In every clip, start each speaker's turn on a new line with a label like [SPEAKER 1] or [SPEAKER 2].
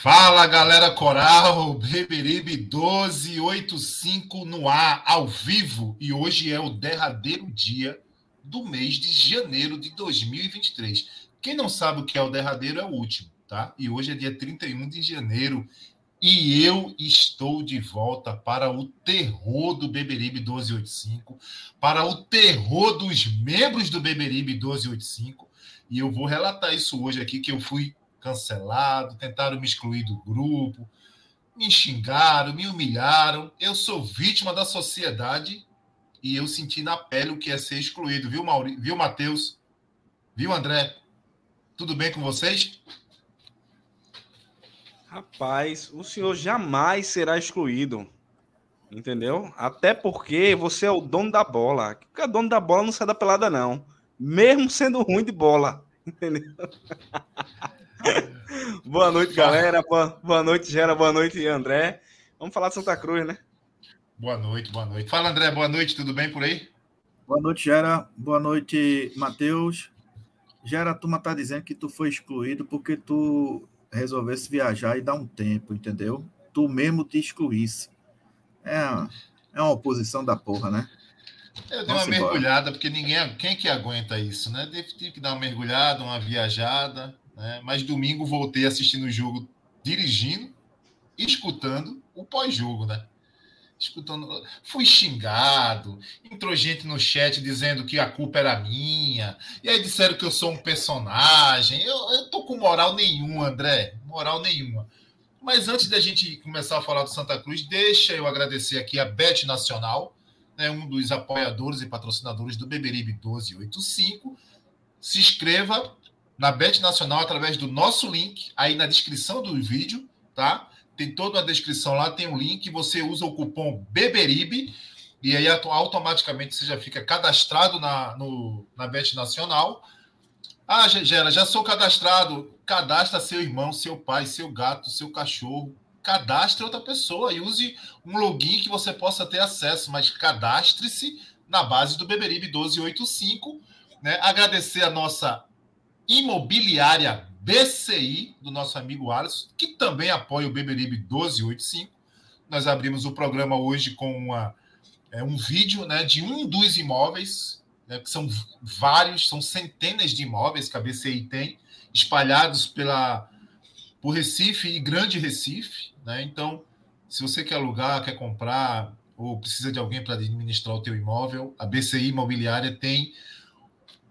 [SPEAKER 1] Fala galera coral, Beberibe 1285 no ar, ao vivo, e hoje é o derradeiro dia do mês de janeiro de 2023. Quem não sabe o que é o derradeiro é o último, tá? E hoje é dia 31 de janeiro e eu estou de volta para o terror do Beberibe 1285, para o terror dos membros do Beberibe 1285, e eu vou relatar isso hoje aqui que eu fui cancelado, tentaram me excluir do grupo, me xingaram, me humilharam. Eu sou vítima da sociedade e eu senti na pele o que é ser excluído, viu, Mauri... viu, Matheus? Viu, André? Tudo bem com vocês?
[SPEAKER 2] Rapaz, o senhor jamais será excluído. Entendeu? Até porque você é o dono da bola. Porque o dono da bola não sai da pelada, não. Mesmo sendo ruim de bola. Entendeu? Boa noite, galera. Boa, boa noite, Gera. Boa noite, André. Vamos falar de Santa Cruz, né?
[SPEAKER 1] Boa noite, boa noite. Fala, André. Boa noite. Tudo bem por aí?
[SPEAKER 3] Boa noite, Gera. Boa noite, Matheus. Gera, a turma tá dizendo que tu foi excluído porque tu resolvesse viajar e dar um tempo, entendeu? Tu mesmo te excluísse. É, é uma oposição da porra, né?
[SPEAKER 1] Eu dei uma
[SPEAKER 3] Vamos embora.
[SPEAKER 1] mergulhada, porque ninguém. Quem que aguenta isso, né? Tive que dar uma mergulhada, uma viajada, né? Mas domingo voltei assistindo o jogo dirigindo, escutando o pós-jogo, né? Escutando, fui xingado, entrou gente no chat dizendo que a culpa era minha, e aí disseram que eu sou um personagem. Eu, eu tô com moral nenhuma, André, moral nenhuma. Mas antes da gente começar a falar do Santa Cruz, deixa eu agradecer aqui a Bet Nacional, né, um dos apoiadores e patrocinadores do Beberibe 1285. Se inscreva na Bet Nacional através do nosso link aí na descrição do vídeo, tá? Tem toda a descrição lá, tem um link, você usa o cupom Beberibe e aí automaticamente você já fica cadastrado na, no, na Bet Nacional. Ah, Gera, já sou cadastrado. Cadastra seu irmão, seu pai, seu gato, seu cachorro. Cadastre outra pessoa e use um login que você possa ter acesso, mas cadastre-se na base do Beberibe 1285. Né? Agradecer a nossa imobiliária BCI, do nosso amigo Alisson, que também apoia o Beberibe 1285. Nós abrimos o programa hoje com uma, é, um vídeo né, de um dos imóveis, né, que são vários, são centenas de imóveis que a BCI tem, espalhados pela, por Recife e Grande Recife. Né? Então, se você quer alugar, quer comprar, ou precisa de alguém para administrar o teu imóvel, a BCI Imobiliária tem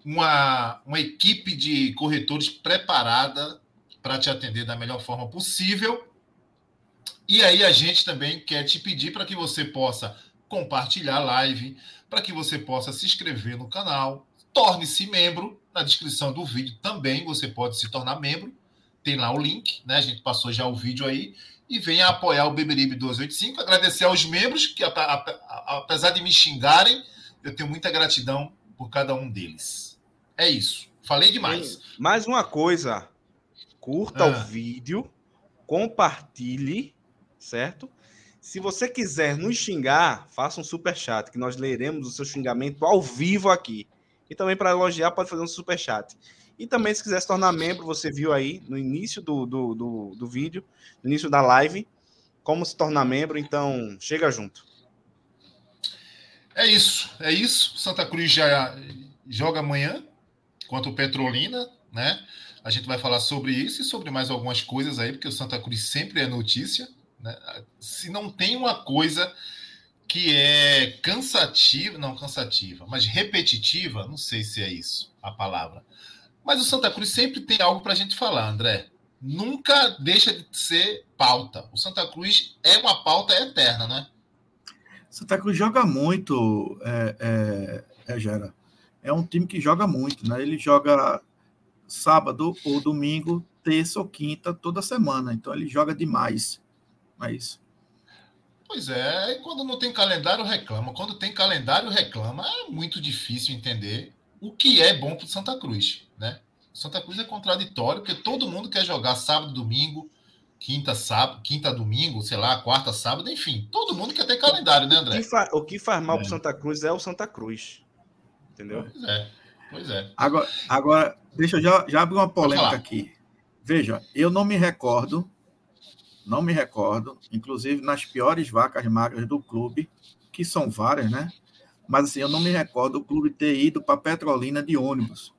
[SPEAKER 1] uma, uma equipe de corretores preparada para te atender da melhor forma possível. E aí a gente também quer te pedir para que você possa compartilhar a live, para que você possa se inscrever no canal, torne-se membro. Na descrição do vídeo também você pode se tornar membro. Tem lá o link, né? A gente passou já o vídeo aí. E venha apoiar o Beberibe 1285. Agradecer aos membros, que apesar de me xingarem, eu tenho muita gratidão por cada um deles. É isso. Falei demais.
[SPEAKER 2] Mais uma coisa. Curta ah. o vídeo, compartilhe, certo? Se você quiser nos xingar, faça um super chat, que nós leremos o seu xingamento ao vivo aqui. E também para elogiar, pode fazer um super chat. E também, se quiser se tornar membro, você viu aí no início do, do, do, do vídeo, no início da live, como se tornar membro. Então, chega junto.
[SPEAKER 1] É isso, é isso. Santa Cruz já joga amanhã quanto o Petrolina, né? A gente vai falar sobre isso e sobre mais algumas coisas aí, porque o Santa Cruz sempre é notícia. Né? Se não tem uma coisa que é cansativa, não cansativa, mas repetitiva, não sei se é isso a palavra. Mas o Santa Cruz sempre tem algo para a gente falar, André. Nunca deixa de ser pauta. O Santa Cruz é uma pauta eterna, né?
[SPEAKER 3] Santa Cruz joga muito, é, é, é Gera é um time que joga muito, né? Ele joga sábado ou domingo, terça ou quinta, toda semana. Então ele joga demais. É isso.
[SPEAKER 1] Pois é, e quando não tem calendário, reclama. Quando tem calendário, reclama. É muito difícil entender o que é bom para o Santa Cruz, né? Santa Cruz é contraditório, porque todo mundo quer jogar sábado, domingo, quinta, sábado, quinta, domingo, sei lá, quarta, sábado, enfim. Todo mundo quer ter calendário, né, André?
[SPEAKER 2] O que, fa o que faz mal é. para Santa Cruz é o Santa Cruz. Entendeu?
[SPEAKER 1] Pois é. Pois é.
[SPEAKER 3] Agora, agora deixa eu já, já abrir uma polêmica aqui. Veja, eu não me recordo, não me recordo, inclusive nas piores vacas magras do clube, que são várias, né? Mas assim, eu não me recordo o clube ter ido para Petrolina de ônibus.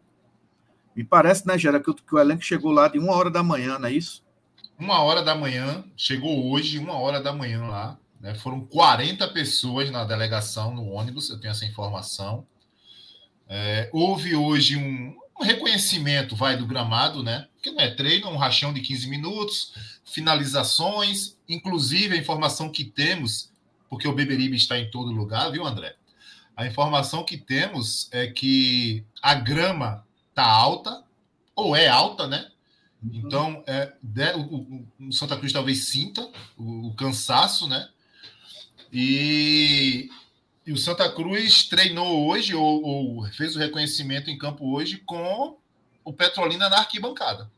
[SPEAKER 3] Me parece, né, Gera, que, que o elenco chegou lá de uma hora da manhã, não é isso?
[SPEAKER 1] Uma hora da manhã, chegou hoje, uma hora da manhã lá. Né? Foram 40 pessoas na delegação, no ônibus, eu tenho essa informação. É, houve hoje um, um, reconhecimento, vai, do gramado, né? Que não é treino, é um rachão de 15 minutos, finalizações, inclusive a informação que temos, porque o Beberibe está em todo lugar, viu, André? A informação que temos é que a grama está alta, ou é alta, né? Então, é, o, o, Santa Cruz talvez sinta o, o cansaço, né? E e o Santa Cruz treinou hoje, ou, ou, fez o reconhecimento em campo hoje, com o Petrolina na arquibancada,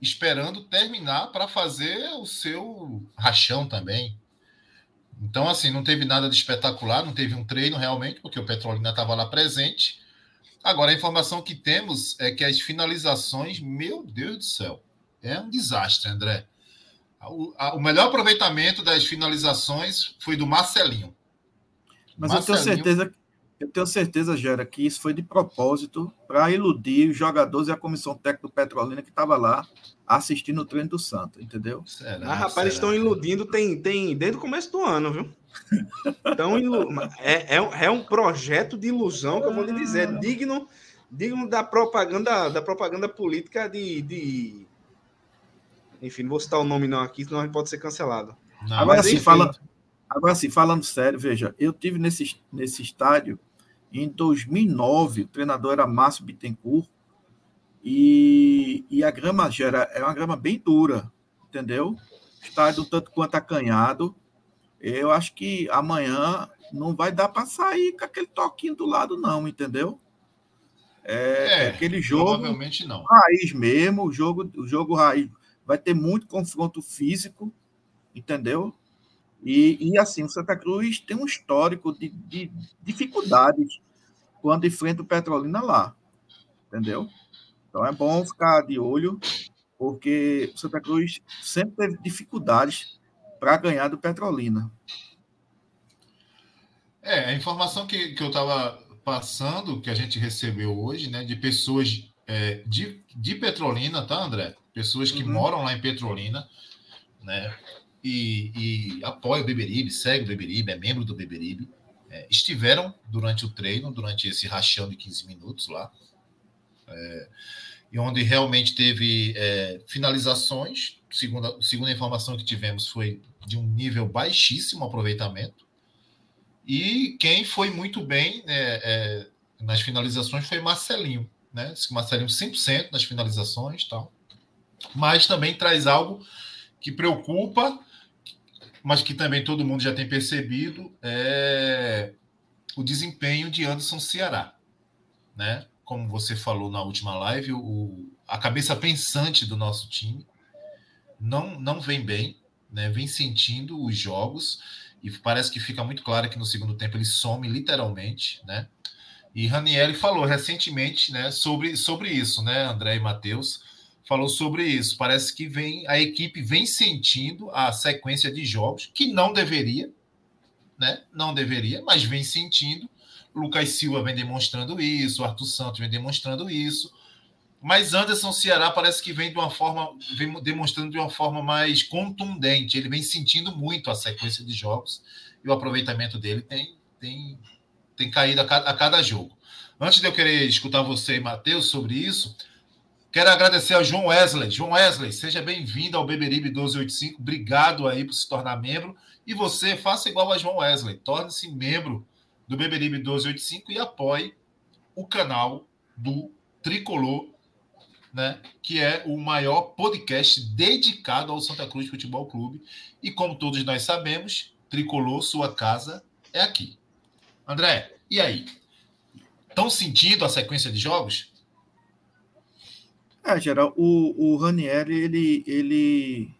[SPEAKER 1] esperando terminar para fazer o seu rachão também. Então, assim, não teve nada de espetacular, não teve um treino realmente, porque o Petrolina estava lá presente. Agora, a informação que temos é que as finalizações, meu Deus do céu, é um desastre, André. O, a, o melhor aproveitamento das finalizações foi do Marcelinho.
[SPEAKER 3] Mas eu tenho certeza, Eu tenho certeza, Gera, que isso foi de propósito para iludir os jogadores e a comissão técnica do Petrolina que estava lá assistindo o treino do Santo, entendeu?
[SPEAKER 2] Será, ah, rapaz, eles estão iludindo tem, tem desde o começo do ano, viu? Então, é, é, é, um projeto de ilusão que eu vou lhe dizer, é digno, digno da propaganda da propaganda política de, de... Enfim, não vou citar o nome não aqui, senão pode ser cancelado.
[SPEAKER 3] Não, agora, sim, fala, agora sim, falando sério, veja, eu tive nesse, nesse estádio em 2009, o treinador era Márcio Bittencourt, e, e a grama gera, é uma grama bem dura, entendeu? Estádio tanto quanto acanhado. Eu acho que amanhã não vai dar para sair com aquele toquinho do lado, não, entendeu? É, é, é aquele jogo.
[SPEAKER 1] Provavelmente não.
[SPEAKER 3] Raiz mesmo, o jogo, o jogo raiz. Vai ter muito confronto físico, entendeu? E, e assim, o Santa Cruz tem um histórico de, de dificuldades quando enfrenta o Petrolina lá, entendeu? Então é bom ficar de olho, porque o Santa Cruz sempre teve dificuldades para ganhar do Petrolina.
[SPEAKER 1] É, a informação que, que eu estava passando, que a gente recebeu hoje, né, de pessoas é, de, de Petrolina, tá, André? Pessoas que uhum. moram lá em Petrolina, né? E, e apoia o Beberibe, segue o Beberibe, é membro do Beberibe, é, estiveram durante o treino, durante esse rachão de 15 minutos lá, é, e onde realmente teve é, finalizações, segundo segundo a informação que tivemos, foi de um nível baixíssimo aproveitamento, e quem foi muito bem né, nas finalizações foi Marcelinho, né? Marcelinho 100% nas finalizações tal, mas também traz algo que preocupa mas que também todo mundo já tem percebido é o desempenho de Anderson Ceará, né? Como você falou na última live, o, a cabeça pensante do nosso time não não vem bem, né? Vem sentindo os jogos e parece que fica muito claro que no segundo tempo ele some literalmente, né? E Ranieri falou recentemente, né, sobre, sobre isso, né, André e Matheus, falou sobre isso. Parece que vem a equipe vem sentindo a sequência de jogos que não deveria, né? Não deveria, mas vem sentindo. Lucas Silva vem demonstrando isso, Arthur Santos vem demonstrando isso. Mas Anderson Ceará parece que vem de uma forma, vem demonstrando de uma forma mais contundente. Ele vem sentindo muito a sequência de jogos e o aproveitamento dele tem, tem, tem caído a cada, a cada jogo. Antes de eu querer escutar você e Matheus sobre isso, Quero agradecer ao João Wesley. João Wesley, seja bem-vindo ao Beberibe 1285. Obrigado aí por se tornar membro. E você, faça igual a João Wesley. Torne-se membro do Beberibe 1285 e apoie o canal do Tricolor, né, que é o maior podcast dedicado ao Santa Cruz Futebol Clube. E como todos nós sabemos, Tricolor, sua casa é aqui. André, e aí? Estão sentindo a sequência de jogos?
[SPEAKER 3] É, geral, o, o Ranieri, ele, ele,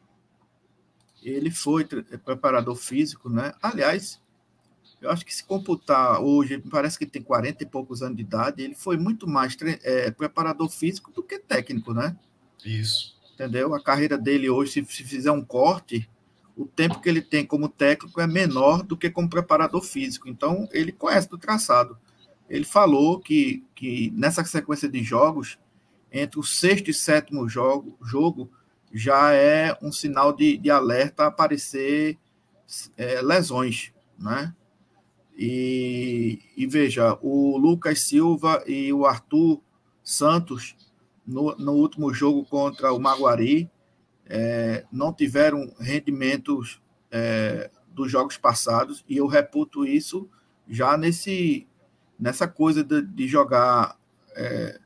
[SPEAKER 3] ele foi preparador físico, né? Aliás, eu acho que se computar hoje, parece que tem 40 e poucos anos de idade, ele foi muito mais é, preparador físico do que técnico, né?
[SPEAKER 1] Isso.
[SPEAKER 3] Entendeu? A carreira dele hoje, se, se fizer um corte, o tempo que ele tem como técnico é menor do que como preparador físico. Então, ele conhece do traçado. Ele falou que, que nessa sequência de jogos, entre o sexto e sétimo jogo, jogo já é um sinal de, de alerta aparecer é, lesões, né? E, e, veja, o Lucas Silva e o Arthur Santos, no, no último jogo contra o Maguari, é, não tiveram rendimentos é, dos jogos passados, e eu reputo isso já nesse, nessa coisa de, de jogar é,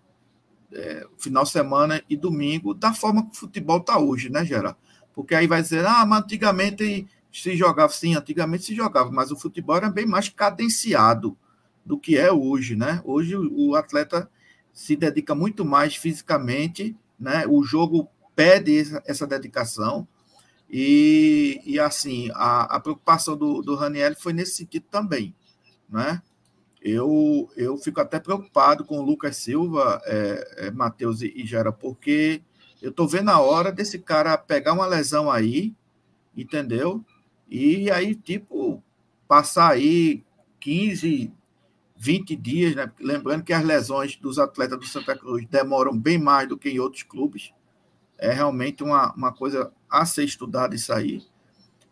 [SPEAKER 3] é, final de semana e domingo, da forma que o futebol está hoje, né, Geraldo? Porque aí vai dizer, ah, mas antigamente se jogava, sim, antigamente se jogava, mas o futebol era bem mais cadenciado do que é hoje, né? Hoje o atleta se dedica muito mais fisicamente, né? O jogo pede essa, essa dedicação e, e assim, a, a preocupação do, do Raniel foi nesse sentido também, né? Eu, eu fico até preocupado com o Lucas Silva, é, é, Matheus e, e Gera, porque eu estou vendo a hora desse cara pegar uma lesão aí, entendeu? E aí, tipo, passar aí 15, 20 dias, né? Lembrando que as lesões dos atletas do Santa Cruz demoram bem mais do que em outros clubes. É realmente uma, uma coisa a ser estudada isso aí,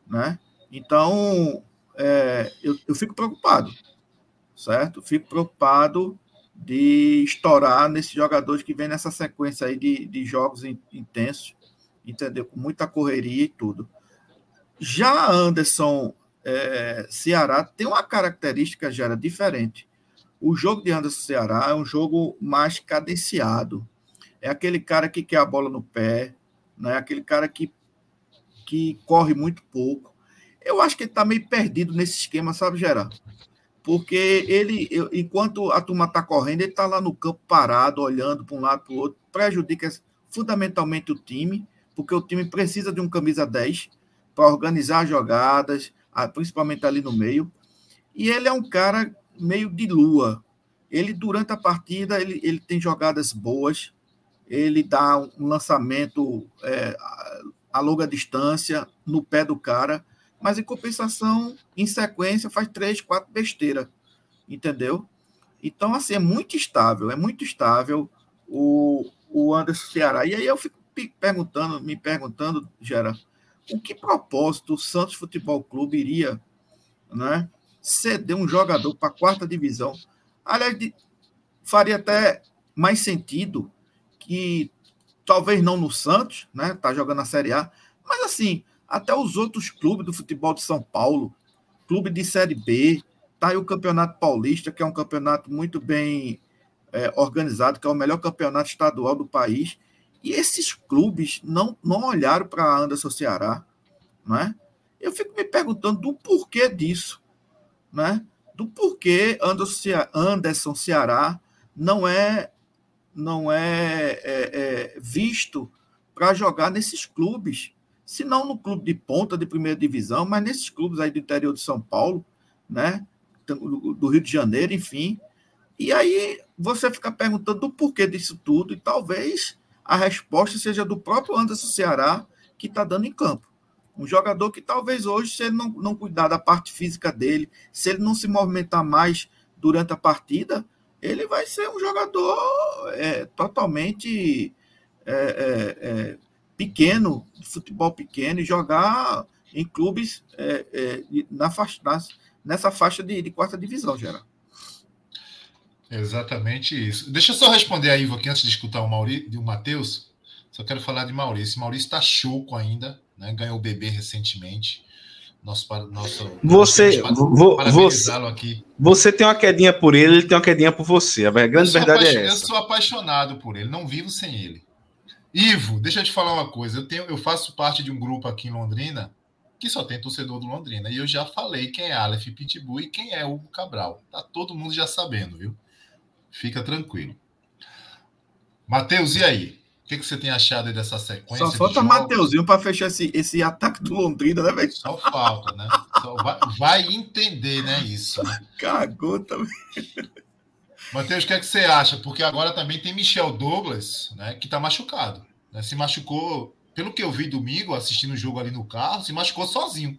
[SPEAKER 3] né? Então, é, eu, eu fico preocupado, certo? Fico preocupado de estourar nesses jogadores que vem nessa sequência aí de, de jogos intensos, entendeu? Com muita correria e tudo. Já Anderson é, Ceará tem uma característica já era diferente. O jogo de Anderson Ceará é um jogo mais cadenciado. É aquele cara que quer a bola no pé, né? aquele cara que, que corre muito pouco. Eu acho que ele está meio perdido nesse esquema, sabe, Gerard? Porque ele, enquanto a turma está correndo, ele está lá no campo parado, olhando para um lado para o outro, prejudica fundamentalmente o time, porque o time precisa de um camisa 10 para organizar jogadas, principalmente ali no meio. E ele é um cara meio de lua. Ele, durante a partida, ele, ele tem jogadas boas, ele dá um lançamento é, a longa distância no pé do cara, mas em compensação, em sequência, faz três, quatro besteiras, entendeu? Então, assim, é muito estável, é muito estável o, o Anderson Ceará. E aí eu fico perguntando, me perguntando, Gera, o que propósito o Santos Futebol Clube iria né, ceder um jogador para a quarta divisão? Aliás, faria até mais sentido que talvez não no Santos, né? Tá jogando na Série A, mas assim, até os outros clubes do futebol de São Paulo, clube de Série B, tá aí o Campeonato Paulista, que é um campeonato muito bem é, organizado, que é o melhor campeonato estadual do país. E esses clubes não, não olharam para Anderson Ceará, né? Eu fico me perguntando do porquê disso, né? Do porquê Anderson Ceará não é não é, é, é visto para jogar nesses clubes, se não no clube de ponta de primeira divisão, mas nesses clubes aí do interior de São Paulo, né? Do Rio de Janeiro, enfim. E aí você fica perguntando do porquê disso tudo, e talvez a resposta seja do próprio Anderson Ceará, que está dando em campo. Um jogador que talvez hoje, se ele não, não cuidar da parte física dele, se ele não se movimentar mais durante a partida, ele vai ser um jogador é, totalmente é, é, é pequeno, de futebol pequeno, e jogar em clubes é, é, na faixa, nessa faixa de, de quarta divisão, geral.
[SPEAKER 1] Exatamente isso. Deixa eu só responder aí, Ivo, aqui antes de escutar o, Mauri, o Matheus. Só quero falar de Maurício. Maurício está choco ainda, né? ganhou o bebê recentemente. Nosso, nosso,
[SPEAKER 2] você, você, aqui. você tem uma quedinha por ele, ele tem uma quedinha por você. A grande verdade é essa.
[SPEAKER 1] Eu sou apaixonado por ele, não vivo sem ele. Ivo, deixa eu te falar uma coisa. Eu, tenho, eu faço parte de um grupo aqui em Londrina que só tem torcedor do Londrina. E eu já falei quem é Aleph Pitbull e quem é Hugo Cabral. Tá todo mundo já sabendo, viu? Fica tranquilo. Matheus, e aí? O que, que você tem achado aí dessa sequência?
[SPEAKER 3] Só falta Mateuzinho para fechar esse, esse ataque do Londrina, né, velho?
[SPEAKER 1] Só falta, né? Só vai, vai, entender, né, isso. Né?
[SPEAKER 3] Cagou também.
[SPEAKER 1] Matheus, o que, é que você acha? Porque agora também tem Michel Douglas, né, que está machucado. Né? Se machucou, pelo que eu vi domingo, assistindo o jogo ali no carro, se machucou sozinho.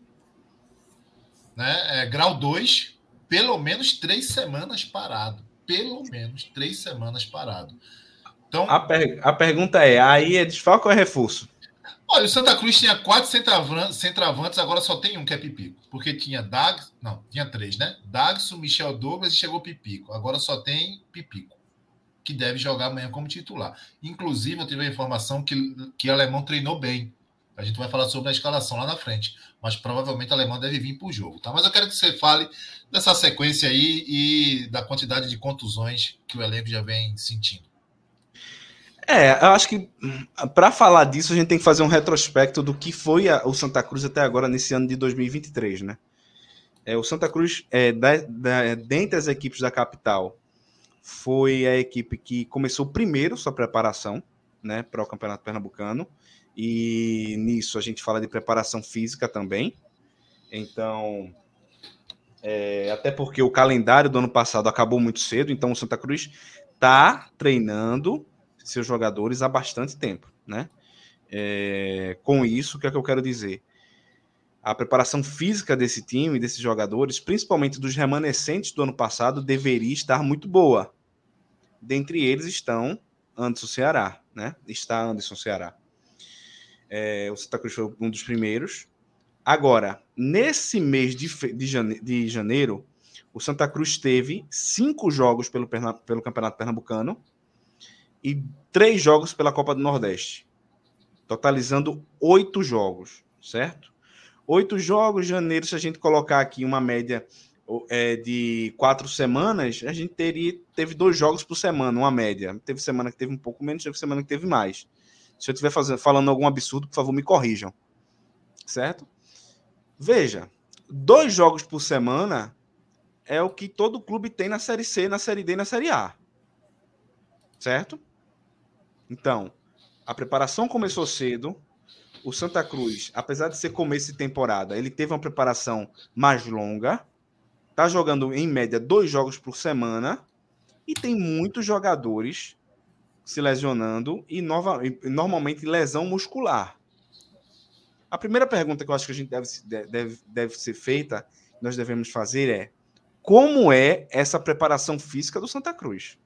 [SPEAKER 1] Né? É, grau 2, pelo menos três semanas parado pelo menos três semanas parado.
[SPEAKER 2] Então, a, per a pergunta é: aí é desfalque ou é reforço?
[SPEAKER 1] Olha, o Santa Cruz tinha quatro centravantes, agora só tem um que é Pipico. Porque tinha Dag, não, tinha três, né? Dagson, Michel Douglas e chegou Pipico. Agora só tem Pipico, que deve jogar amanhã como titular. Inclusive, eu tive a informação que, que o alemão treinou bem. A gente vai falar sobre a escalação lá na frente. Mas provavelmente o alemão deve vir para o jogo. Tá? Mas eu quero que você fale dessa sequência aí e da quantidade de contusões que o elenco já vem sentindo.
[SPEAKER 2] É, eu acho que para falar disso a gente tem que fazer um retrospecto do que foi a, o Santa Cruz até agora nesse ano de 2023, né? É, o Santa Cruz, é, da, da, dentre as equipes da capital, foi a equipe que começou primeiro sua preparação, né, para o Campeonato Pernambucano e nisso a gente fala de preparação física também. Então, é, até porque o calendário do ano passado acabou muito cedo, então o Santa Cruz está treinando seus jogadores há bastante tempo, né? É, com isso, o que é que eu quero dizer? a preparação física desse time, desses jogadores, principalmente dos remanescentes do ano passado, deveria estar muito boa. Dentre eles estão Anderson Ceará, né? Está Anderson Ceará. É, o Santa Cruz foi um dos primeiros. Agora, nesse mês de, de, jane, de janeiro, o Santa Cruz teve cinco jogos pelo, pelo Campeonato Pernambucano e três jogos pela Copa do Nordeste, totalizando oito jogos, certo? Oito jogos, janeiro, se a gente colocar aqui uma média é, de quatro semanas, a gente teria, teve dois jogos por semana, uma média. Teve semana que teve um pouco menos, teve semana que teve mais. Se eu estiver falando algum absurdo, por favor, me corrijam. Certo? Veja, dois jogos por semana é o que todo clube tem na Série C, na Série D e na Série A. Certo? Então, a preparação começou cedo, o Santa Cruz, apesar de ser começo de temporada, ele teve uma preparação mais longa, tá jogando em média dois jogos por semana e tem muitos jogadores se lesionando e, nova, e normalmente lesão muscular. A primeira pergunta que eu acho que a gente deve, deve, deve ser feita, nós devemos fazer é como é essa preparação física do Santa Cruz?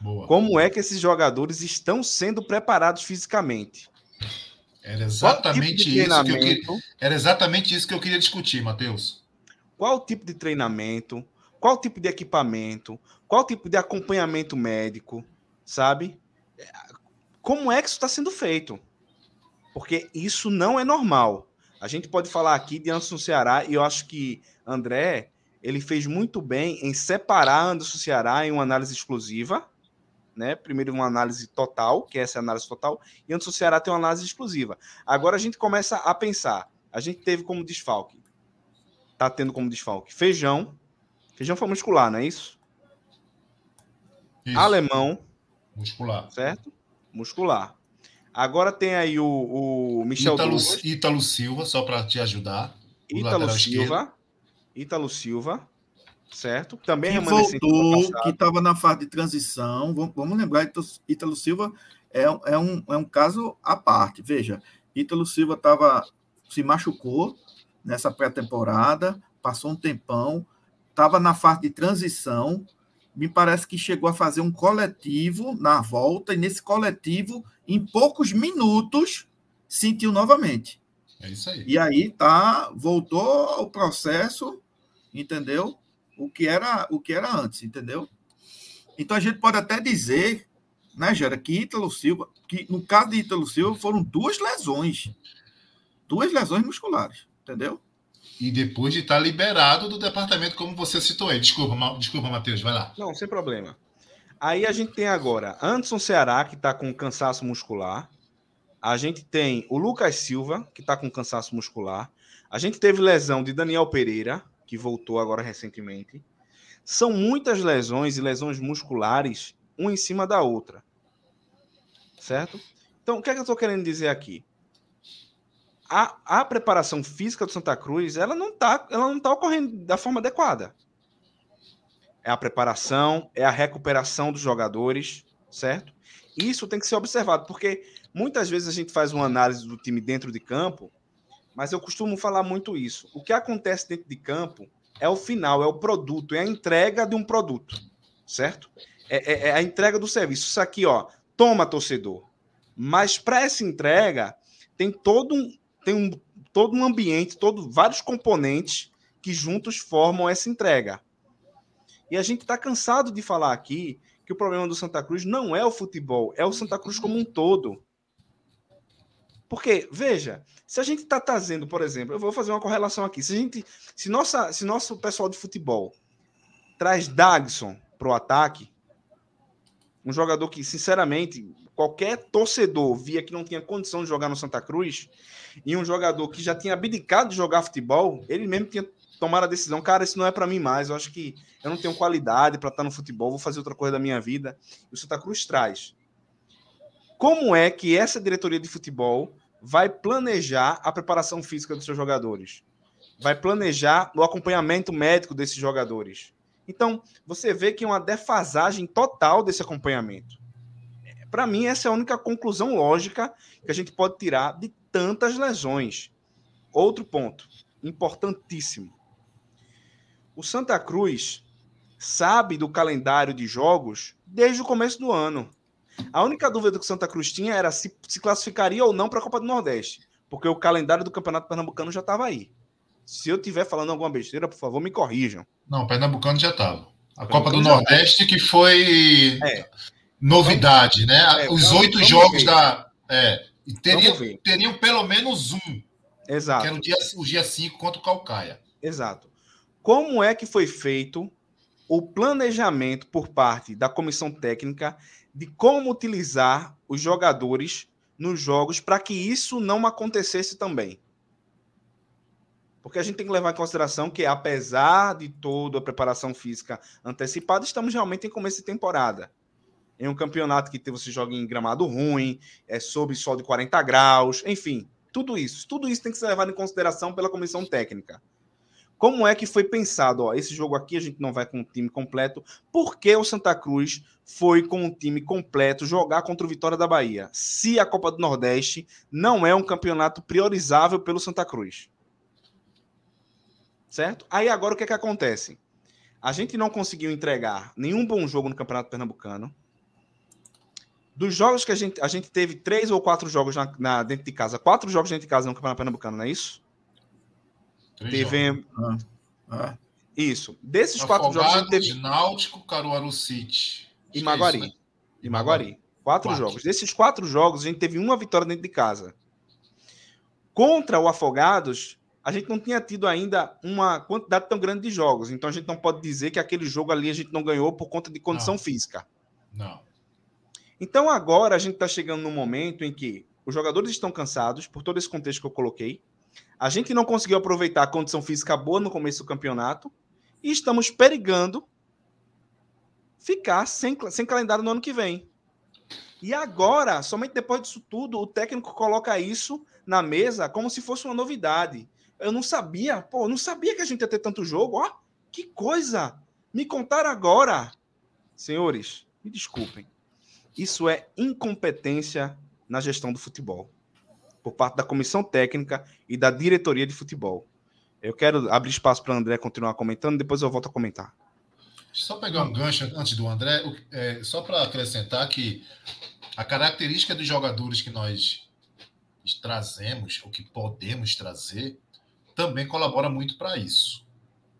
[SPEAKER 2] Boa. Como é que esses jogadores estão sendo preparados fisicamente?
[SPEAKER 1] Era exatamente, tipo isso que eu queria, era exatamente isso que eu queria discutir, Matheus.
[SPEAKER 2] Qual tipo de treinamento? Qual tipo de equipamento? Qual tipo de acompanhamento médico? Sabe? Como é que isso está sendo feito? Porque isso não é normal. A gente pode falar aqui de Anderson Ceará e eu acho que André ele fez muito bem em separar Anderson Ceará em uma análise exclusiva né? Primeiro uma análise total, que é essa análise total, e antes o Ceará tem uma análise exclusiva. Agora a gente começa a pensar. A gente teve como desfalque. Tá tendo como desfalque feijão. Feijão foi muscular, não é isso? isso. Alemão.
[SPEAKER 1] Muscular.
[SPEAKER 2] Certo? Muscular. Agora tem aí o, o Michel
[SPEAKER 1] Ítalo, Ítalo Silva, só para te ajudar.
[SPEAKER 2] Ítalo Silva. Ítalo Silva certo? Também
[SPEAKER 3] que voltou, que estava na fase de transição. Vamos, vamos lembrar, Ítalo Silva é, é, um, é um caso à parte. Veja, Ítalo Silva tava, se machucou nessa pré-temporada, passou um tempão, estava na fase de transição. Me parece que chegou a fazer um coletivo na volta, e nesse coletivo, em poucos minutos, sentiu novamente.
[SPEAKER 1] É isso aí.
[SPEAKER 3] E aí tá, voltou ao processo, entendeu? O que era o que era antes, entendeu? Então a gente pode até dizer, né, Gera, que Ítalo Silva, que no caso de Ítalo Silva foram duas lesões, duas lesões musculares, entendeu?
[SPEAKER 1] E depois de estar liberado do departamento, como você citou aí. Desculpa, desculpa, Matheus, vai lá.
[SPEAKER 2] Não, sem problema. Aí a gente tem agora Anderson Ceará, que está com cansaço muscular. A gente tem o Lucas Silva, que está com cansaço muscular. A gente teve lesão de Daniel Pereira, que voltou agora recentemente. São muitas lesões e lesões musculares, uma em cima da outra. Certo? Então, o que é que eu estou querendo dizer aqui? A, a preparação física do Santa Cruz, ela não está ela não tá ocorrendo da forma adequada. É a preparação, é a recuperação dos jogadores, certo? Isso tem que ser observado, porque muitas vezes a gente faz uma análise do time dentro de campo mas eu costumo falar muito isso. O que acontece dentro de campo é o final, é o produto, é a entrega de um produto, certo? É, é, é a entrega do serviço. Isso aqui, ó, toma torcedor. Mas para essa entrega tem todo um, tem um, todo um ambiente, todo, vários componentes que juntos formam essa entrega. E a gente está cansado de falar aqui que o problema do Santa Cruz não é o futebol, é o Santa Cruz como um todo. Porque, veja, se a gente está trazendo, por exemplo, eu vou fazer uma correlação aqui. Se a gente, se nossa, se nosso pessoal de futebol traz Dagson para o ataque, um jogador que, sinceramente, qualquer torcedor via que não tinha condição de jogar no Santa Cruz, e um jogador que já tinha abdicado de jogar futebol, ele mesmo tinha tomado a decisão, cara, isso não é para mim mais, eu acho que eu não tenho qualidade para estar no futebol, vou fazer outra coisa da minha vida. E o Santa Cruz traz como é que essa diretoria de futebol vai planejar a preparação física dos seus jogadores? Vai planejar o acompanhamento médico desses jogadores? Então, você vê que é uma defasagem total desse acompanhamento. Para mim, essa é a única conclusão lógica que a gente pode tirar de tantas lesões. outro ponto importantíssimo. O Santa Cruz sabe do calendário de jogos desde o começo do ano. A única dúvida que o Santa Cruz tinha era se se classificaria ou não para a Copa do Nordeste, porque o calendário do Campeonato Pernambucano já estava aí. Se eu estiver falando alguma besteira, por favor, me corrijam.
[SPEAKER 1] Não, o Pernambucano já estava. A Copa do Nordeste que foi
[SPEAKER 2] É.
[SPEAKER 1] novidade, né?
[SPEAKER 2] É,
[SPEAKER 1] Os oito jogos
[SPEAKER 2] ver.
[SPEAKER 1] da. É, e teriam, teriam pelo menos um, que
[SPEAKER 2] Exato.
[SPEAKER 1] era o dia, o dia 5 contra o Calcaia.
[SPEAKER 2] Exato. Como é que foi feito o planejamento por parte da comissão técnica de como utilizar os jogadores nos jogos para que isso não acontecesse também? Porque a gente tem que levar em consideração que, apesar de toda a preparação física antecipada, estamos realmente em começo de temporada. Em um campeonato que você joga em gramado ruim, é sob sol de 40 graus, enfim, tudo isso. Tudo isso tem que ser levado em consideração pela comissão técnica. Como é que foi pensado? Ó, esse jogo aqui a gente não vai com o time completo. Por que o Santa Cruz foi com o time completo jogar contra o Vitória da Bahia? Se a Copa do Nordeste não é um campeonato priorizável pelo Santa Cruz. Certo? Aí agora o que é que acontece? A gente não conseguiu entregar nenhum bom jogo no Campeonato Pernambucano. Dos jogos que a gente, a gente teve três ou quatro jogos na, na- dentro de casa, quatro jogos dentro de casa no Campeonato Pernambucano, não é isso?
[SPEAKER 1] Três
[SPEAKER 2] Teve,
[SPEAKER 1] jogos.
[SPEAKER 3] Ah,
[SPEAKER 2] Isso. Desses quatro jogos, teve.
[SPEAKER 1] Náutico, Caruaru City.
[SPEAKER 2] E
[SPEAKER 1] é
[SPEAKER 2] Maguari.
[SPEAKER 1] isso, né?
[SPEAKER 2] E Maguari. Quatro,
[SPEAKER 1] Quatro.
[SPEAKER 2] jogos. Desses quatro jogos, a gente teve uma vitória dentro de casa. Contra o Afogados, a gente não tinha tido ainda uma quantidade tão grande de jogos. Então a gente não pode dizer que aquele jogo ali a gente não ganhou por conta de condição
[SPEAKER 1] Não.
[SPEAKER 2] física.
[SPEAKER 1] Não.
[SPEAKER 2] Então agora a gente está chegando num momento em que os jogadores estão cansados, por todo esse contexto que eu coloquei. A gente não conseguiu aproveitar a condição física boa no começo do campeonato. E estamos perigando ficar sem, sem calendário no ano que vem. E agora, somente depois disso tudo, o técnico coloca isso na mesa como se fosse uma novidade. Eu não sabia, pô, não sabia que a gente ia ter tanto jogo. Ó, que coisa! Me contaram agora. Senhores, me desculpem. Isso é incompetência na gestão do futebol, por parte da comissão técnica e da diretoria de futebol. Eu quero abrir espaço para o André continuar comentando, depois eu volto a comentar.
[SPEAKER 1] Só pegar um gancho antes do André, é, só para acrescentar que a característica dos jogadores que nós trazemos, ou que podemos trazer, também colabora muito para isso.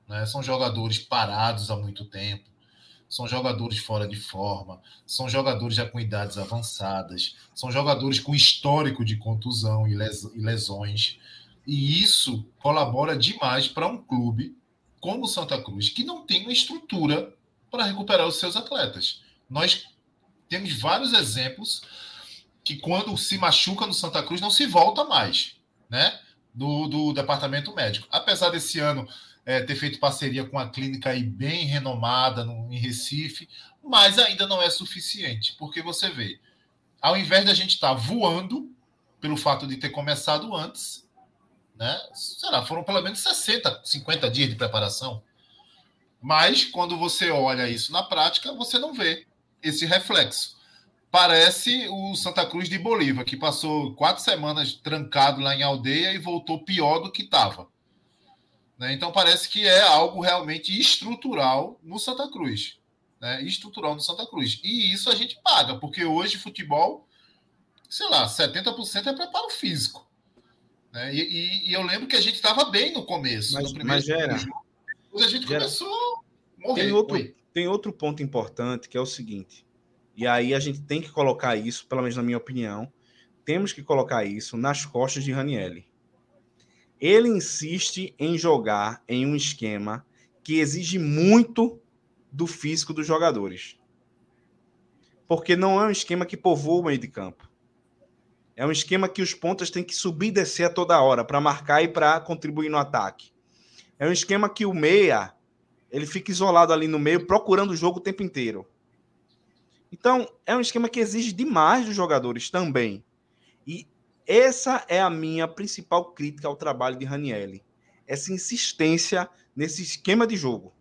[SPEAKER 1] né? São jogadores parados há muito tempo, são jogadores fora de forma, são jogadores já com idades avançadas, são jogadores com histórico de contusão e les- e lesões. E isso colabora demais para um clube como o Santa Cruz, que não tem uma estrutura para recuperar os seus atletas. Nós temos vários exemplos que quando se machuca no Santa Cruz não se volta mais, né? Do, do departamento médico. Apesar desse ano é, ter feito parceria com a clínica aí bem renomada no, em Recife, mas ainda não é suficiente, porque você vê, ao invés da gente estar voando pelo fato de ter começado antes, né? Sei lá, foram pelo menos 60, 50 dias de preparação. Mas quando você olha isso na prática, você não vê esse reflexo. Parece o Santa Cruz de Bolívar, que passou quatro semanas trancado lá em aldeia e voltou pior do que estava. Né? Então parece que é algo realmente estrutural no Santa Cruz. Né? Estrutural no Santa Cruz. E isso a gente paga, porque hoje futebol, sei lá, 70% é preparo físico. Né? E, e- e eu lembro que a gente estava bem no começo.
[SPEAKER 2] Mas-
[SPEAKER 1] no primeiro
[SPEAKER 2] mas, Gera,
[SPEAKER 1] jogo, a gente
[SPEAKER 2] Gera,
[SPEAKER 1] começou a morrer.
[SPEAKER 2] Tem outro,
[SPEAKER 1] Oi.
[SPEAKER 2] tem outro ponto importante que é o seguinte, e aí a gente tem que colocar isso, pelo menos na minha opinião, temos que colocar isso nas costas de Ranielli. Ele insiste em jogar em um esquema que exige muito do físico dos jogadores. Porque não é um esquema que povoa o meio de campo. É um esquema que os pontas têm que subir e descer a toda hora para marcar e para contribuir no ataque. É um esquema que o meia ele fica isolado ali no meio, procurando o jogo o tempo inteiro. Então, é um esquema que exige demais dos jogadores também. Essa é a minha principal crítica ao trabalho de Ranielli. Essa insistência nesse esquema de jogo.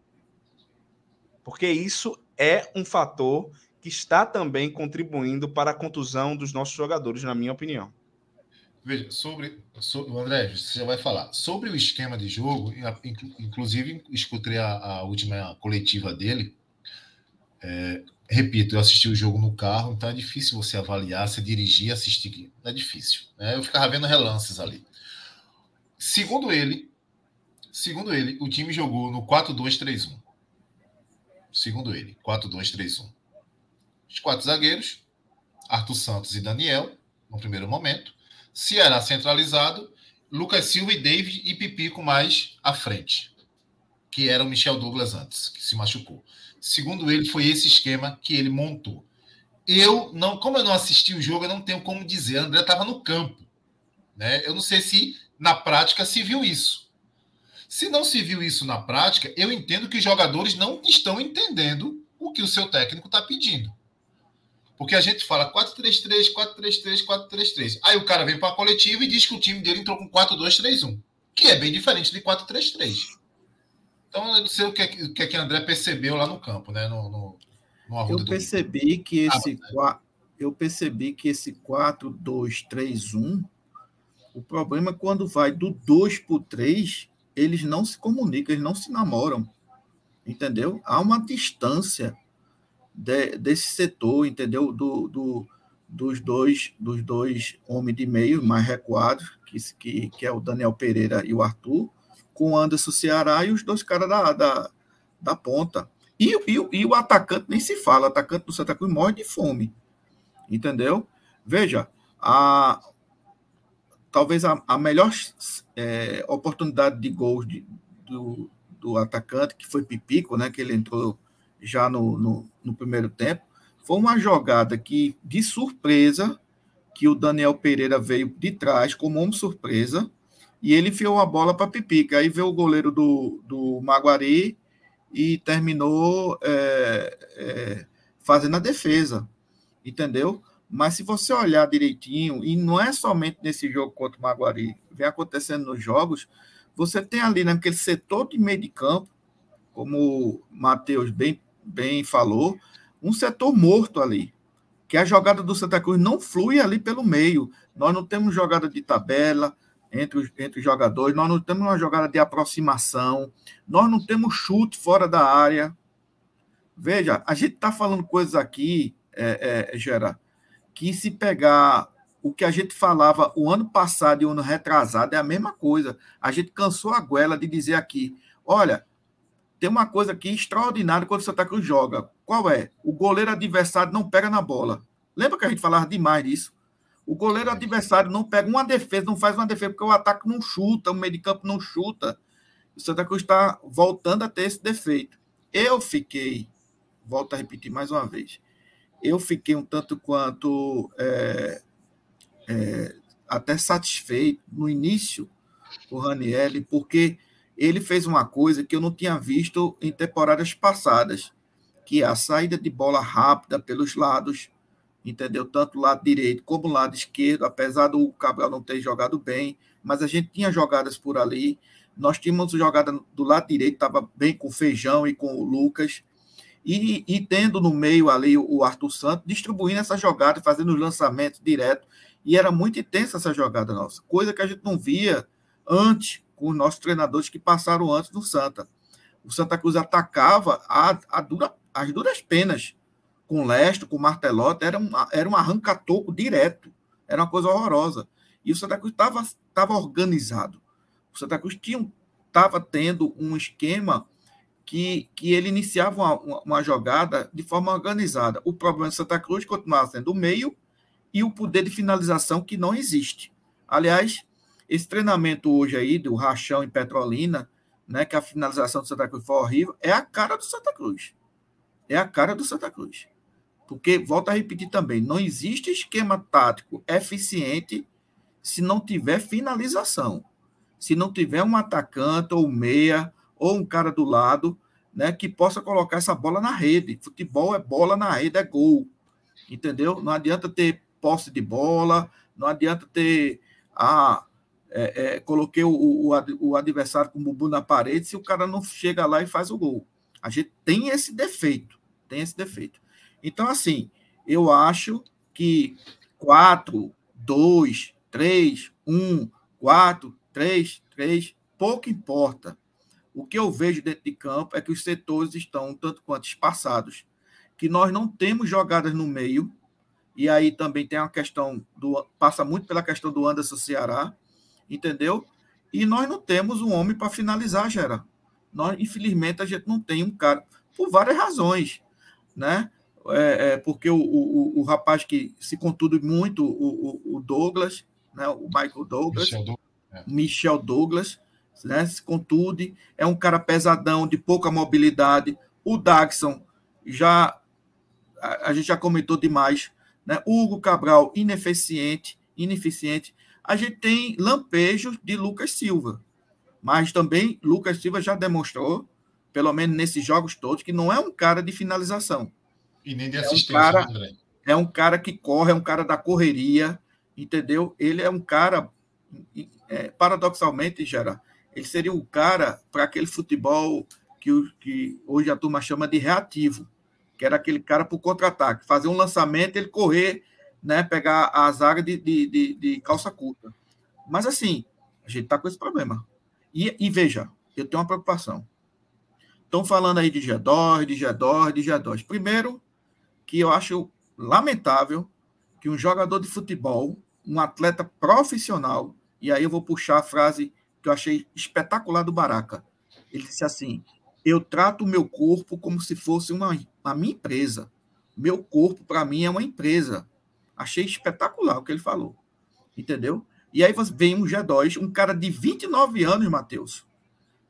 [SPEAKER 2] Porque isso é um fator que está também contribuindo para a contusão dos nossos jogadores, na minha opinião.
[SPEAKER 1] Veja, sobre, sobre André, você vai falar sobre o esquema de jogo. Inclusive, escutei a, a última coletiva dele. É, repito, eu assisti o jogo no carro, então é difícil você avaliar, se dirigir, assistir. É difícil. Né? Eu ficava vendo relances ali. Segundo ele, segundo ele, o time jogou no 4-2-3-1. Segundo ele, 4-2-3-1. Os quatro zagueiros, Arthur Santos e Daniel, no primeiro momento. Ceará centralizado, Lucas Silva e David e Pipico mais à frente, que era o Michel Douglas antes, que se machucou. Segundo ele, foi esse esquema que ele montou. Eu não, como eu não assisti o jogo, eu não tenho como dizer. André estava no campo, né? Eu não sei se na prática se viu isso. Se não se viu isso na prática, eu entendo que os jogadores não estão entendendo o que o seu técnico está pedindo. Porque a gente fala 4-3-3, 4-3-3, 4-3-3. Aí o cara vem para a coletiva e diz que o time dele entrou com 4-2-3-1, que é bem diferente de 4-3-3. Então, eu não sei o que, é, o que é que André percebeu lá no campo, né? No, no,
[SPEAKER 3] no eu percebi que esse ah, eu percebi que esse 4-2-3-1, o problema é quando vai do 2 para o 3, eles não se comunicam, eles não se namoram. Entendeu? Há uma distância de, desse setor, entendeu? Do, do, dos dois dos dois homens de meio mais recuados, que, que, que é o Daniel Pereira e o Arthur, com o Anderson Ceará e os dois caras da, da, da ponta. E, e, e o atacante nem se fala, o atacante do Santa Cruz morre de fome. Entendeu? Veja, a, talvez a, a melhor é, oportunidade de gols de, do, do atacante, que foi Pipico, né? Que ele entrou já no, no, no primeiro tempo, foi uma jogada que, de surpresa, que o Daniel Pereira veio de trás como uma surpresa, e ele enfiou a bola para Pipica. Aí veio o goleiro do, do Maguari e terminou é, é, fazendo a defesa, entendeu? Mas se você olhar direitinho, e não é somente nesse jogo contra o Maguari, vem acontecendo nos jogos, você tem ali naquele setor de meio de campo, como o Matheus bem bem falou, um setor morto ali. Que a jogada do Santa Cruz não flui ali pelo meio. Nós não temos jogada de tabela entre os, entre os jogadores, nós não temos uma jogada de aproximação, nós não temos chute fora da área. Veja, a gente está falando coisas aqui, é, é, Gera, que se pegar o que a gente falava o ano passado e o ano retrasado é a mesma coisa. A gente cansou a goela de dizer aqui: olha, tem uma coisa aqui extraordinária quando o Santa Cruz joga. Qual é? O goleiro adversário não pega na bola. Lembra que a gente falava demais disso? O goleiro adversário não pega uma defesa, não faz uma defesa, porque o ataque não chuta, o meio de campo não chuta. O Santa Cruz está voltando a ter esse defeito. Eu fiquei, volto a repetir mais uma vez, eu fiquei um tanto quanto é, é, até satisfeito no início com o Ranielli, porque ele fez uma coisa que eu não tinha visto em temporadas passadas, que é a saída de bola rápida pelos lados, entendeu? Tanto lado direito como lado esquerdo, apesar do Cabral não ter jogado bem, mas a gente tinha jogadas por ali. Nós tínhamos jogada do lado direito, estava bem com o Feijão e com o Lucas, e, e, tendo no meio ali o Arthur Santos, distribuindo essa jogada, fazendo os lançamentos direto, e era muito intensa essa jogada nossa, coisa que a gente não via antes com os nossos treinadores que passaram antes do Santa. O Santa Cruz atacava a, a dura, as duras penas com Lesto, com Martelotti, era um, era um arranca-toco direto. Era uma coisa horrorosa. E o Santa Cruz estava organizado. O Santa Cruz estava tendo um esquema que, que ele iniciava uma, uma, jogada de forma organizada. O problema do Santa Cruz continuava sendo o meio e o poder de finalização que não existe. Aliás, esse treinamento hoje aí do Rachão em Petrolina, né, que a finalização do Santa Cruz foi horrível, é a cara do Santa Cruz. É a cara do Santa Cruz. Porque, volto a repetir também, não existe esquema tático eficiente se não tiver finalização. Se não tiver um atacante ou meia ou um cara do lado, né, que possa colocar essa bola na rede. Futebol é bola na rede, é gol. Entendeu? Não adianta ter posse de bola, não adianta ter ah, é, é, coloquei o, o, o, adversário com o bubu na parede se o cara não chega lá e faz o gol. A gente tem esse defeito, tem esse defeito. Então, assim, eu acho que 4, 2, 3, 1, 4, 3, 3, pouco importa. O que eu vejo dentro de campo é que os setores estão tanto quanto espaçados, que nós não temos jogadas no meio, e aí também tem uma questão do passa muito pela questão do Anderson Ceará, entendeu? E nós não temos um homem para finalizar, Gera. Nós, infelizmente, a gente não tem um cara, por várias razões, né? É, é porque o, o, o, rapaz que se contudo muito, o, o Douglas, né? o Michael Douglas, Michel Douglas, é. Michel Douglas né? se contude, é um cara pesadão, de pouca mobilidade. O Daxon já a, a gente já comentou demais, né? Hugo Cabral ineficiente, ineficiente. A gente tem lampejos de Lucas Silva, mas também Lucas Silva já demonstrou, pelo menos nesses jogos todos, que não é um cara de finalização.
[SPEAKER 1] E nem de assistência,
[SPEAKER 3] é um cara, André. É um cara que corre, é um cara da correria, entendeu? Ele é um cara, é, paradoxalmente, Gera, ele seria um cara para aquele futebol que, que hoje a turma chama de reativo, que era aquele cara para o contra-ataque, fazer um lançamento, ele correr, né, pegar a zaga de, de, de, de calça curta. Mas assim, a gente está com esse problema. E, e, veja, eu tenho uma preocupação. Estão falando aí de G2, de G2, de G2. Primeiro, que eu acho lamentável que um jogador de futebol, um atleta profissional, e aí eu vou puxar a frase que eu achei espetacular do Baraca. Ele disse assim: Eu trato o meu corpo como se fosse uma, a minha empresa. Meu corpo, para mim, é uma empresa. Achei espetacular o que ele falou. Entendeu? E aí vem um G2, um cara de 29 anos, Matheus,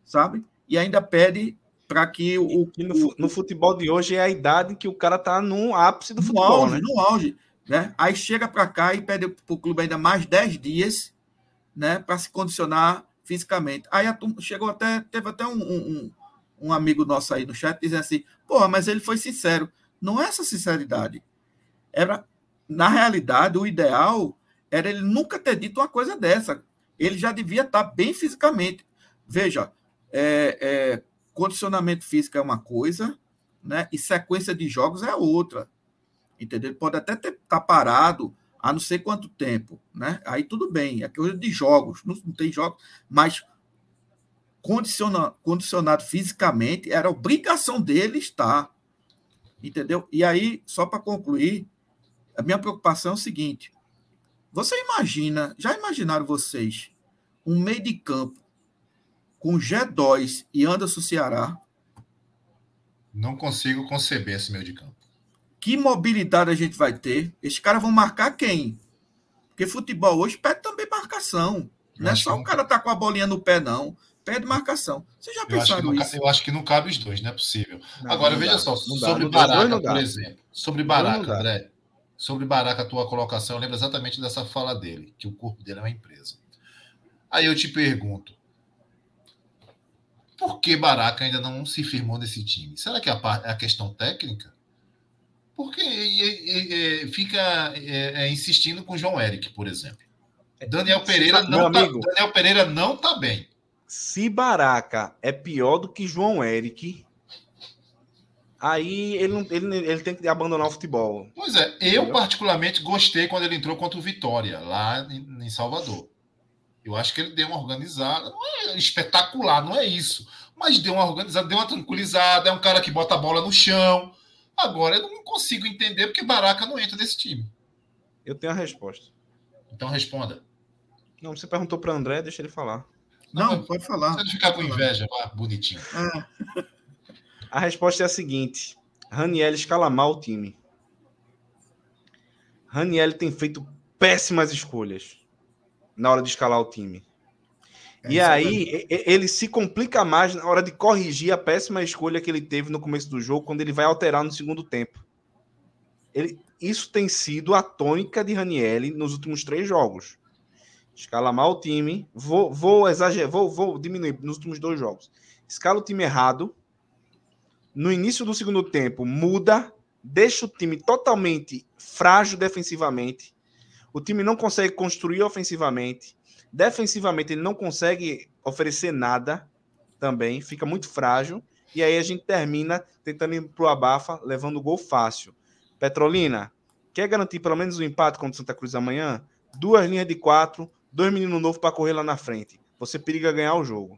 [SPEAKER 3] sabe? E ainda pede para que o,
[SPEAKER 2] no, no, futebol de hoje é a idade que o cara tá no ápice do no futebol,
[SPEAKER 3] auge,
[SPEAKER 2] né?
[SPEAKER 3] No auge, né? Aí chega para cá e pede para o clube ainda mais 10 dias, né, para se condicionar fisicamente. Aí a, chegou até teve até um, um, um, amigo nosso aí no chat dizendo assim: "Porra, mas ele foi sincero". Não é essa sinceridade. Era na realidade o ideal era ele nunca ter dito uma coisa dessa. Ele já devia estar tá bem fisicamente. Veja, é, é, condicionamento físico é uma coisa, né? E sequência de jogos é outra. Entendeu? Ele pode até estar tá parado há não sei quanto tempo, né? Aí tudo bem, é coisa de jogos, não, não tem jogos, mas condiciona, condicionado fisicamente era obrigação dele estar. Entendeu? E aí, só para concluir, a minha preocupação é o seguinte: você imagina, já imaginaram vocês um meio de campo com G2 e Anderson Ceará.
[SPEAKER 1] Não consigo conceber esse meio de campo.
[SPEAKER 3] Que mobilidade a gente vai ter? Esses caras vão marcar quem? Porque futebol hoje pede também marcação. Não é só o cara tá com a bolinha no pé, não. Pede marcação. Vocês já pensaram
[SPEAKER 1] isso? eu acho que não cabe os dois, não é possível. Não, Agora, não veja dá, só, sobre dá, Baraca, por exemplo. Sobre Baraca, André. Sobre Baraca, a tua colocação, eu lembro exatamente dessa fala dele, que o corpo dele é uma empresa. Aí eu te pergunto, por que Baraca ainda não se firmou nesse time? Será que é a, é questão técnica? Porque é, é, fica é, insistindo com João Eric, por exemplo. Daniel Pereira, não tá, amigo, Daniel Pereira não tá bem.
[SPEAKER 2] Se Baraca é pior do que João Eric, aí ele, não, ele, ele tem que abandonar o futebol.
[SPEAKER 1] Pois é, eu Entendeu? particularmente gostei quando ele entrou contra o Vitória, lá em, em Salvador. Eu acho que ele deu uma organizada. Não é espetacular, não é isso. Mas deu uma organizada, deu uma tranquilizada. É um cara que bota a bola no chão. Agora eu não consigo entender porque Baraca não entra nesse time.
[SPEAKER 2] Eu tenho a resposta.
[SPEAKER 1] Então responda.
[SPEAKER 2] Não, você perguntou para André, deixa ele falar.
[SPEAKER 3] Não, não pode falar. Você
[SPEAKER 1] não ficar com inveja, vá, bonitinho. É.
[SPEAKER 2] A resposta é a seguinte: Raniel escala mal o time. Raniel tem feito péssimas escolhas na hora de escalar o time. É, e aí é... ele se complica mais na hora de corrigir a péssima escolha que ele teve no começo do jogo, quando ele vai alterar no segundo tempo. Ele, isso tem sido a tônica de Ranielli nos últimos três jogos. Escala mal o time, vou, vou exagerar, vou, vou diminuir nos últimos dois jogos. Escala o time errado. No início do segundo tempo, muda, deixa o time totalmente frágil defensivamente o time não consegue construir ofensivamente. Defensivamente, ele não consegue oferecer nada também, fica muito frágil. E aí a gente termina tentando ir pro abafa, levando o gol fácil. Petrolina, quer garantir pelo menos o um empate contra o Santa Cruz amanhã? duas linhas de quatro, dois meninos novos para correr lá na frente. Você periga ganhar o jogo.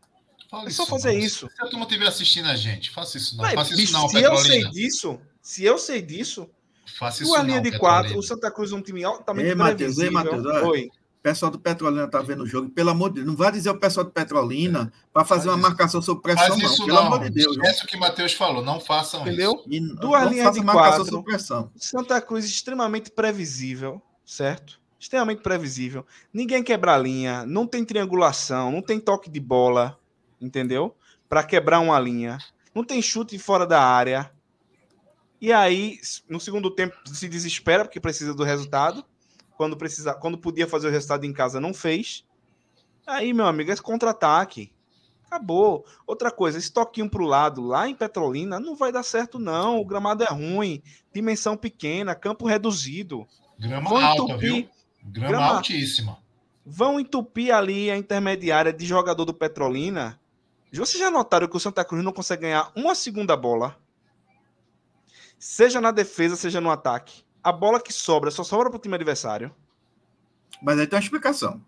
[SPEAKER 1] Fala
[SPEAKER 2] É só
[SPEAKER 1] isso,
[SPEAKER 2] fazer isso.
[SPEAKER 1] Se a turma estiver assistindo a gente, faça isso não.
[SPEAKER 2] Vai,
[SPEAKER 1] faça isso não,
[SPEAKER 2] se eu sei
[SPEAKER 1] Petrolina.
[SPEAKER 2] disso, se eu sei disso,
[SPEAKER 1] Faça isso
[SPEAKER 2] duas
[SPEAKER 1] não,
[SPEAKER 2] linhas de
[SPEAKER 1] Petrolina.
[SPEAKER 2] quatro, o Santa Cruz é um time altamente
[SPEAKER 3] Ei, Matheus, ei. Matheus, olha.
[SPEAKER 2] Oi.
[SPEAKER 3] O pessoal do Petrolina tá vendo o jogo. Pelo amor de Deus, não vai dizer o pessoal do Petrolina para fazer
[SPEAKER 1] Faz
[SPEAKER 3] uma
[SPEAKER 1] isso.
[SPEAKER 3] marcação sob pressão,
[SPEAKER 1] Faz
[SPEAKER 3] não.
[SPEAKER 1] isso
[SPEAKER 3] Pelo
[SPEAKER 1] não.
[SPEAKER 3] amor de Deus.
[SPEAKER 1] Esquece o que o Matheus falou. Não façam
[SPEAKER 2] Entendeu?
[SPEAKER 3] E
[SPEAKER 2] Duas
[SPEAKER 3] não
[SPEAKER 2] linhas de
[SPEAKER 3] marcação
[SPEAKER 2] quatro. Santa Cruz extremamente previsível, certo? Extremamente previsível. Ninguém quebra a linha, não tem triangulação, não tem toque de bola, entendeu? Para quebrar uma linha. Não tem chute fora da área. E aí, no segundo tempo, se desespera porque precisa do resultado. Quando precisa, quando podia fazer o resultado em casa, não fez. Aí, meu amigo, é contra-ataque. Acabou. Outra coisa, esse toquinho pro lado lá em Petrolina não vai dar certo, não. O gramado é ruim, dimensão pequena, campo reduzido.
[SPEAKER 1] Grama
[SPEAKER 2] Vão
[SPEAKER 1] alta,
[SPEAKER 2] entupir,
[SPEAKER 1] viu? Grama,
[SPEAKER 2] Grama-
[SPEAKER 1] altíssima.
[SPEAKER 2] vão entupir ali a intermediária de jogador do Petrolina. Vocês já notaram que o Santa Cruz não consegue ganhar uma segunda bola? Seja na defesa, seja no ataque. A bola que sobra só sobra para o time adversário.
[SPEAKER 3] Mas aí tem uma explicação.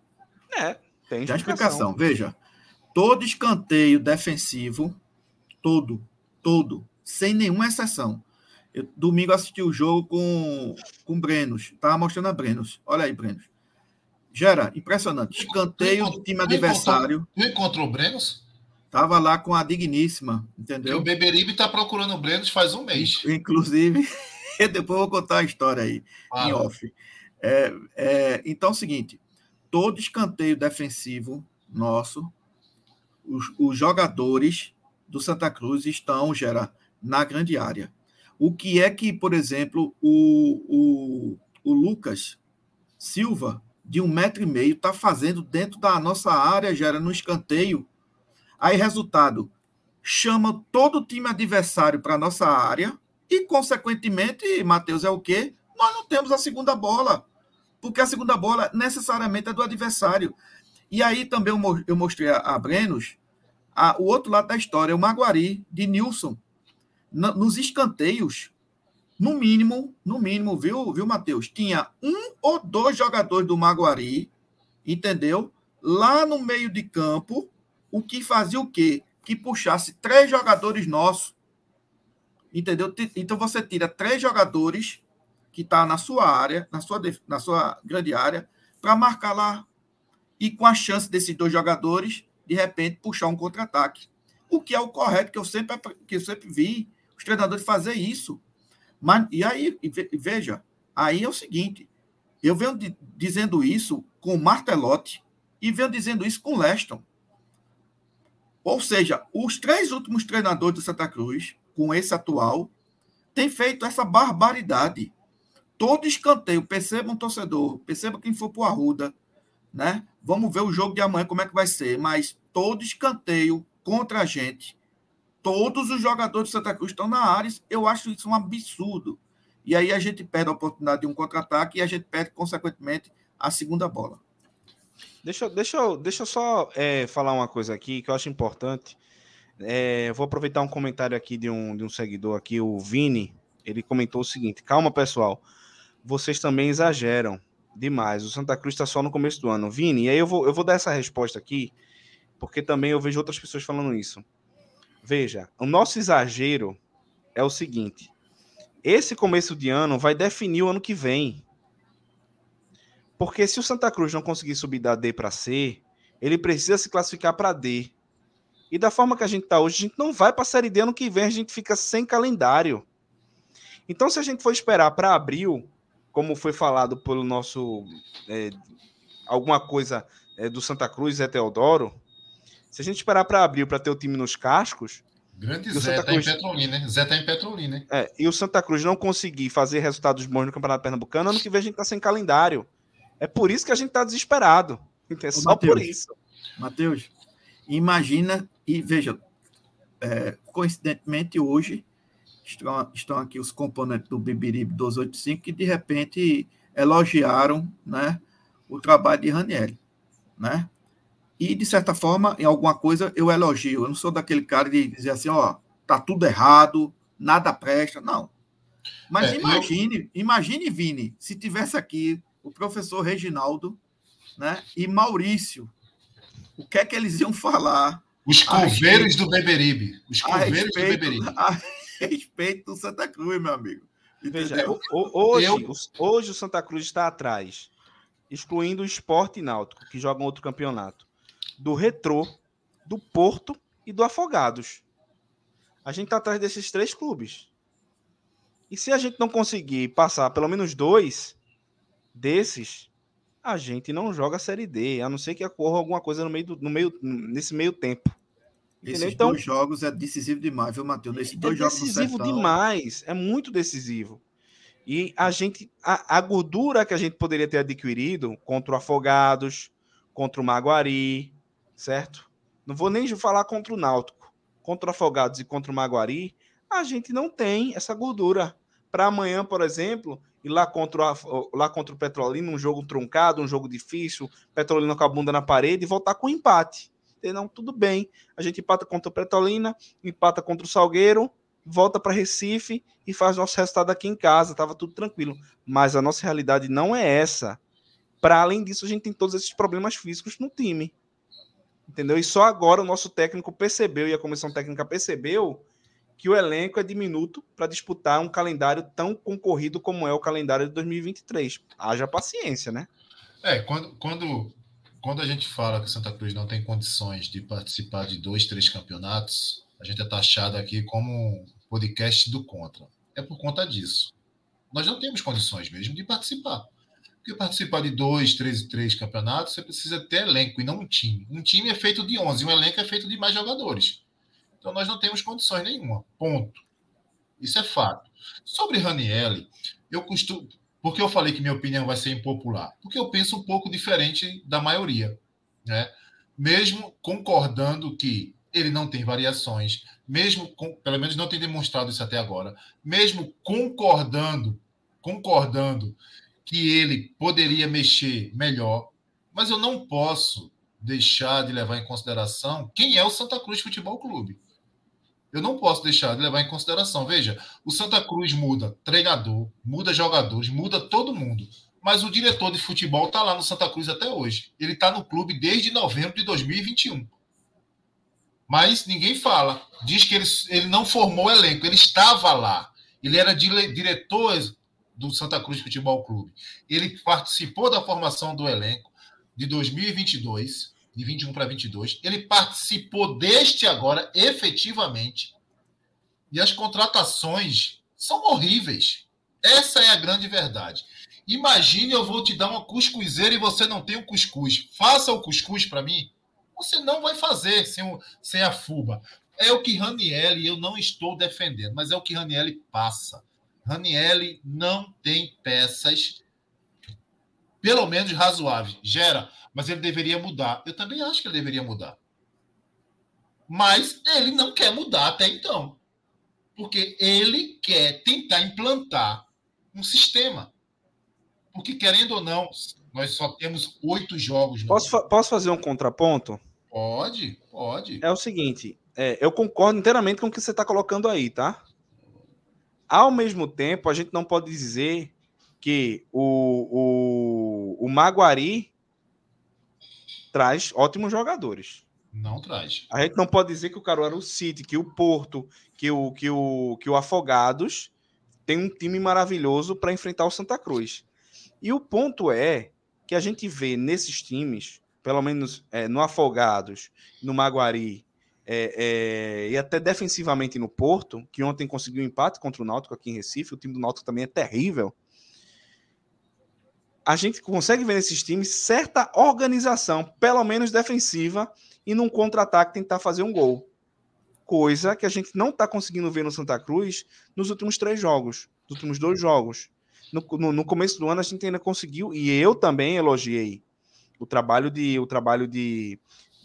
[SPEAKER 2] É, tem
[SPEAKER 3] Tem uma
[SPEAKER 2] explicação.
[SPEAKER 3] explicação. Veja, todo escanteio defensivo, todo, todo, sem nenhuma exceção. Eu, domingo assisti o jogo com, com Brenos. Tava mostrando a Brenos. Olha aí, Brenos. Gera, impressionante. Escanteio do time adversário.
[SPEAKER 1] Tu encontrou o Brenos?
[SPEAKER 3] Tava lá com a digníssima, entendeu?
[SPEAKER 1] o Beberibe tá procurando o Brenos faz um mês.
[SPEAKER 3] Inclusive, depois eu vou contar a história aí. em
[SPEAKER 1] Fala.
[SPEAKER 3] off. É, é, então é o seguinte: todo escanteio defensivo nosso, os, os jogadores do Santa Cruz estão, Gera, na grande área. O que é que, por exemplo, o, o, o Lucas Silva, de um metro e meio, está fazendo dentro da nossa área, Gera, no escanteio? Aí, resultado, chama todo o time adversário para a nossa área e, consequentemente, Matheus, é o quê? Nós não temos a segunda bola, porque a segunda bola necessariamente é do adversário. E aí também eu mostrei a, a Brenos a- o outro lado da história, o Maguari, de Nilson. Na- nos escanteios, no mínimo, no mínimo, viu, viu, Matheus? Tinha um ou dois jogadores do Maguari, entendeu? Lá no meio de campo, o que fazia o quê? Que puxasse três jogadores nossos. Entendeu? Então você tira três jogadores que está na sua área, na sua, na sua grande área, para marcar lá. E com a chance desses dois jogadores, de repente, puxar um contra-ataque. O que é o correto, que eu sempre, que eu sempre vi os treinadores fazer isso. Mas, e aí, ve- veja, aí é o seguinte: eu venho di- dizendo isso com o Martelotti e venho dizendo isso com o Leston. Ou seja, os três últimos treinadores do Santa Cruz, com esse atual, têm feito essa barbaridade. Todo escanteio, perceba um torcedor, perceba quem for para o Arruda, né? Vamos ver o jogo de amanhã como é que vai ser, mas todo escanteio contra a gente, todos os jogadores do Santa Cruz estão na área, eu acho isso um absurdo. E aí a gente perde a oportunidade de um contra-ataque e a gente perde, consequentemente, a segunda bola.
[SPEAKER 2] Deixa, deixa, deixa eu só é, falar uma coisa aqui que eu acho importante. É, vou aproveitar um comentário aqui de um, de um seguidor aqui, o Vini. Ele comentou o seguinte: calma, pessoal. Vocês também exageram demais. O Santa Cruz está só no começo do ano. Vini, e aí eu vou, eu vou dar essa resposta aqui, porque também eu vejo outras pessoas falando isso. Veja, o nosso exagero é o seguinte: esse começo de ano vai definir o ano que vem. Porque se o Santa Cruz não conseguir subir da D para C, ele precisa se classificar para D. E da forma que a gente está hoje, a gente não vai para a Série D ano que vem, a gente fica sem calendário. Então, se a gente for esperar para abril, como foi falado pelo nosso. é, alguma coisa é, do Santa Cruz, Zé Teodoro, se a gente esperar para abril para ter o time nos cascos,
[SPEAKER 1] Grande
[SPEAKER 2] E o
[SPEAKER 1] Zé
[SPEAKER 2] Santa
[SPEAKER 1] tá em
[SPEAKER 2] Cruz?
[SPEAKER 1] Petrolina, né? Zé tá em Petrolina, né?
[SPEAKER 2] é, e o Santa Cruz não conseguir fazer resultados bons no Campeonato Pernambucano, ano que vem a gente tá sem calendário. É por isso que a gente tá desesperado. É só por
[SPEAKER 3] Matheus.
[SPEAKER 2] isso.
[SPEAKER 3] Matheus, imagina e veja, é, coincidentemente hoje estão, estão aqui os componentes do Bibiribe 285 que de repente elogiaram né, o trabalho de Raniel. Né? E de certa forma, em alguma coisa eu elogio. Eu não sou daquele cara de dizer assim, ó, tá tudo errado, nada presta. Não. Mas
[SPEAKER 1] É, eu-
[SPEAKER 3] imagine, imagine, Vini, se tivesse aqui o professor Reginaldo né, e Maurício. O que é que eles iam falar?
[SPEAKER 1] Os coveiros do Beberibe. Os coveiros
[SPEAKER 3] do Beberibe. A respeito do Santa Cruz, meu amigo.
[SPEAKER 2] Veja, hoje, Eu... hoje o Santa Cruz está atrás, excluindo o Esporte Náutico, que jogam outro campeonato, do Retrô, do Porto e do Afogados. A gente está atrás desses três clubes. E se a gente não conseguir passar pelo menos dois desses, a gente não joga a Série D, a não ser que ocorra alguma coisa no meio, do, no meio nesse meio tempo.
[SPEAKER 3] Esses então, dois jogos é decisivo demais, viu, Matheus? Esses dois
[SPEAKER 2] é decisivo demais, é muito decisivo. E a gente, a, a, gordura que a gente poderia ter adquirido contra o Afogados, contra o Maguari, certo? Não vou nem falar contra o Náutico, contra o Afogados e contra o Maguari, a gente não tem essa gordura para amanhã, por exemplo, ir lá contra, o, lá contra o Petrolina, um jogo truncado, um jogo difícil, Petrolina com a bunda na parede e voltar com empate. Não, tudo bem. A gente empata contra o Petrolina, empata contra o Salgueiro, volta para Recife e faz nosso resultado aqui em casa. Tava tudo tranquilo. Mas a nossa realidade não é essa. Para além disso, a gente tem todos esses problemas físicos no time. Entendeu? E só agora o nosso técnico percebeu e a comissão técnica percebeu que o elenco é diminuto para disputar um calendário tão concorrido como é o calendário de 2023. Haja paciência, né?
[SPEAKER 1] É, quando, quando, quando a gente fala que Santa Cruz não tem condições de participar de dois, três campeonatos, a gente é taxado aqui como um podcast do contra. É por conta disso. Nós não temos condições mesmo de participar. Porque participar de dois, três, três campeonatos, você precisa ter elenco e não um time. Um time é feito de 11, um elenco é feito de mais jogadores. Então nós não temos condições nenhuma. Ponto. Isso é fato. Sobre Ranielli, eu costumo. Por que eu falei que minha opinião vai ser impopular? Porque eu penso um pouco diferente da maioria. Né? Mesmo concordando que ele não tem variações, mesmo com, pelo menos não tem demonstrado isso até agora, mesmo concordando, concordando que ele poderia mexer melhor, mas eu não posso deixar de levar em consideração quem é o Santa Cruz Futebol Clube. Eu não posso deixar de levar em consideração. Veja, o Santa Cruz muda treinador, muda jogadores, muda todo mundo. Mas o diretor de futebol está lá no Santa Cruz até hoje. Ele está no clube desde novembro de 2021. Mas ninguém fala. Diz que ele, ele não formou elenco, ele estava lá. Ele era diretor do Santa Cruz Futebol Clube. Ele participou da formação do elenco de 2022 de 21 para 22. Ele participou deste agora efetivamente. E as contratações são horríveis. Essa é a grande verdade. Imagine eu vou te dar uma cuscuzeira e você não tem o um cuscuz. Faça o cuscuz para mim. Você não vai fazer sem, o, sem a fuba. É o que Ranielli, eu não estou defendendo, mas é o que Ranielli passa. Ranielli não tem peças, pelo menos razoáveis. Gera, mas ele deveria mudar. Eu também acho que ele deveria mudar. Mas ele não quer mudar até então. Porque ele quer tentar implantar um sistema. Porque, querendo ou não, nós só temos oito jogos.
[SPEAKER 2] Posso, fa posso fazer um contraponto?
[SPEAKER 1] Pode, pode.
[SPEAKER 2] É o seguinte, é, eu concordo inteiramente com o que você está colocando aí, tá? Ao mesmo tempo, a gente não pode dizer que o, o, o Maguari traz ótimos jogadores.
[SPEAKER 1] Não traz.
[SPEAKER 2] A gente não pode dizer que o Caruaru City, que o Porto, que o, que o, que o Afogados tem um time maravilhoso para enfrentar o Santa Cruz. E o ponto é que a gente vê nesses times, pelo menos é, no Afogados, no Maguari é, é, e até defensivamente no Porto, que ontem conseguiu um empate contra o Náutico aqui em Recife, o time do Náutico também é terrível a gente consegue ver nesses times certa organização, pelo menos defensiva, e num contra-ataque tentar fazer um gol. Coisa que a gente não está conseguindo ver no Santa Cruz nos últimos três jogos, nos últimos dois jogos. No, no, no, começo do ano a gente ainda conseguiu, e eu também elogiei o trabalho de o trabalho de,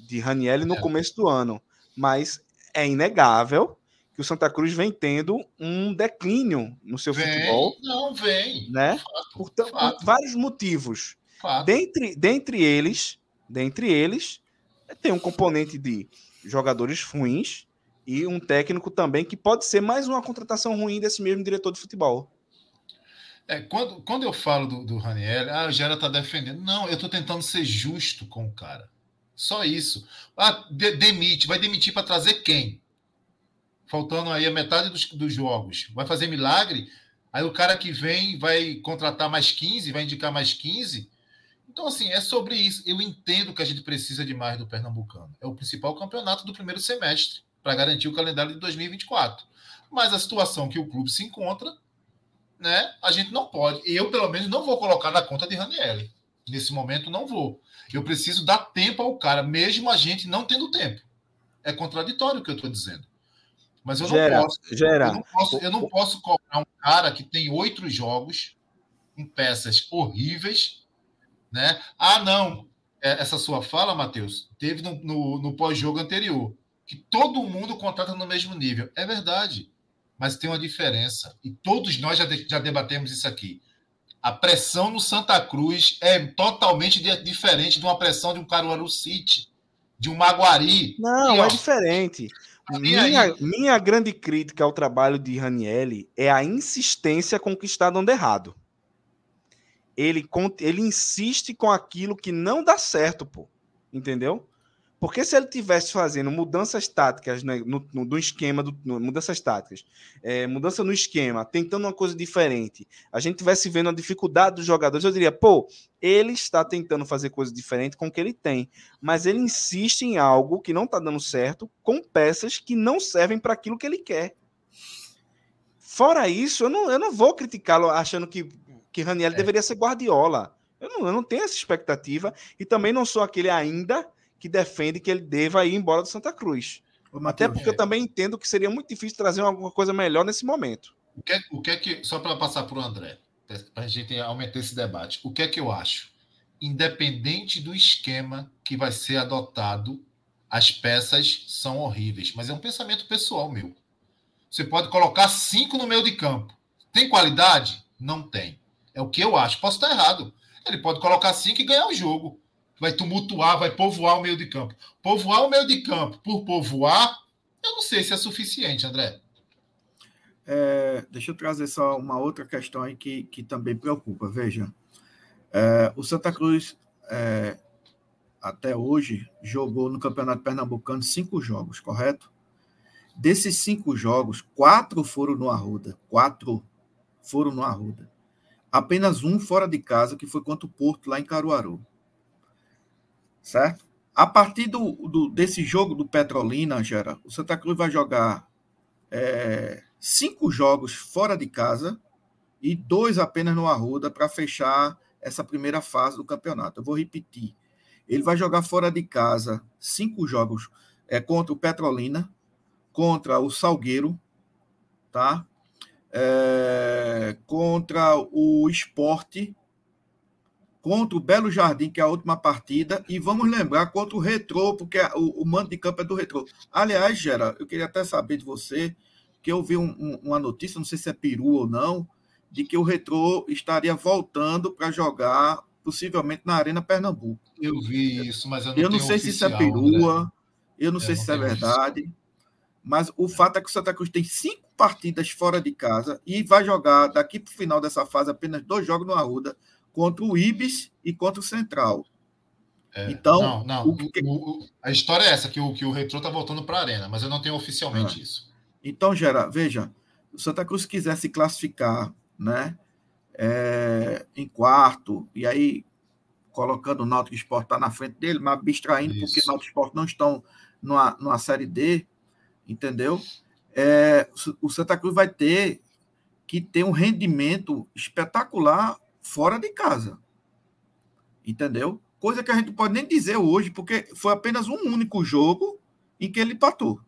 [SPEAKER 2] de Ranielli no é. começo do ano. Mas é inegável que o Santa Cruz vem tendo um declínio no seu
[SPEAKER 1] vem,
[SPEAKER 2] futebol.
[SPEAKER 1] Não, vem.
[SPEAKER 2] Né? Fato, por, fato. por, vários motivos. Fato. Dentre, dentre eles, dentre eles, tem um componente de jogadores ruins e um técnico também que pode ser mais uma contratação ruim desse mesmo diretor de futebol.
[SPEAKER 1] É, quando, quando eu falo do, do Raniel, ah, o Gera tá defendendo. Não, eu estou tentando ser justo com o cara. Só isso. Ah, de, demite. Vai demitir para trazer quem? Faltando aí a metade dos, dos jogos. Vai fazer milagre? Aí o cara que vem vai contratar mais 15, vai indicar mais 15. Então, assim, é sobre isso. Eu entendo que a gente precisa de mais do Pernambucano. É o principal campeonato do primeiro semestre para garantir o calendário de 2024. Mas a situação que o clube se encontra né, a gente não pode. Eu, pelo menos, não vou colocar na conta de Raniel. Nesse momento, não vou. Eu preciso dar tempo ao cara, mesmo a gente não tendo tempo. É contraditório o que eu estou dizendo. Mas eu não
[SPEAKER 2] Gera,
[SPEAKER 1] posso.
[SPEAKER 2] Gera.
[SPEAKER 1] Eu não posso, eu não posso cobrar um cara que tem oito jogos com peças horríveis, né? Ah, não. É, essa sua fala, Matheus, teve no, no, no pós-jogo anterior. Que todo mundo contrata no mesmo nível. É verdade mas tem uma diferença. E todos nós já, já debatemos isso aqui. A pressão no Santa Cruz é totalmente diferente de uma pressão de um Caruaru City, de um Maguari.
[SPEAKER 2] Não, e, ó, é diferente. Minha, minha grande crítica ao trabalho de Ranielli é a insistência com o que está dando errado. Ele, ele insiste com aquilo que não dá certo, pô. Entendeu? Porque se ele tivesse fazendo mudanças táticas né, no, no, do esquema, do, no, mudanças táticas, é, mudança no esquema, tentando uma coisa diferente, a gente tivesse vendo a dificuldade dos jogadores, eu diria, pô, ele está tentando fazer coisa diferente com o que ele tem, mas ele insiste em algo que não está dando certo com peças que não servem para aquilo que ele quer. Fora isso, eu não, eu não vou criticá-lo achando que, que Raniel é. deveria ser Guardiola. Eu não, eu não tenho essa expectativa e também não sou aquele ainda que defende que ele deva ir embora do Santa Cruz. Ô, Até porque é. eu também entendo que seria muito difícil trazer alguma coisa melhor nesse momento.
[SPEAKER 1] O que, é, o que é que, só para passar para o André, para a gente aumentar esse debate, o que é que eu acho? Independente do esquema que vai ser adotado, as peças são horríveis, mas é um pensamento pessoal meu. Você pode colocar cinco no meio de campo. Tem qualidade? Não tem. É o que eu acho. Posso estar errado. Ele pode colocar cinco e ganhar o jogo vai tumultuar, vai povoar o meio de campo. Povoar o meio de campo por povoar, eu não sei se é suficiente, André.
[SPEAKER 3] É, deixa eu trazer só uma outra questão aí que, que também preocupa. Veja, é, o Santa Cruz, é, até hoje, jogou no Campeonato Pernambucano cinco jogos, correto? Desses cinco jogos, quatro foram no Arruda. Quatro foram no Arruda. Apenas um fora de casa, que foi contra o Porto, lá em Caruaru certo? A partir do, do, desse jogo do Petrolina, Gera, o Santa Cruz vai jogar é, cinco jogos fora de casa e dois apenas no Arruda para fechar essa primeira fase do campeonato. Eu vou repetir. Ele vai jogar fora de casa cinco jogos é, contra o Petrolina, contra o Salgueiro, tá? É, contra o Esporte contra o Belo Jardim, que é a última partida, e vamos lembrar contra o Retrô, porque o, o mando de campo é do Retrô. Aliás, Gera, eu queria até saber de você, que eu vi um, um, uma notícia, não sei se é peru ou não, de que o Retrô estaria voltando para jogar, possivelmente na Arena Pernambuco.
[SPEAKER 1] Eu vi isso, mas eu não
[SPEAKER 3] Eu não sei oficial, se isso é perua, né? eu não eu sei não se é verdade, isso. mas o fato é que o Santa Cruz tem cinco partidas fora de casa e vai jogar daqui para o final dessa fase apenas dois jogos no Arruda, contra o Ibis e contra o Central.
[SPEAKER 1] É, então, não, não. O que... o, a história é essa, que o, que o Retro está voltando para a Arena, mas eu não tenho oficialmente ah. isso.
[SPEAKER 3] Então, Gera, veja, o Santa Cruz quiser se classificar né, é, em quarto, e aí colocando o Náutico Esporte está na frente dele, mas abstraindo, isso. porque o Náutico Esporte não estão numa, numa Série D, entendeu? É, o Santa Cruz vai ter que ter um rendimento espetacular fora de casa. Entendeu? Coisa que a gente pode nem dizer hoje, porque foi apenas um único jogo em que ele empatou.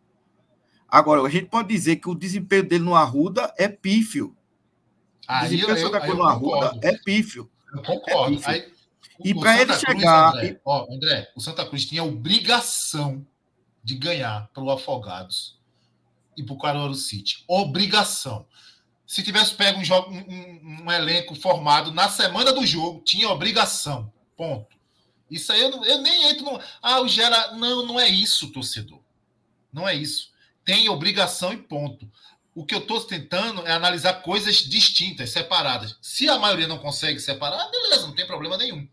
[SPEAKER 3] Agora, a gente pode dizer que o desempenho dele no Arruda é pífio.
[SPEAKER 1] O desempenho eu, eu, eu, no Arruda
[SPEAKER 3] é pífio.
[SPEAKER 1] Eu concordo. É Aí,
[SPEAKER 3] e para ele chegar.
[SPEAKER 1] André, ó, André, o Santa Cruz tinha obrigação de ganhar pelo Afogados e para o Caruaru City. Obrigação se tivesse pego um, jogo, um, um, elenco formado na semana do jogo, tinha obrigação. Ponto. Isso aí eu, não, eu nem entro no. Ah, o Gera. Não, não é isso, torcedor. Não é isso. Tem obrigação e ponto. O que eu estou tentando é analisar coisas distintas, separadas. Se a maioria não consegue separar, beleza, não tem problema nenhum.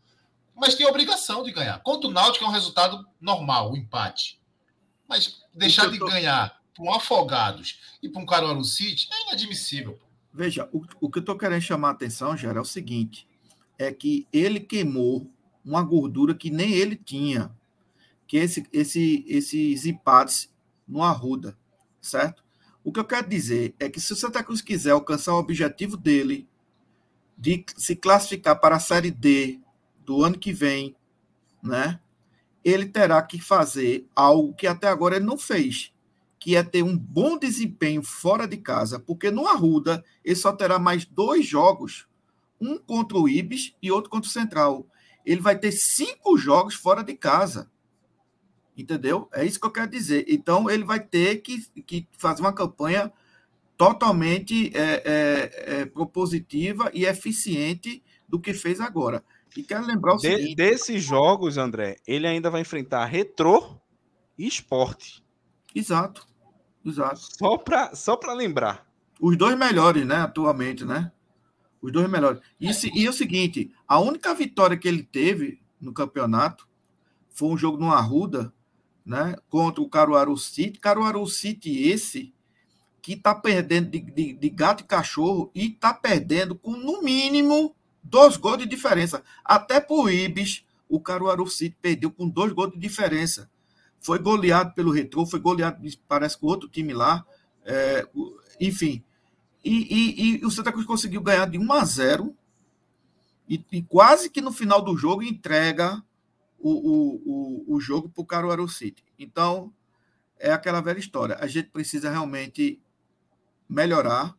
[SPEAKER 1] Mas tem obrigação de ganhar. Contra o Náutico é um resultado normal, o empate. Mas deixar de tô... ganhar para um Afogados e para um Caruaru City é inadmissível.
[SPEAKER 3] Veja, o, o que eu estou querendo chamar a atenção, Gera, é o seguinte: é que ele queimou uma gordura que nem ele tinha, que esse, esse, esses empates no Arruda, certo? O que eu quero dizer é que se o Santa Cruz quiser alcançar o objetivo dele de se classificar para a Série D do ano que vem, né? Ele terá que fazer algo que até agora ele não fez, que é ter um bom desempenho fora de casa, porque no Arruda ele só terá mais dois jogos, um contra o Ibis e outro contra o Central. Ele vai ter cinco jogos fora de casa. Entendeu? É isso que eu quero dizer. Então, ele vai ter que, que fazer uma campanha totalmente é, é, é, propositiva e eficiente do que fez agora. E quero lembrar o
[SPEAKER 2] de,
[SPEAKER 3] seguinte...
[SPEAKER 2] Desses jogos, André, ele ainda vai enfrentar retrô e esporte.
[SPEAKER 3] Exato. Exato.
[SPEAKER 2] Só para só lembrar.
[SPEAKER 3] Os dois melhores, né, atualmente, né? Os dois melhores. E, se, e é o seguinte: a única vitória que ele teve no campeonato foi um jogo no Arruda, né? Contra o Caruaru City. Caruaru City, esse, que está perdendo de, de, de, gato e cachorro e está perdendo com, no mínimo, dois gols de diferença. Até por Ibis, o Caruaru City perdeu com dois gols de diferença foi goleado pelo Retrô, foi goleado, parece, com outro time lá. É, enfim. E, e, e, o Santa Cruz conseguiu ganhar de 1 a 0 e, e quase que no final do jogo entrega o, o, o, o jogo para o Caruaru City. Então, é aquela velha história. A gente precisa realmente melhorar.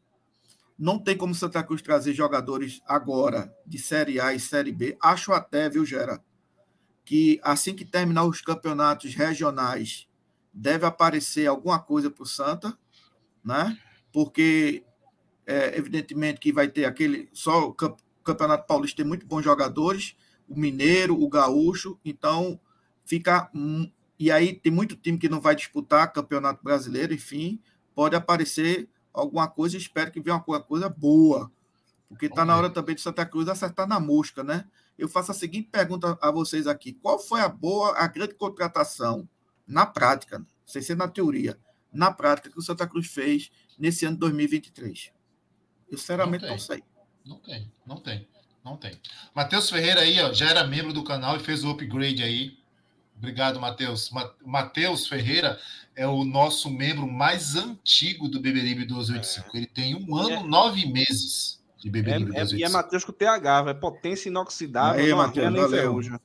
[SPEAKER 3] Não tem como Santa Cruz trazer jogadores agora de Série A e Série B. Acho até, viu, Gera, que assim que terminar os campeonatos regionais, deve aparecer alguma coisa para o Santa, né? Porque é, evidentemente que vai ter aquele só o Campeonato Paulista tem muito bons jogadores, o Mineiro, o Gaúcho, então fica e aí tem muito time que não vai disputar Campeonato Brasileiro, enfim, pode aparecer alguma coisa, espero que venha alguma coisa boa, porque está na hora também de Santa Cruz acertar na mosca, né? Eu faço a seguinte pergunta a vocês aqui: qual foi a boa, a grande contratação na prática, sem ser na teoria, na prática que o Santa Cruz fez nesse ano de 2023? Eu sinceramente não, não sei.
[SPEAKER 1] Não tem, não tem, não tem. Matheus Ferreira aí, ó, já era membro do canal e fez o upgrade aí. Obrigado, Matheus. Matheus Ferreira é o nosso membro mais antigo do Beberibe 1285. É. Ele tem um ano, é. nove meses
[SPEAKER 2] de bebida é, é, E é Matheus com TH, é potência inoxidável, Aí, não Mateus, ferrugem.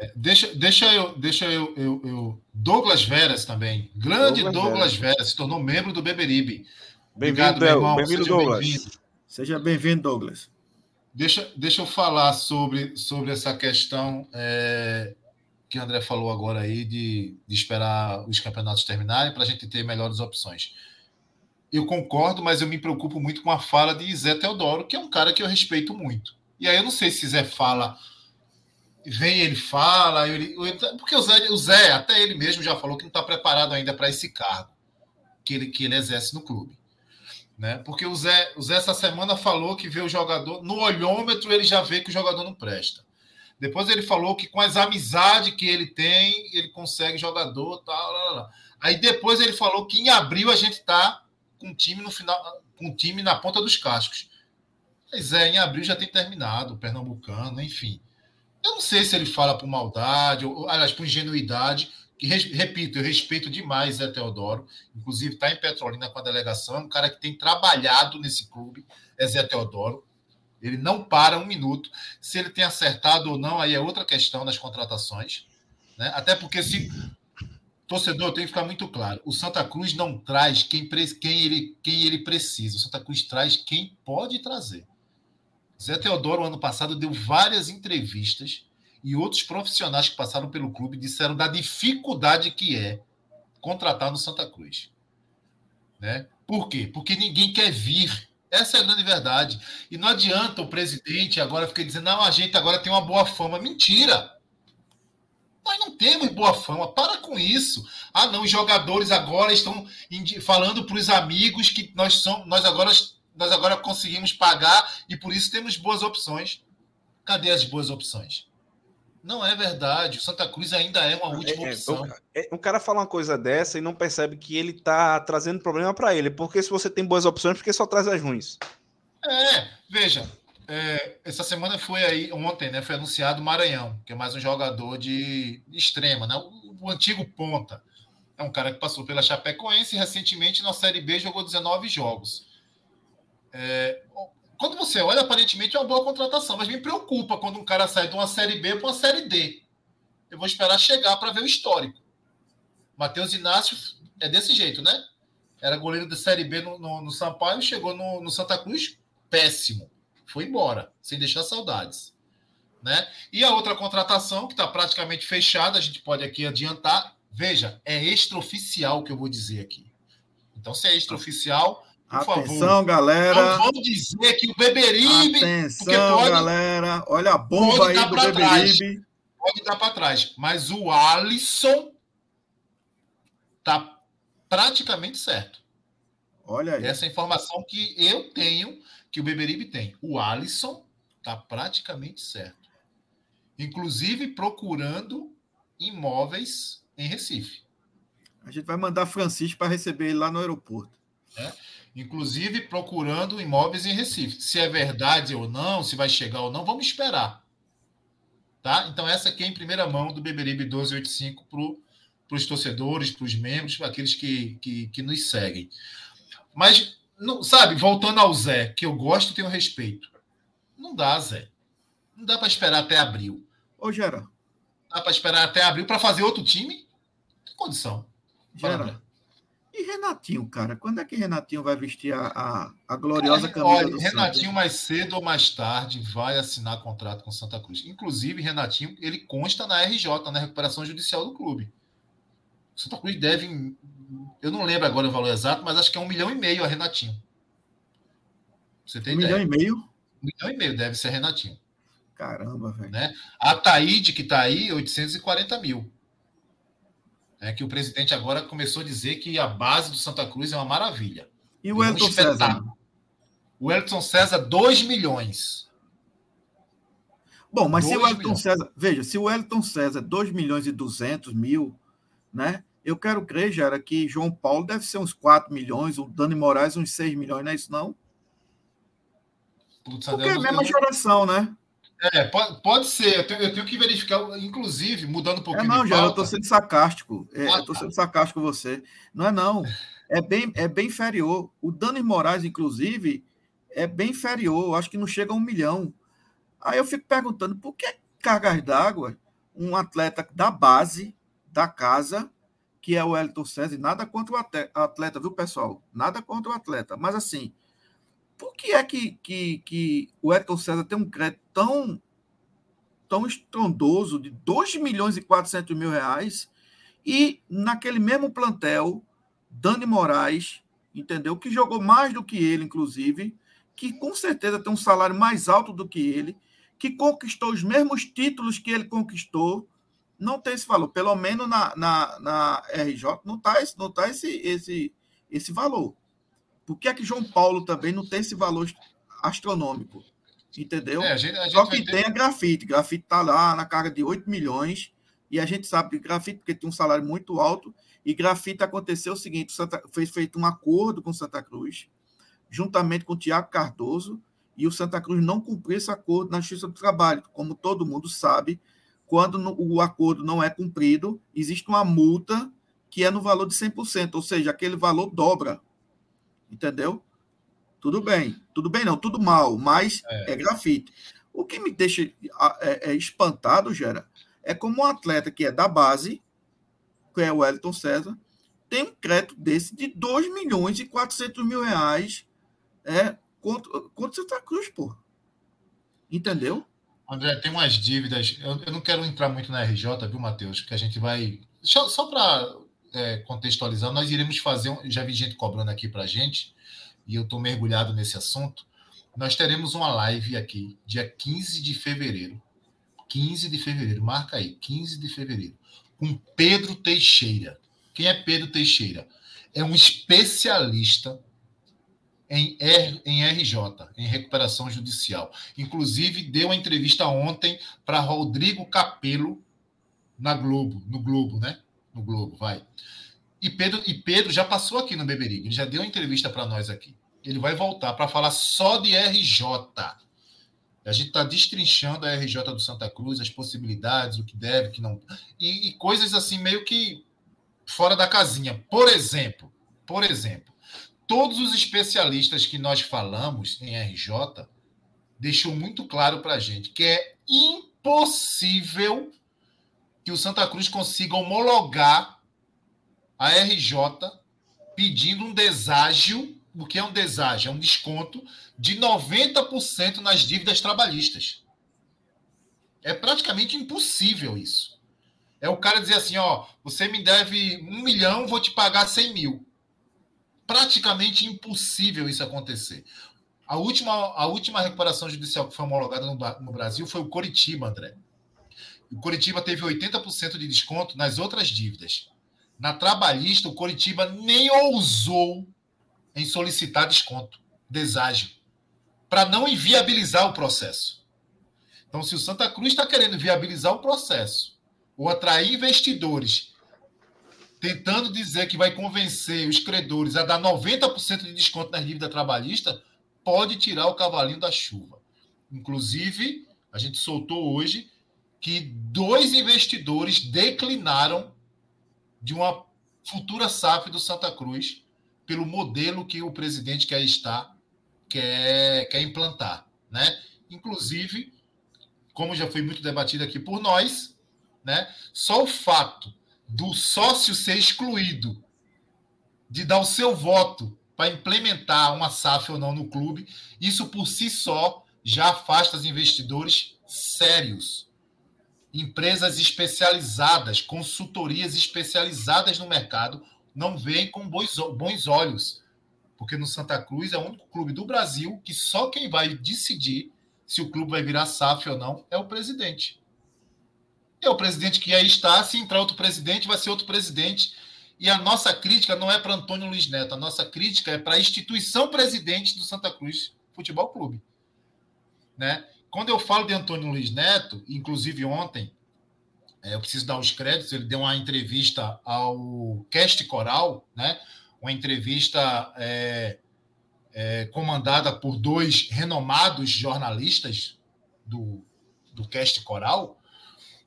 [SPEAKER 1] É, deixa, deixa, eu, deixa eu, eu, eu, Douglas Veras também. Grande Douglas, Douglas Veras. Veras. se tornou membro do Beberibe.
[SPEAKER 2] Bem-vindo, bem-vindo, Douglas. Bem
[SPEAKER 3] Seja bem-vindo, Douglas.
[SPEAKER 1] Deixa, deixa eu falar sobre, sobre essa questão é, que o André falou agora aí de, de esperar os campeonatos terminarem para a gente ter melhores opções eu concordo, mas eu me preocupo muito com a fala de Zé Teodoro, que é um cara que eu respeito muito. E aí eu não sei se Zé fala, vem ele fala, ele, porque o Zé, o Zé, até ele mesmo já falou que não está preparado ainda para esse cargo que ele, que ele exerce no clube. Né? Porque o Zé, o Zé essa semana falou que vê o jogador, no olhômetro ele já vê que o jogador não presta. Depois ele falou que com as amizades que ele tem, ele consegue jogador, tal. Aí depois ele falou que em abril a gente está com o time no final, com time na ponta dos cascos. Mas é, em abril já tem terminado, o Pernambucano, enfim. Eu não sei se ele fala por maldade, ou, aliás, por ingenuidade, que, repito, eu respeito demais Zé Teodoro, inclusive está em Petrolina com a delegação, é um cara que tem trabalhado nesse clube, é Zé Teodoro. Ele não para um minuto. Se ele tem acertado ou não, aí é outra questão nas contratações. Né? Até porque se torcedor, tem que ficar muito claro. O Santa Cruz não traz quem, quem, ele, quem ele precisa. O Santa Cruz traz quem pode trazer. Zé Teodoro, ano passado, deu várias entrevistas e outros profissionais que passaram pelo clube disseram da dificuldade que é contratar no Santa Cruz. Né? Por quê? Porque ninguém quer vir. Essa é a grande verdade. E não adianta o presidente agora ficar dizendo, não, a gente agora tem uma boa fama. Mentira! Nós não temos boa fama. Para com isso. Ah, não, os jogadores agora estão falando para os amigos que nós somos, nós agora, nós agora conseguimos pagar e por isso temos boas opções. Cadê as boas opções? Não é verdade. O Santa Cruz ainda é uma última é, é opção.
[SPEAKER 2] É, o cara fala uma coisa dessa e não percebe que ele está trazendo problema para ele. Porque se você tem boas opções, porque só traz as ruins.
[SPEAKER 1] É, veja. É, essa semana foi aí, ontem, né? Foi anunciado o Maranhão, que é mais um jogador de, extrema, né? O, o, antigo ponta. É um cara que passou pela Chapecoense e recentemente na Série B jogou 19 jogos. É, quando você olha, aparentemente é uma boa contratação, mas me preocupa quando um cara sai de uma Série B para uma Série D. Eu vou esperar chegar para ver o histórico. Matheus Inácio é desse jeito, né? Era goleiro da Série B no, no, no Sampaio, chegou no, no, Santa Cruz, péssimo. Foi embora, sem deixar saudades. Né? E a outra contratação, que está praticamente fechada, a gente pode aqui adiantar. Veja, é extraoficial que eu vou dizer aqui. Então, se é extraoficial,
[SPEAKER 3] por Atenção, favor. galera.
[SPEAKER 1] Não vamos dizer que o Beberibe.
[SPEAKER 3] Atenção, pode, galera. Olha a bomba aí do Beberibe.
[SPEAKER 1] Pode dar para trás. Mas o Alisson tá praticamente certo.
[SPEAKER 3] Olha aí.
[SPEAKER 1] Essa informação que eu tenho, que o Beberibe tem. O Alisson tá praticamente certo. Inclusive procurando imóveis em Recife.
[SPEAKER 3] A gente vai mandar Francisco para receber ele lá no aeroporto.
[SPEAKER 1] É inclusive procurando imóveis em Recife. Se é verdade ou não, se vai chegar ou não, vamos esperar. Tá? Então, essa aqui é em primeira mão do Beberibe 1285 para os torcedores, para os membros, para aqueles que, que, que, nos seguem. Mas, não, sabe, voltando ao Zé, que eu gosto e tenho respeito. Não dá, Zé. Não dá para esperar até abril.
[SPEAKER 3] Ô, Gera.
[SPEAKER 1] Dá para esperar até abril para fazer outro time? Tem condição.
[SPEAKER 3] Gera, e Renatinho, cara? Quando é que Renatinho vai vestir a, a, a gloriosa camisa olha, do
[SPEAKER 1] Renatinho, Santos? mais cedo ou mais tarde, vai assinar contrato com Santa Cruz. Inclusive, Renatinho, ele consta na RJ, na recuperação judicial do clube. Santa Cruz deve, eu não lembro agora o valor exato, mas acho que é um milhão e meio a Renatinho.
[SPEAKER 3] Você tem um ideia? milhão e meio?
[SPEAKER 1] Um milhão e meio deve ser Renatinho.
[SPEAKER 3] Caramba, velho.
[SPEAKER 1] Né? A Taíde, que está aí, 840 mil é que o presidente agora começou a dizer que a base do Santa Cruz é uma maravilha.
[SPEAKER 3] E o Elton um César?
[SPEAKER 1] O Elton César, 2 milhões.
[SPEAKER 3] Bom, mas se o Elton milhões. César. Veja, se o Elton César 2 milhões e 200 mil, né? Eu quero crer, Gera, que João Paulo deve ser uns 4 milhões, o Dani Moraes uns 6 milhões, não é isso, não? Putz, Porque é a mesma geração, né?
[SPEAKER 1] É, pode, pode ser. Eu tenho, eu tenho, que verificar, inclusive, mudando um pouquinho.
[SPEAKER 3] É, não, já, eu estou sendo sarcástico. É, ah, eu estou tá. sendo sarcástico com você. Não é, não. É bem, é bem inferior. O Dani Moraes, inclusive, é bem inferior. Eu acho que não chega a um milhão. Aí eu fico perguntando por que cargas d'água um atleta da base, da casa, que é o Elton César, nada contra o atleta, viu, pessoal? Nada contra o atleta. Mas assim, por que é que, que, que o Elton César tem um crédito tão, tão estrondoso de 2 milhões e 400 mil reais e naquele mesmo plantel, Dani Moraes, entendeu? Que jogou mais do que ele, inclusive, que com certeza tem um salário mais alto do que ele, que conquistou os mesmos títulos que ele conquistou, não tem esse valor. Pelo menos na, na, na RJ não está não tá esse, esse, esse valor. Por que é que João Paulo também não tem esse valor astronômico? Entendeu? É, a gente, a gente Só que tem a grafite. Grafite está lá na carga de 8 milhões. E a gente sabe que grafite, porque tem um salário muito alto, e grafite aconteceu o seguinte: Santa, foi feito um acordo com Santa Cruz, juntamente com o Tiago Cardoso, e o Santa Cruz não cumpriu esse acordo na Justiça do Trabalho. Como todo mundo sabe, quando o acordo não é cumprido, existe uma multa que é no valor de 100%, ou seja, aquele valor dobra entendeu? Tudo bem, tudo bem não, tudo mal, mas é, é grafite. O que me deixa é, é espantado, Gera, é como um atleta que é da base, que é o Wellington César, tem um crédito desse de 2 milhões e 400 mil reais é, contra, contra Santa Cruz, pô. Entendeu?
[SPEAKER 1] André, tem umas dívidas. Eu, eu não quero entrar muito na RJ, viu, Matheus? Que a gente vai. Só, só para é, contextualizando, nós iremos fazer, um, já vi gente cobrando aqui para a gente, e eu estou mergulhado nesse assunto. Nós teremos uma live aqui, dia 15 de fevereiro, 15 de fevereiro, marca aí, 15 de fevereiro, com Pedro Teixeira. Quem é Pedro Teixeira? É um especialista em, R, em RJ, em recuperação judicial. Inclusive, deu uma entrevista ontem para Rodrigo Capello na Globo, no Globo, né? No Globo, vai. E Pedro, e Pedro já passou aqui no Beberibe, ele já deu uma entrevista para nós aqui. Ele vai voltar para falar só de RJ. A gente está destrinchando a RJ do Santa Cruz, as possibilidades, o que deve, o que não. E, e coisas assim, meio que fora da casinha. Por exemplo, por exemplo, todos os especialistas que nós falamos em RJ deixou muito claro para a gente que é impossível que o Santa Cruz consiga homologar a RJ pedindo um deságio. O que é um deságio? É um desconto de 90% nas dívidas trabalhistas. É praticamente impossível isso. É o cara dizer assim: ó, você me deve um milhão, vou te pagar 100 mil. Praticamente impossível isso acontecer. A última, a última recuperação judicial que foi homologada no, no Brasil foi o Coritiba, André. O Coritiba teve 80% de desconto nas outras dívidas. Na trabalhista, o Coritiba nem ousou em solicitar desconto, deságio, para não inviabilizar o processo. Então, se o Santa Cruz está querendo viabilizar o processo ou atrair investidores, tentando dizer que vai convencer os credores a dar 90% de desconto nas dívidas trabalhistas, pode tirar o cavalinho da chuva. Inclusive, a gente soltou hoje que dois investidores declinaram de uma futura SAF do Santa Cruz pelo modelo que o presidente quer estar, quer, quer implantar. Né? Inclusive, como já foi muito debatido aqui por nós, né? só o fato do sócio ser excluído de dar o seu voto para implementar uma SAF ou não no clube, isso por si só já afasta os investidores sérios empresas especializadas, consultorias especializadas no mercado, não veem com bons olhos. Porque no Santa Cruz é o único clube do Brasil que só quem vai decidir se o clube vai virar SAF ou não é o presidente. É o presidente que aí está, se entrar outro presidente, vai ser outro presidente. E a nossa crítica não é para Antônio Luiz Neto, a nossa crítica é para a instituição presidente do Santa Cruz Futebol Clube. Né? Quando eu falo de Antônio Luiz Neto, inclusive ontem, é, eu preciso dar os créditos, ele deu uma entrevista ao Cast Coral, né? uma entrevista é, é, comandada por dois renomados jornalistas do, do Cast Coral,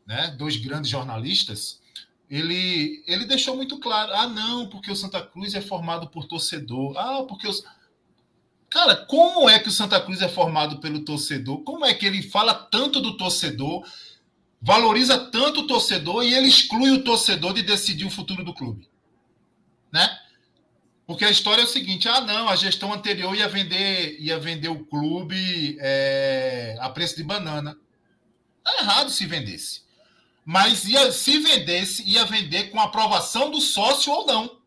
[SPEAKER 1] né? dois grandes jornalistas, ele, ele deixou muito claro: ah, não, porque o Santa Cruz é formado por torcedor, ah, porque os Cara, como é que o Santa Cruz é formado pelo torcedor? Como é que ele fala tanto do torcedor, valoriza tanto o torcedor e ele exclui o torcedor de decidir o futuro do clube? Né? Porque a história é o seguinte: ah, não, a gestão anterior ia vender, ia vender o clube é, a preço de banana. Tá errado se vendesse. Mas ia, se vendesse, ia vender com aprovação do sócio ou não.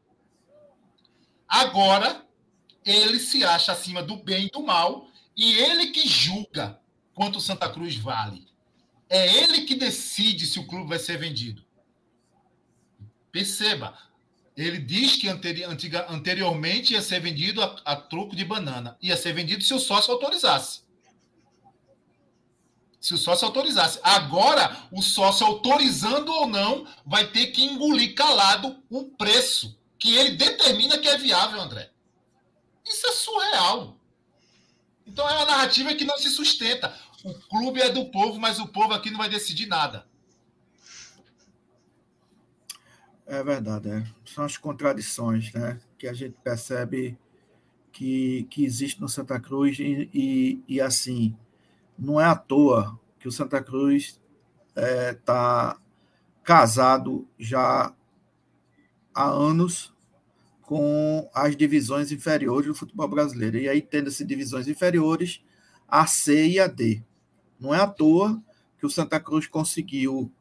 [SPEAKER 1] Agora, ele se acha acima do bem e do mal e ele que julga quanto Santa Cruz vale. É ele que decide se o clube vai ser vendido. Perceba, ele diz que anteriormente ia ser vendido a, a troco de banana. Ia ser vendido se o sócio autorizasse. Se o sócio autorizasse. Agora, o sócio autorizando ou não, vai ter que engolir calado o preço que ele determina que é viável, André. Isso é surreal. Então é uma narrativa que não se sustenta. O clube é do povo, mas o povo aqui não vai decidir nada.
[SPEAKER 3] É verdade, é. são as contradições né, que a gente percebe que, que existe no Santa Cruz e, e, e assim, não é à toa que o Santa Cruz está é, tá casado já há anos com as divisões inferiores do futebol brasileiro. E aí, tendo essas divisões inferiores, a C e a D. Não é à toa que o Santa Cruz conseguiu,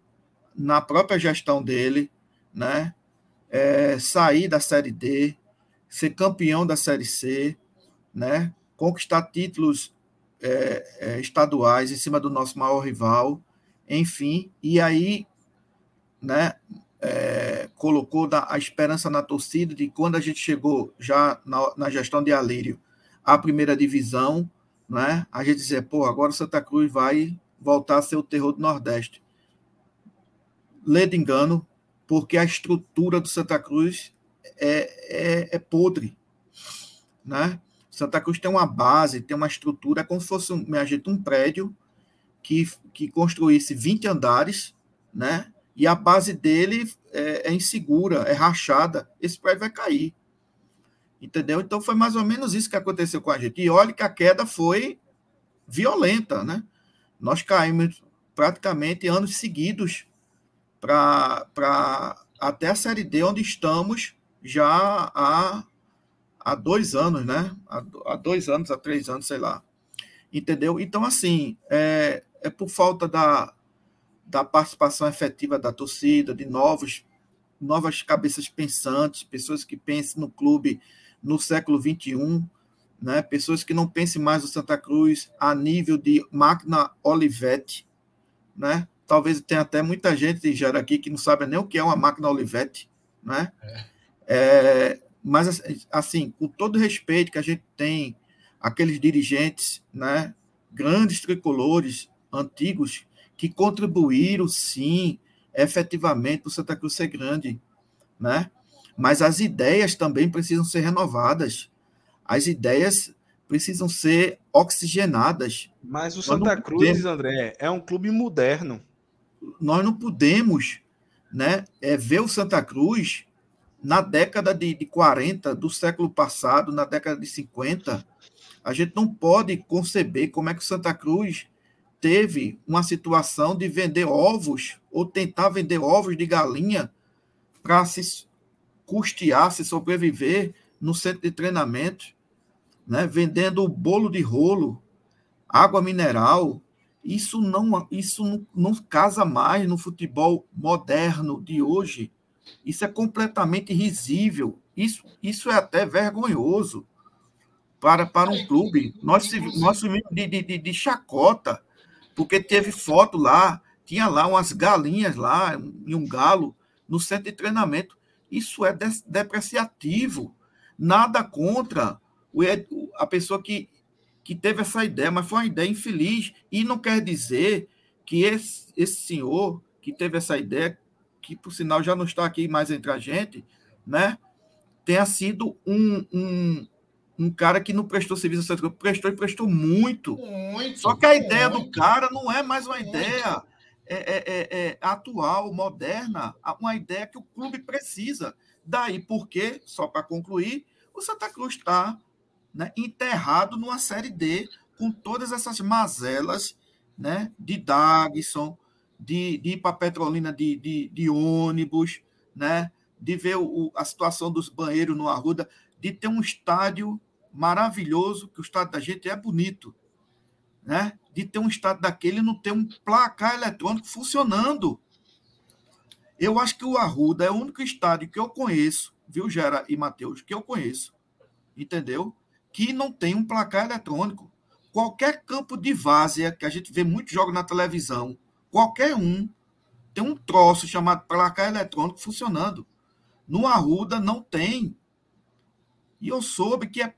[SPEAKER 3] na própria gestão dele, né, é, sair da Série D, ser campeão da Série C, né, conquistar títulos é, é, estaduais em cima do nosso maior rival, enfim, e aí, né, é, colocou a esperança na torcida de quando a gente chegou já na, na gestão de Alírio à primeira divisão, né, a gente dizer, pô, agora o Santa Cruz vai voltar a ser o terror do Nordeste. De engano, porque a estrutura do Santa Cruz é, é, é podre, né? Santa Cruz tem uma base, tem uma estrutura, é como se fosse, gente, um prédio que, que construísse 20 andares, né? E a base dele é, é insegura, é rachada, esse prédio vai cair. Entendeu? Então foi mais ou menos isso que aconteceu com a gente. E olha que a queda foi violenta, né? Nós caímos praticamente anos seguidos para até a Série D, onde estamos já há, há dois anos, né? Há, dois anos, há três anos, sei lá. Entendeu? Então, assim, é, é por falta da, da participação efetiva da torcida, de novos, novas cabeças pensantes, pessoas que pensem no clube no século XXI, né? pessoas que não pensem mais o Santa Cruz a nível de máquina Olivetti, né? Talvez tenha até muita gente já aqui que não sabe nem o que é uma máquina Olivetti, né? É. É, mas assim, com todo o respeito que a gente tem aqueles dirigentes, né, grandes tricolores antigos que contribuíram sim, efetivamente para o Santa Cruz ser grande, né? Mas as ideias também precisam ser renovadas. As ideias precisam ser oxigenadas.
[SPEAKER 2] Mas o Santa Cruz, podemos, André, é um clube moderno.
[SPEAKER 3] Nós não podemos né, é, ver o Santa Cruz na década de, de 40 do século passado, na década de 50. A gente não pode conceber como é que Santa Cruz teve uma situação de vender ovos ou tentar vender ovos de galinha para se custear, se sobreviver no centro de treinamento né, vendendo bolo de rolo, água mineral. Isso não, isso não casa mais no futebol moderno de hoje. Isso é completamente risível. Isso, isso é até vergonhoso para, para um clube. Nós, nós de, de, de chacota, porque teve foto lá, tinha lá umas galinhas lá, e um galo, no centro de treinamento. Isso é depreciativo. Nada contra a pessoa que, que teve essa ideia, mas foi uma ideia infeliz. E não quer dizer que esse, esse senhor que teve essa ideia, que por sinal já não está aqui mais entre a gente, né, tenha sido um, um, um cara que não prestou serviço ao centro, prestou e prestou muito. muito Só que a muito. ideia do cara não é mais uma muito. ideia é, é, é, é, atual, moderna, uma ideia que o clube precisa. Daí porque, só para concluir, o Santa Cruz está né, enterrado numa Série D, com todas essas mazelas né, de Dagson, de, de ir para Petrolina de, de, de, ônibus, né, de ver o, a situação dos banheiros no Arruda, de ter um estádio maravilhoso, que o estádio da gente é bonito, né? de ter um estádio daquele e não ter um placar eletrônico funcionando. Eu acho que o Arruda é o único estádio que eu conheço, viu, Gera e Matheus, que eu conheço, entendeu? que não tem um placar eletrônico. Qualquer campo de várzea, que a gente vê muito jogo na televisão, qualquer um, tem um troço chamado placar eletrônico funcionando. No Arruda não tem. E eu soube que é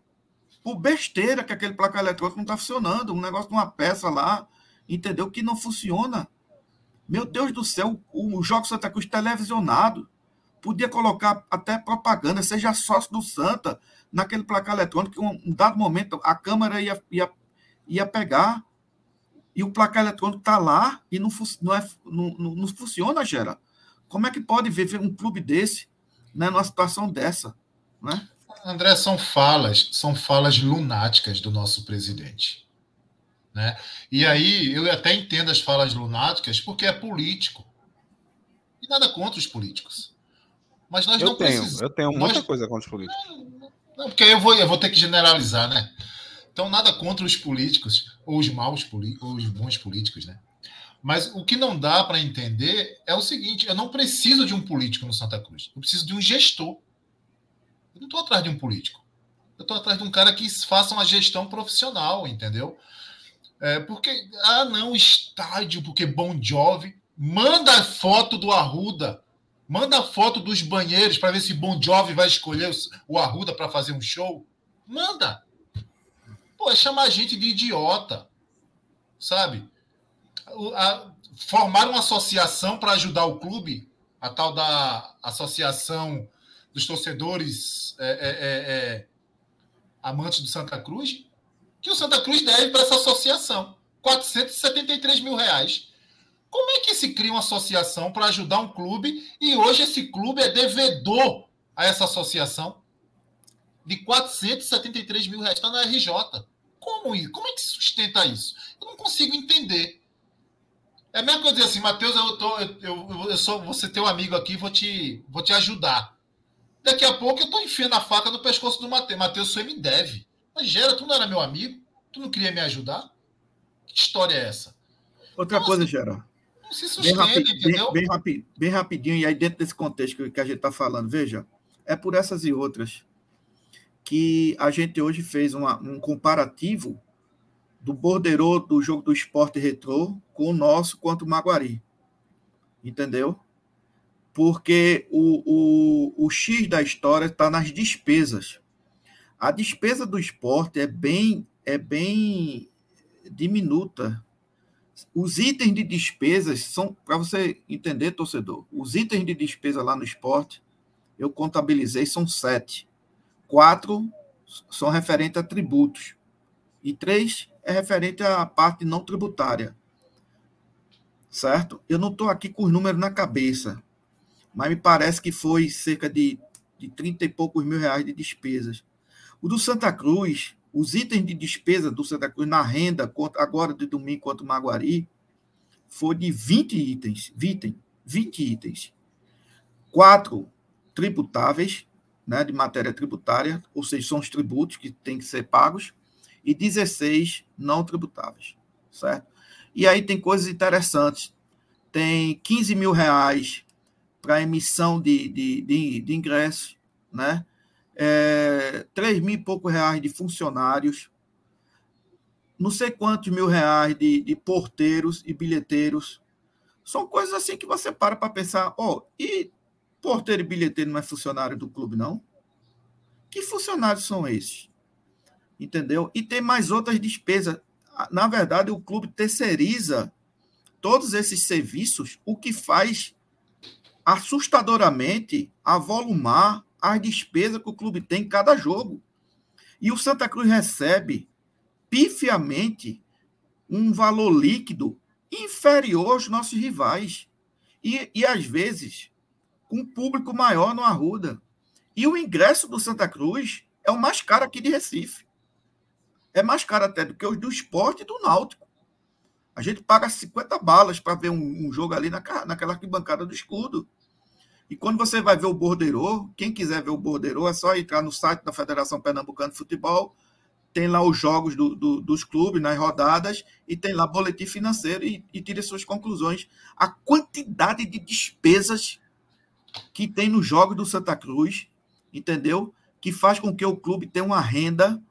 [SPEAKER 3] por besteira que aquele placar eletrônico não está funcionando. Um negócio de uma peça lá, entendeu? Que não funciona. Meu Deus do céu, o, o Jogo Santa Cruz televisionado. Podia colocar até propaganda, seja sócio do Santa, naquele placar eletrônico, que um, um dado momento a câmera ia, ia, ia pegar e o placar eletrônico está lá e não, não, é, não, não, não, funciona, Gera. Como é que pode viver um clube desse né, numa situação dessa? Né?
[SPEAKER 1] André, são falas, são falas lunáticas do nosso presidente. Né? E aí eu até entendo as falas lunáticas porque é político. E nada contra os políticos. Mas nós
[SPEAKER 2] eu
[SPEAKER 1] não
[SPEAKER 2] tenho, precisamos. Eu tenho muita nós... coisa contra os políticos.
[SPEAKER 1] Não, porque aí eu vou, eu vou ter que generalizar, né? Então, nada contra os políticos, ou os maus políticos, ou os bons políticos, né? Mas o que não dá para entender é o seguinte: eu não preciso de um político no Santa Cruz, eu preciso de um gestor. Eu não estou atrás de um político. Eu estou atrás de um cara que faça uma gestão profissional, entendeu? É, porque, ah, não, estádio, porque Bon Jovi. Manda foto do Arruda. Manda foto dos banheiros para ver se Bon Jovi vai escolher o Arruda para fazer um show. Manda. Pô, é chamar a gente de idiota. Sabe? A, formar uma associação para ajudar o clube, a tal da Associação dos Torcedores é, é, é, é Amantes do Santa Cruz, que o Santa Cruz deve para essa associação. 473 mil reais. Como é que se cria uma associação para ajudar um clube e hoje esse clube é devedor a essa associação de 473 mil reais? Está na RJ. Como, isso? Como é que se sustenta isso? Eu não consigo entender. É a mesma coisa dizer assim, Matheus, eu, tô, eu, eu, eu sou, ser teu amigo aqui, vou te, vou te ajudar. Daqui a pouco eu estou enfiando a faca no pescoço do Matheus. Matheus, você me deve. Mas Gera, tu não era meu amigo? Tu não queria me ajudar? Que história é essa?
[SPEAKER 3] Outra então, coisa, assim, Gera.
[SPEAKER 1] Não se sustenta, bem, rapi entendeu?
[SPEAKER 3] Bem, bem, bem, rapidinho, e aí dentro desse contexto que a gente está falando, veja, é por essas e outras que a gente hoje fez uma, um comparativo do borderô do jogo do esporte retrô com o nosso contra o Maguari. Entendeu? Porque o, o, o X da história está nas despesas. A despesa do esporte é bem, é bem diminuta. Os itens de despesas são, para você entender, torcedor, os itens de despesa lá no esporte, eu contabilizei, são sete. Quatro são referentes a tributos. E três é referente à parte não tributária. Certo? Eu não estou aqui com os números na cabeça, mas me parece que foi cerca de, de 30 e poucos mil reais de despesas. O do Santa Cruz, os itens de despesa do Santa Cruz na renda, agora de domingo contra o Maguari, foi de 20 itens. 20, 20 itens. Quatro tributáveis, né, de matéria tributária, ou seja, são os tributos que têm que ser pagos, e 16 não tributáveis, certo? E aí tem coisas interessantes. Tem 15 mil reais para emissão de, de, de, de ingressos, né? é, 3 mil e poucos reais de funcionários, não sei quantos mil reais de, de porteiros e bilheteiros. São coisas assim que você para para pensar, ó, oh, e porteiro e bilheteiro não é funcionário do clube, não? Que funcionários são esses? Entendeu? E tem mais outras despesas. Na verdade, o clube terceiriza todos esses serviços, o que faz assustadoramente avolumar as despesas que o clube tem em cada jogo. E o Santa Cruz recebe pifiamente um valor líquido inferior aos nossos rivais. E, e às vezes, um público maior no Arruda. E o ingresso do Santa Cruz é o mais caro aqui de Recife. É mais caro até do que os do esporte e do Náutico. A gente paga 50 balas para ver um, um, jogo ali na, naquela arquibancada do escudo. E quando você vai ver o borderô, quem quiser ver o borderô, é só entrar no site da Federação Pernambucana de Futebol, tem lá os jogos do, do, dos clubes nas rodadas e tem lá boletim financeiro e, e tire suas conclusões. A quantidade de despesas que tem nos jogos do Santa Cruz, entendeu? Que faz com que o clube tenha uma renda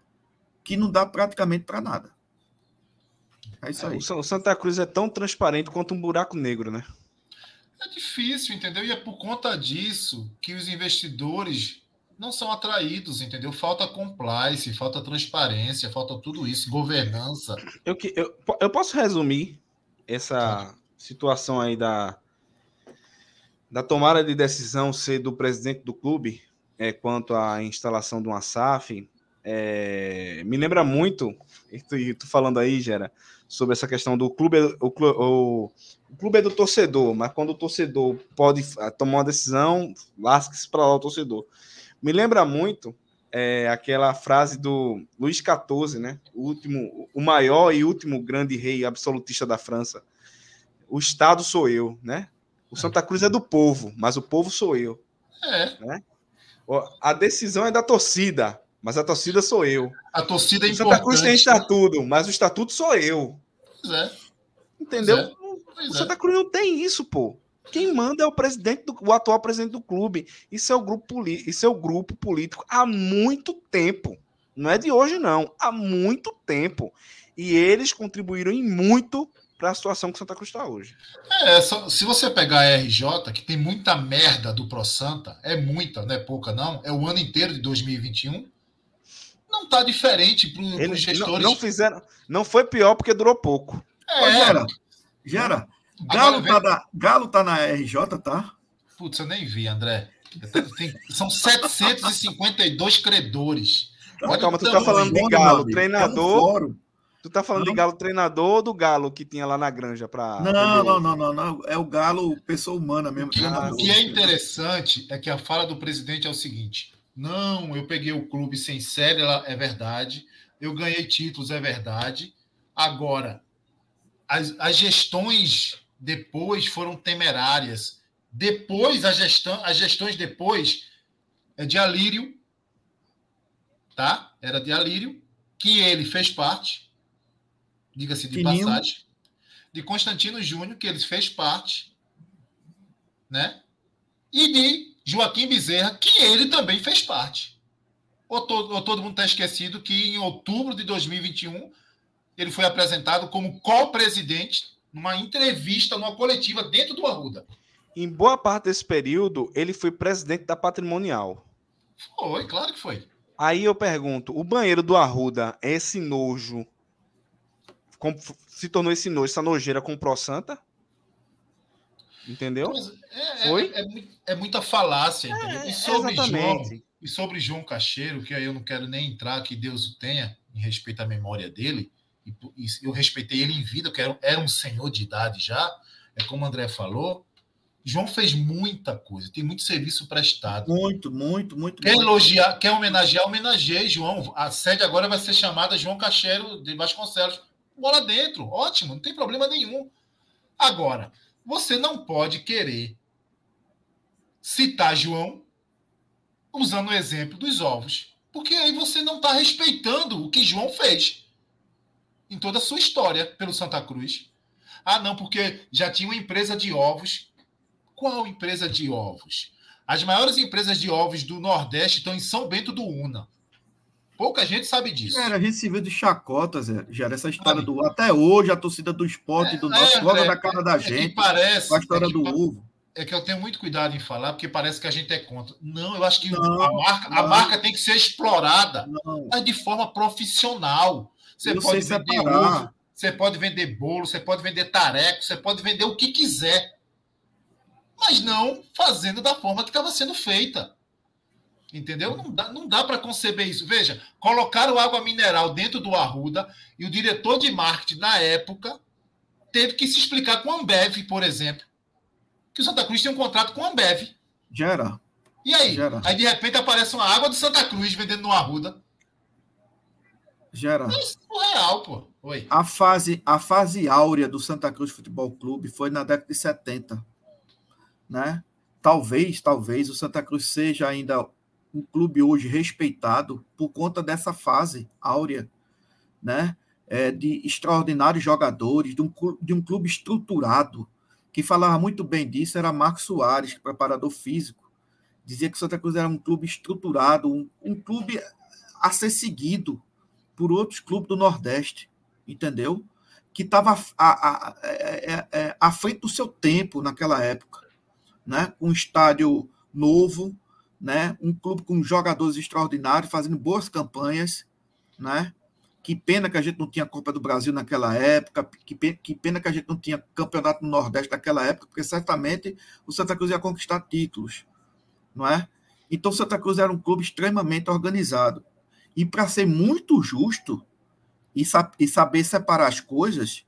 [SPEAKER 3] que não dá praticamente para nada.
[SPEAKER 2] É isso aí. O Santa Cruz é tão transparente quanto um buraco negro, né?
[SPEAKER 1] É difícil, entendeu? E é por conta disso que os investidores não são atraídos, entendeu? Falta compliance, falta transparência, falta tudo isso, governança.
[SPEAKER 2] Eu, eu, eu posso resumir essa situação aí da, da tomada de decisão ser do presidente do clube é, quanto à instalação de uma SAF. É, me lembra muito, e tu falando aí, Gera, sobre essa questão do clube, o, o, o clube é do torcedor, mas quando o torcedor pode ah, tomar uma decisão, lasque-se para lá o torcedor. Me lembra muito é, aquela frase do Luís XIV, né? O, último, o maior e último grande rei absolutista da França. O Estado sou eu, né? O Santa Cruz é do povo, mas o povo sou eu.
[SPEAKER 1] É.
[SPEAKER 2] Né? A decisão é da torcida, mas a torcida sou eu.
[SPEAKER 1] A torcida é
[SPEAKER 2] o Santa Cruz tem estatuto, mas o estatuto sou eu.
[SPEAKER 1] Pois é.
[SPEAKER 2] Entendeu? Pois é. Pois o Santa Cruz não tem isso, pô. Quem manda é o presidente do, o atual presidente do clube. Isso é o grupo isso é o grupo político há muito tempo. Não é de hoje, não. Há muito tempo. E eles contribuíram em muito para a situação que Santa Cruz está hoje.
[SPEAKER 1] É, só, se você pegar a RJ, que tem muita merda do Pro Santa, é muita, não é pouca, não. É o ano inteiro de 2021. Não está diferente para os gestores.
[SPEAKER 2] Não, não, fizeram. Não foi pior porque durou pouco.
[SPEAKER 3] É. Ô, Gera, Gera Galo, tá na, Galo tá na RJ, tá?
[SPEAKER 1] Putz, eu nem vi, André. Tem, são 752 credores.
[SPEAKER 2] Mas calma, tu tá falando de Galo, treinador. É tu tá falando não. de Galo treinador ou do Galo que tinha lá na granja para.
[SPEAKER 3] Não, não, não, não, não, É o Galo pessoa humana mesmo.
[SPEAKER 1] O que é interessante é que a fala do presidente é o seguinte: não, eu peguei o clube sem série, é verdade. Eu ganhei títulos, é verdade. Agora, as, as gestões depois foram temerárias. Depois, a gestão, as gestões depois é de Alírio, tá? Era de Alírio, que ele fez parte, diga-se de Fininho. passagem, de Constantino Júnior, que ele fez parte, né? E de Joaquim Bezerra, que ele também fez parte. Ou todo, ou todo mundo está esquecido que em outubro de 2021 ele foi apresentado como co-presidente numa entrevista, numa coletiva dentro do Arruda.
[SPEAKER 2] Em boa parte desse período, ele foi presidente da Patrimonial.
[SPEAKER 1] Foi, claro que foi.
[SPEAKER 2] Aí eu pergunto, o banheiro do Arruda é esse nojo? Se tornou esse nojo, essa nojeira com o Pro Santa? Entendeu?
[SPEAKER 1] É, é, Foi? É, é, é, muita falácia, entendeu? e sobre exatamente. João, e sobre João Cacheiro, que aí eu não quero nem entrar, que Deus o tenha, em respeito à memória dele, e, e eu respeitei ele em vida, que era, era um senhor de idade já, é como o André falou, João fez muita coisa, tem muito serviço prestado.
[SPEAKER 3] Muito, muito, muito.
[SPEAKER 1] Quer elogiar, quer homenagear, homenageei, João. A sede agora vai ser chamada João Cacheiro de Vasconcelos. Bola dentro, ótimo, não tem problema nenhum. Agora, você não pode querer citar João usando o exemplo dos ovos, porque aí você não está respeitando o que João fez em toda a sua história pelo Santa Cruz. Ah, não, porque já tinha uma empresa de ovos. Qual empresa de ovos? As maiores empresas de ovos do Nordeste estão em São Bento do Una. Pouca gente sabe disso.
[SPEAKER 3] Cara, a gente se vê de chacotas, já essa história sabe? do. Até hoje, a torcida do esporte, é, do nosso, é, é, na cara da é gente.
[SPEAKER 1] parece.
[SPEAKER 3] A história é do ovo.
[SPEAKER 1] É que eu tenho muito cuidado em falar, porque parece que a gente é contra. Não, eu acho que não, a, marca, não. a marca tem que ser explorada, não. mas de forma profissional. Você pode vender ovo, você pode vender bolo, você pode vender tareco, você pode vender o que quiser. Mas não fazendo da forma que estava sendo feita. Entendeu? Não dá, não dá para conceber isso. Veja, colocaram água mineral dentro do Arruda e o diretor de marketing, na época, teve que se explicar com a Ambev, por exemplo, que o Santa Cruz tem um contrato com a Ambev.
[SPEAKER 3] Gera.
[SPEAKER 1] E aí? Gera. Aí, de repente, aparece uma água do Santa Cruz vendendo no Arruda.
[SPEAKER 3] Gera.
[SPEAKER 1] É surreal, pô. Oi.
[SPEAKER 3] A fase, a fase áurea do Santa Cruz Futebol Clube foi na década de 70. Né? Talvez, talvez o Santa Cruz seja ainda um clube hoje respeitado por conta dessa fase áurea, né? É, de extraordinários jogadores, de um, de um clube estruturado. que falava muito bem disso era Marcos Soares, preparador físico. Dizia que Santa Cruz era um clube estruturado, um, um clube a ser seguido, por outros clubes do Nordeste, entendeu? Que estava é, é, é, à, frente do seu tempo naquela época, né? Um estádio novo, né? Um clube com jogadores extraordinários, fazendo boas campanhas, né? Que pena que a gente não tinha Copa do Brasil naquela época, que pena, que a gente não tinha Campeonato no Nordeste naquela época, porque certamente o Santa Cruz ia conquistar títulos, não é? Então o Santa Cruz era um clube extremamente organizado. E para ser muito justo e, e, saber separar as coisas,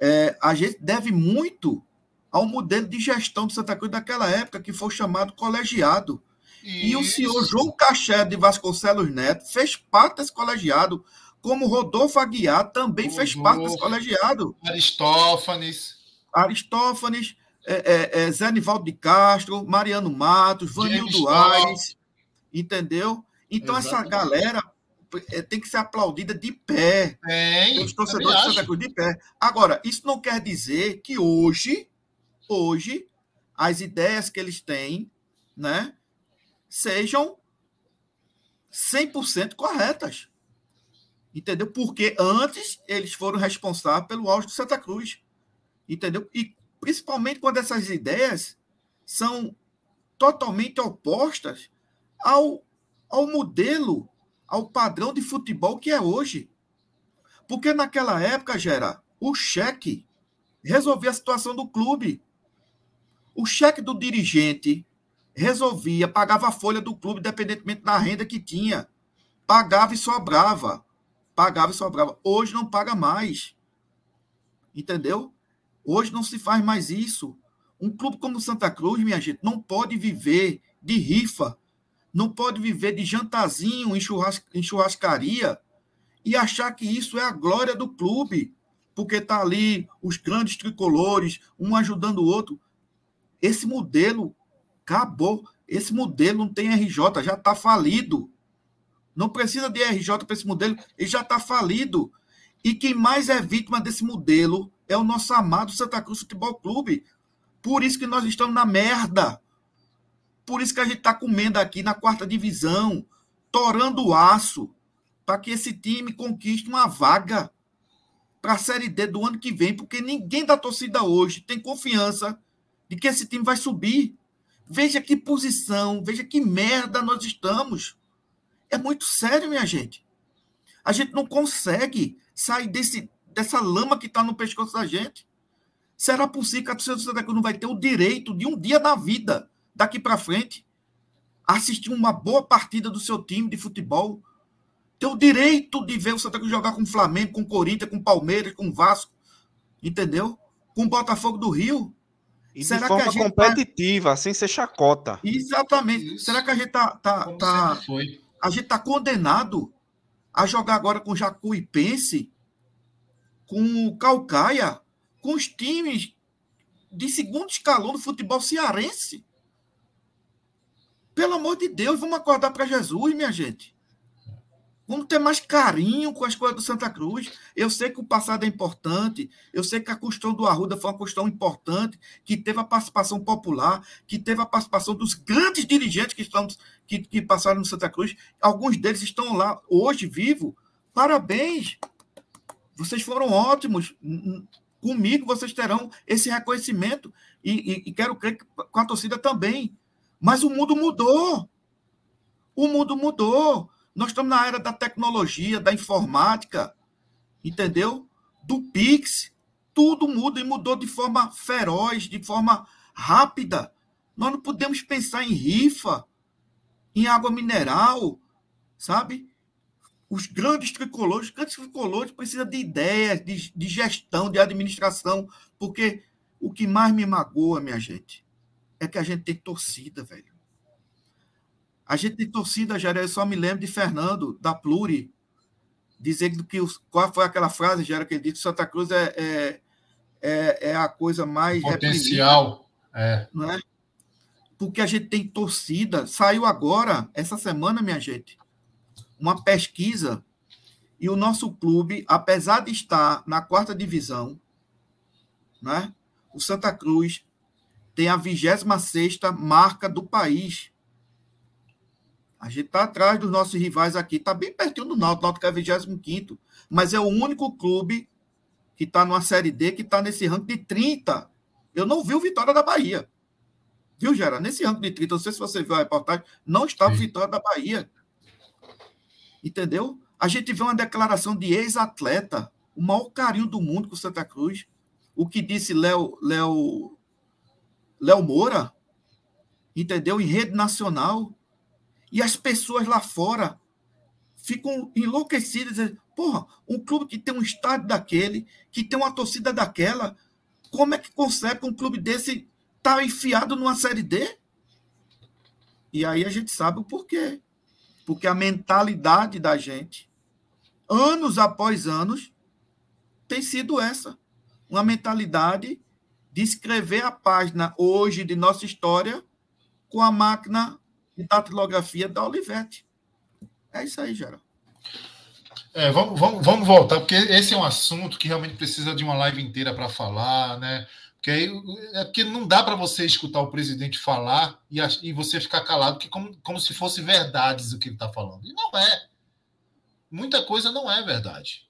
[SPEAKER 3] é, a gente deve muito ao modelo de gestão de Santa Cruz daquela época, que foi chamado colegiado. Isso. E o senhor João Caché de Vasconcelos Neto fez parte desse colegiado, como Rodolfo Aguiar também Rodolfo, fez parte desse colegiado.
[SPEAKER 1] Aristófanes.
[SPEAKER 3] Aristófanes, é, é, é, Zé Nivaldo de Castro, Mariano Matos, Vanildo Aires, entendeu? Então, Exatamente. essa galera é, tem que ser aplaudida de pé.
[SPEAKER 1] Tem,
[SPEAKER 3] os torcedores de Santa Cruz de pé. Agora, isso não quer dizer que hoje, hoje, as ideias que eles têm, né, sejam 100% corretas. Entendeu? Porque antes eles foram responsáveis pelo auge do Santa Cruz. Entendeu? E principalmente quando essas ideias são totalmente opostas ao, ao modelo, ao padrão de futebol que é hoje. Porque naquela época, Gera, o cheque resolvia a situação do clube. O cheque do dirigente resolvia, pagava a folha do clube, independentemente da renda que tinha. Pagava e sobrava. Pagava e sobrava. Hoje não paga mais. Entendeu? Hoje não se faz mais isso. Um clube como Santa Cruz, minha gente, não pode viver de rifa, não pode viver de jantazinho em, churras, em churrascaria e achar que isso é a glória do clube, porque tá ali os grandes tricolores, um ajudando o outro. Esse modelo acabou. Esse modelo não tem RJ, já está falido. Não precisa de RJ para esse modelo, ele já está falido. E quem mais é vítima desse modelo é o nosso amado Santa Cruz Futebol Clube. Por isso que nós estamos na merda. Por isso que a gente está comendo aqui na quarta divisão, torando o aço, para que esse time conquiste uma vaga para a Série D do ano que vem, porque ninguém da torcida hoje tem confiança de que esse time vai subir. Veja que posição, veja que merda nós estamos. É muito sério, minha gente. A gente não consegue sair desse, dessa lama que está no pescoço da gente. Será possível que a torcida do Santa Cruz não vai ter o direito de um dia na vida, daqui para frente, assistir uma boa partida do seu time de futebol? Ter o direito de ver o Santa Cruz jogar com o Flamengo, com o Corinthians, com o Palmeiras, com o Vasco, entendeu? Com o Botafogo do Rio.
[SPEAKER 2] E Será de forma que a gente tá competitiva, tá... sem ser chacota.
[SPEAKER 3] Exatamente. Isso. Será que a gente tá, tá, tá a gente tá condenado a jogar agora com Jacuipense, com o Calcaia, com os times de segundo escalão do futebol cearense? Pelo amor de Deus, vamos acordar para Jesus, minha gente. Vamos ter mais carinho com a escola do Santa Cruz. Eu sei que o passado é importante, eu sei que a questão do Arruda foi uma questão importante, que teve a participação popular, que teve a participação dos grandes dirigentes que, estão, que, que passaram no Santa Cruz. Alguns deles estão lá hoje, vivo. Parabéns! Vocês foram ótimos. Comigo vocês terão esse reconhecimento. E, e, e quero crer que com a torcida também. Mas o mundo mudou. O mundo mudou. Nós estamos na era da tecnologia, da informática, entendeu? Do Pix. Tudo muda e mudou de forma feroz, de forma rápida. Nós não podemos pensar em rifa, em água mineral, sabe? Os grandes tricolores, os grandes tricolores precisam de ideias, de, de gestão, de administração, porque o que mais me magoa, minha gente, é que a gente tem torcida, velho. A gente tem torcida, Jair, eu só me lembro de Fernando, da Pluri, dizendo que os, qual foi aquela frase, Jair, que ele disse Santa Cruz é, é, é, é a coisa mais.
[SPEAKER 1] Potencial. É.
[SPEAKER 3] Não é? Porque a gente tem torcida. Saiu agora, essa semana, minha gente, uma pesquisa, e o nosso clube, apesar de estar na quarta divisão, né, o Santa Cruz tem a 26 marca do país a gente está atrás dos nossos rivais aqui, está bem pertinho do Náutico, o Náutico é 25 mas é o único clube que está numa Série D que está nesse ranking de 30. Eu não vi o Vitória da Bahia. Viu, Gera? Nesse ranking de 30, não sei se você viu a reportagem, não está o Vitória da Bahia. Entendeu? A gente vê uma declaração de ex-atleta, o maior carinho do mundo com Santa Cruz. O que disse Léo Léo Léo Moura, entendeu? Em rede nacional. E as pessoas lá fora ficam enlouquecidas. Dizendo, Porra, um clube que tem um estádio daquele, que tem uma torcida daquela, como é que consegue um clube desse estar tá enfiado numa Série D? E aí a gente sabe o porquê. Porque a mentalidade da gente, anos após anos, tem sido essa. Uma mentalidade de escrever a página hoje de nossa história com a máquina de datilografia da Olivetti. É isso aí, Geraldo.
[SPEAKER 1] É, vamos, vamos, vamos voltar, porque esse é um assunto que realmente precisa de uma live inteira para falar, né? Que aí, é porque não dá para você escutar o presidente falar e, e você ficar calado, que como, como se fosse verdades o que ele está falando. E não é. Muita coisa não é verdade.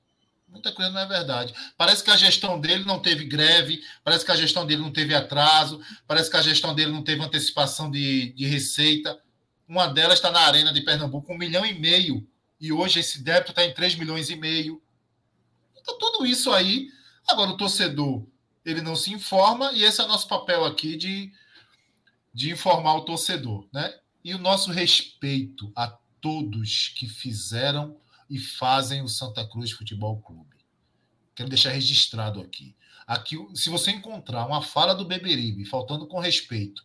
[SPEAKER 1] Muita coisa não é verdade. Parece que a gestão dele não teve greve, parece que a gestão dele não teve atraso, parece que a gestão dele não teve antecipação de, de receita. Uma delas está na Arena de Pernambuco, um milhão e meio. E hoje esse débito está em 3 milhões e meio. Então, tudo isso aí. Agora, o torcedor ele não se informa, e esse é o nosso papel aqui de, de informar o torcedor. Né? E o nosso respeito a todos que fizeram e fazem o Santa Cruz Futebol Clube. Quero deixar registrado aqui. Aqui, se você encontrar uma fala do Beberibe faltando com respeito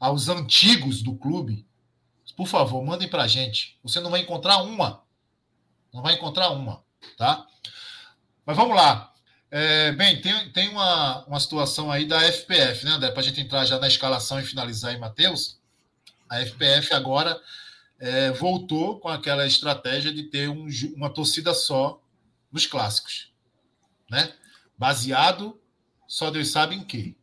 [SPEAKER 1] aos antigos do clube, por favor, mandem para a gente. Você não vai encontrar uma. Não vai encontrar uma, tá? Mas vamos lá. É, bem, tem, tem uma, uma situação aí da FPF, né, André? Para a gente entrar já na escalação e finalizar aí, Matheus. A FPF agora é, voltou com aquela estratégia de ter um, uma torcida só nos clássicos, né? Baseado, só Deus sabe em quê.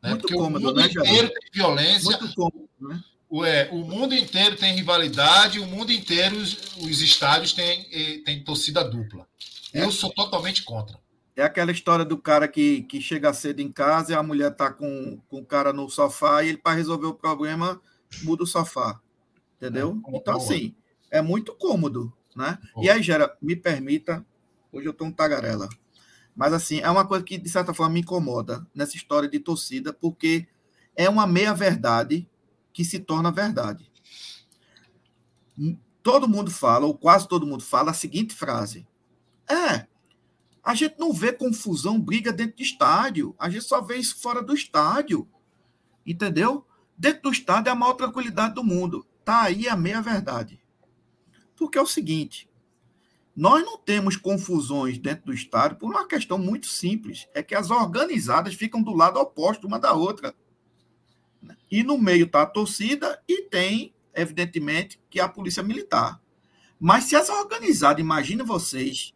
[SPEAKER 1] Né?
[SPEAKER 3] Muito
[SPEAKER 1] Porque
[SPEAKER 3] cômodo,
[SPEAKER 1] o mundo
[SPEAKER 3] né,
[SPEAKER 1] inteiro tem violência,
[SPEAKER 3] Muito cômodo, né?
[SPEAKER 1] O, é, o mundo inteiro tem rivalidade, o mundo inteiro, os, os estádios têm, eh, têm torcida dupla.
[SPEAKER 3] É.
[SPEAKER 1] Eu sou totalmente contra.
[SPEAKER 3] É aquela história do cara que, que chega cedo em casa e a mulher tá com, com o cara no sofá e ele, para resolver o problema, muda o sofá. Entendeu?
[SPEAKER 1] É,
[SPEAKER 3] então, assim, é muito cômodo, né?
[SPEAKER 1] Boa.
[SPEAKER 3] E aí, Gera, me permita, hoje eu tô um tagarela, mas, assim, é uma coisa que, de certa forma, me incomoda nessa história de torcida, porque é uma meia-verdade que se torna verdade. Todo mundo fala, ou quase todo mundo fala, a seguinte frase: É, a gente não vê confusão, briga dentro do estádio. A gente só vê isso fora do estádio. Entendeu? Dentro do estádio é a maior tranquilidade do mundo. Tá aí a meia verdade. Porque é o seguinte, nós não temos confusões dentro do estádio por uma questão muito simples, é que as organizadas ficam do lado oposto uma da outra. E no meio está a torcida e tem, evidentemente, que é a polícia militar. Mas se as organizadas, imaginem vocês,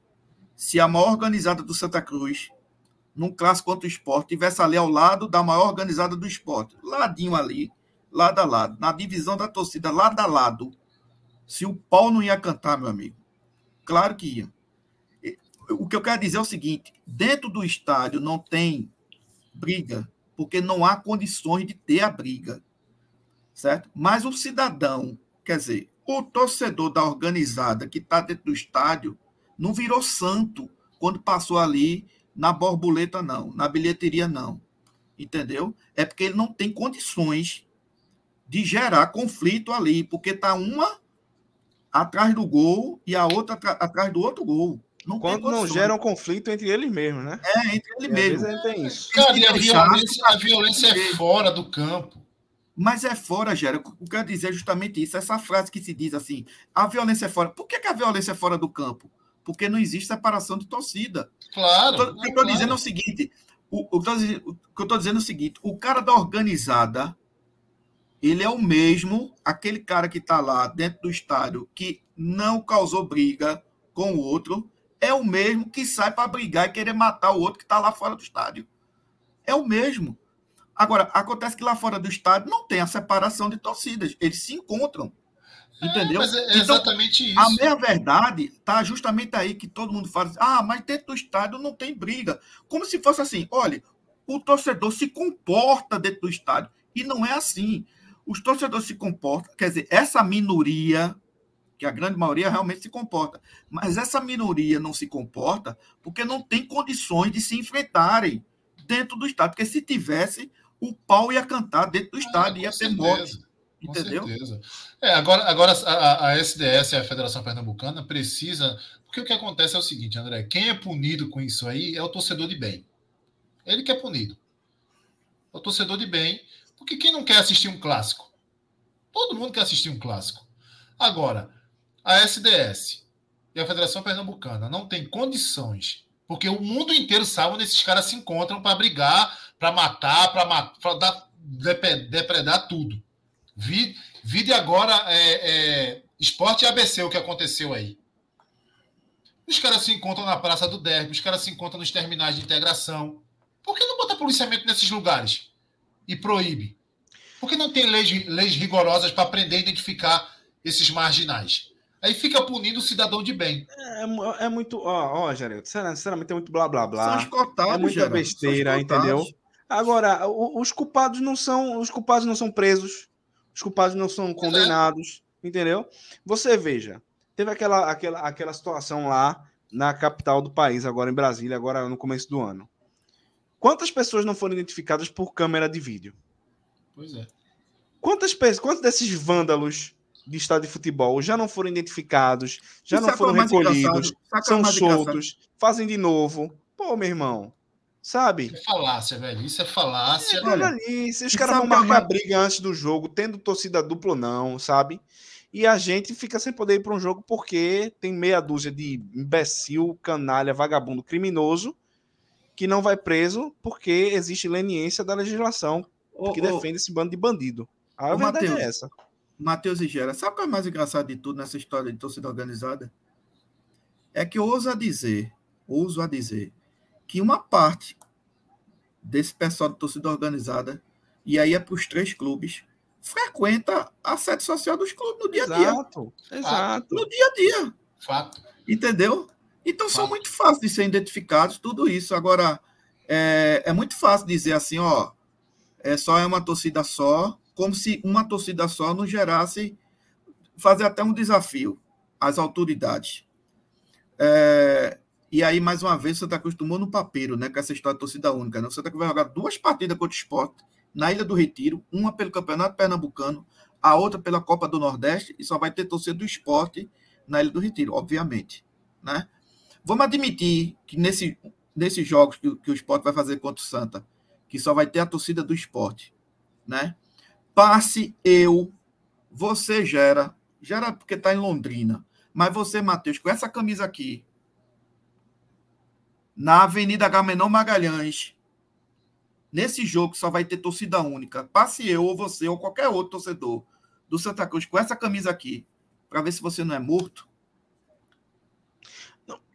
[SPEAKER 3] se a maior organizada do Santa Cruz, num clássico contra o esporte, tivesse ali ao lado da maior organizada do esporte, ladinho ali, lado a lado, na divisão da torcida, lado a lado, se o pau não ia cantar, meu amigo. Claro que ia. O que eu quero dizer é o seguinte: dentro do estádio não tem briga, porque não há condições de ter a briga. Certo? Mas o cidadão, quer dizer, o torcedor da organizada que está dentro do estádio, não virou santo quando passou ali na borboleta, não, na bilheteria, não. Entendeu? É porque ele não tem condições de gerar conflito ali, porque está uma atrás do gol e a outra atrás do outro gol. Não
[SPEAKER 2] Quando não
[SPEAKER 3] condições.
[SPEAKER 2] gera um conflito entre eles mesmos, né?
[SPEAKER 3] É, entre ele
[SPEAKER 2] E às vezes
[SPEAKER 3] mesmo.
[SPEAKER 2] ele tem isso.
[SPEAKER 1] Cara, e a violência, a violência é fora do campo.
[SPEAKER 3] Mas é fora, Gera. O que eu quero dizer é justamente isso. Essa frase que se diz assim: a violência é fora. Por que, que a violência é fora do campo? Porque não existe separação de torcida.
[SPEAKER 1] Claro.
[SPEAKER 3] O que eu estou dizendo é o seguinte: o, o o que eu estou dizendo é o seguinte: o cara da organizada, ele é o mesmo, aquele cara que está lá dentro do estádio, que não causou briga com o outro, é o mesmo que sai para brigar e querer matar o outro que está lá fora do estádio. É o mesmo. Agora, acontece que lá fora do estádio não tem a separação de torcidas, eles se encontram. Entendeu?
[SPEAKER 1] Mas é
[SPEAKER 3] Então,
[SPEAKER 1] exatamente isso.
[SPEAKER 3] a meia verdade está justamente aí que todo mundo fala assim, ah, mas dentro do estádio não tem briga. Como se fosse assim, olha, o torcedor se comporta dentro do estádio. E não é assim. Os torcedores se comportam, quer dizer, essa minoria, que a grande maioria realmente se comporta, mas essa minoria não se comporta porque não tem condições de se enfrentarem dentro do estádio. Porque se tivesse, o pau ia cantar dentro do estádio,
[SPEAKER 1] Ah,
[SPEAKER 3] ia
[SPEAKER 1] com
[SPEAKER 3] ter morte.
[SPEAKER 1] com
[SPEAKER 3] Entendeu?
[SPEAKER 1] certeza. É, agora, agora a, a SDS, a Federação Pernambucana, precisa. Porque o que acontece é o seguinte, André: quem é punido com isso aí é o torcedor de bem. Ele que é punido. É o torcedor de bem. Porque quem não quer assistir um clássico? Todo mundo quer assistir um clássico. Agora, a SDS e a Federação Pernambucana não tem condições, porque o mundo inteiro sabe onde esses caras se encontram para brigar, para matar, para depredar tudo. Vi, vide agora é, é, esporte e ABC o que aconteceu aí. Os caras se encontram na Praça do Derby, os caras se encontram nos terminais de integração. Por que não bota policiamento nesses lugares e proíbe? Por que não tem leis, leis rigorosas para aprender a identificar esses marginais? Aí fica punindo o cidadão de bem.
[SPEAKER 2] É, é muito. Ó, ó, Geraldo, sinceramente é muito blá blá blá.
[SPEAKER 3] São escotados,
[SPEAKER 2] é muita
[SPEAKER 3] Geraldo,
[SPEAKER 2] besteira, entendeu? Agora, os culpados não são. Os culpados não são presos. Os culpados não são condenados. Entendeu? Você veja, teve aquela, aquela, aquela situação lá na capital do país, agora em Brasília, agora no começo do ano. Quantas pessoas não foram identificadas por câmera de vídeo?
[SPEAKER 1] Pois é.
[SPEAKER 2] Quantas quantos desses vândalos de estádio de futebol já não foram identificados, já
[SPEAKER 3] E
[SPEAKER 2] não foram recolhidos, são soltos, fazem de novo? Pô, meu irmão, sabe?
[SPEAKER 1] Isso é falácia, velho. Isso é falácia.
[SPEAKER 2] É,
[SPEAKER 3] olha,
[SPEAKER 2] ali, se os caras
[SPEAKER 3] sabe
[SPEAKER 2] vão
[SPEAKER 3] é
[SPEAKER 2] marcar
[SPEAKER 3] mais-
[SPEAKER 2] briga antes do jogo, tendo torcida dupla ou não, sabe? E a gente fica sem poder ir para um jogo porque tem meia dúzia de imbecil, canalha, vagabundo, criminoso que não vai preso porque existe leniência da legislação
[SPEAKER 3] Ô,
[SPEAKER 2] que
[SPEAKER 3] ô,
[SPEAKER 2] defende esse bando de bandido. A
[SPEAKER 3] Ô,
[SPEAKER 2] verdade
[SPEAKER 3] Matheus,
[SPEAKER 2] é essa.
[SPEAKER 3] Matheus e Gera, sabe o que é mais engraçado de tudo nessa história de torcida organizada? É que eu ouso a dizer, ouso a dizer, que uma parte desse pessoal de torcida organizada, e aí é para os três clubes, frequenta a sede social dos clubes no dia a dia.
[SPEAKER 2] Exato, exato.
[SPEAKER 3] No dia a dia,
[SPEAKER 1] Fato.
[SPEAKER 3] entendeu? Então são
[SPEAKER 1] Fato.
[SPEAKER 3] muito fáceis de ser identificados, tudo isso. Agora, é, é muito fácil dizer assim, ó, é só é uma torcida só, como se uma torcida só não gerasse, fazer até um desafio às autoridades. É, e aí, mais uma vez, o Santa Cruz tomou no papeiro, né, com essa história de torcida única. Né? O Santa vai jogar duas partidas contra o esporte na Ilha do Retiro, uma pelo Campeonato Pernambucano, a outra pela Copa do Nordeste, e só vai ter torcida do esporte na Ilha do Retiro, obviamente. Né? Vamos admitir que nesse, nesses jogos que, o- que o esporte vai fazer contra o Santa, que só vai ter a torcida do esporte, né? Passe eu, você gera, gera porque está em Londrina, mas você, Matheus, com essa camisa aqui, na Avenida Gamenon Magalhães, nesse jogo só vai ter torcida única, passe eu ou você ou qualquer outro torcedor do Santa Cruz com essa camisa aqui, para ver se você não é morto.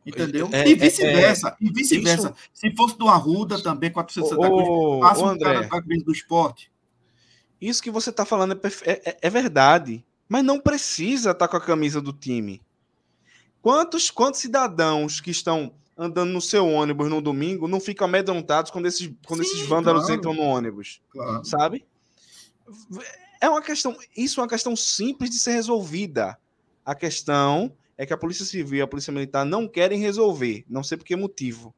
[SPEAKER 3] Entendeu?
[SPEAKER 2] é-
[SPEAKER 3] e
[SPEAKER 2] é-
[SPEAKER 3] vice-versa. e vice-versa. Se fosse do Arruda também, com a torcida do Santa Cruz,
[SPEAKER 2] Ô,
[SPEAKER 3] passa um
[SPEAKER 2] André,
[SPEAKER 3] cara com a do esporte.
[SPEAKER 2] Isso que você tá falando é, é- é- é verdade, mas não precisa estar com a camisa do time. Quantos, quantos cidadãos que estão andando no seu ônibus no domingo não ficam amedrontados quando esses, quando
[SPEAKER 3] Sim,
[SPEAKER 2] esses vândalos
[SPEAKER 3] claro.
[SPEAKER 2] entram no ônibus?
[SPEAKER 3] Claro.
[SPEAKER 2] sabe? É uma questão, isso é uma questão simples de ser resolvida. A questão é que a Polícia Civil e a Polícia Militar não querem resolver, não sei por que motivo.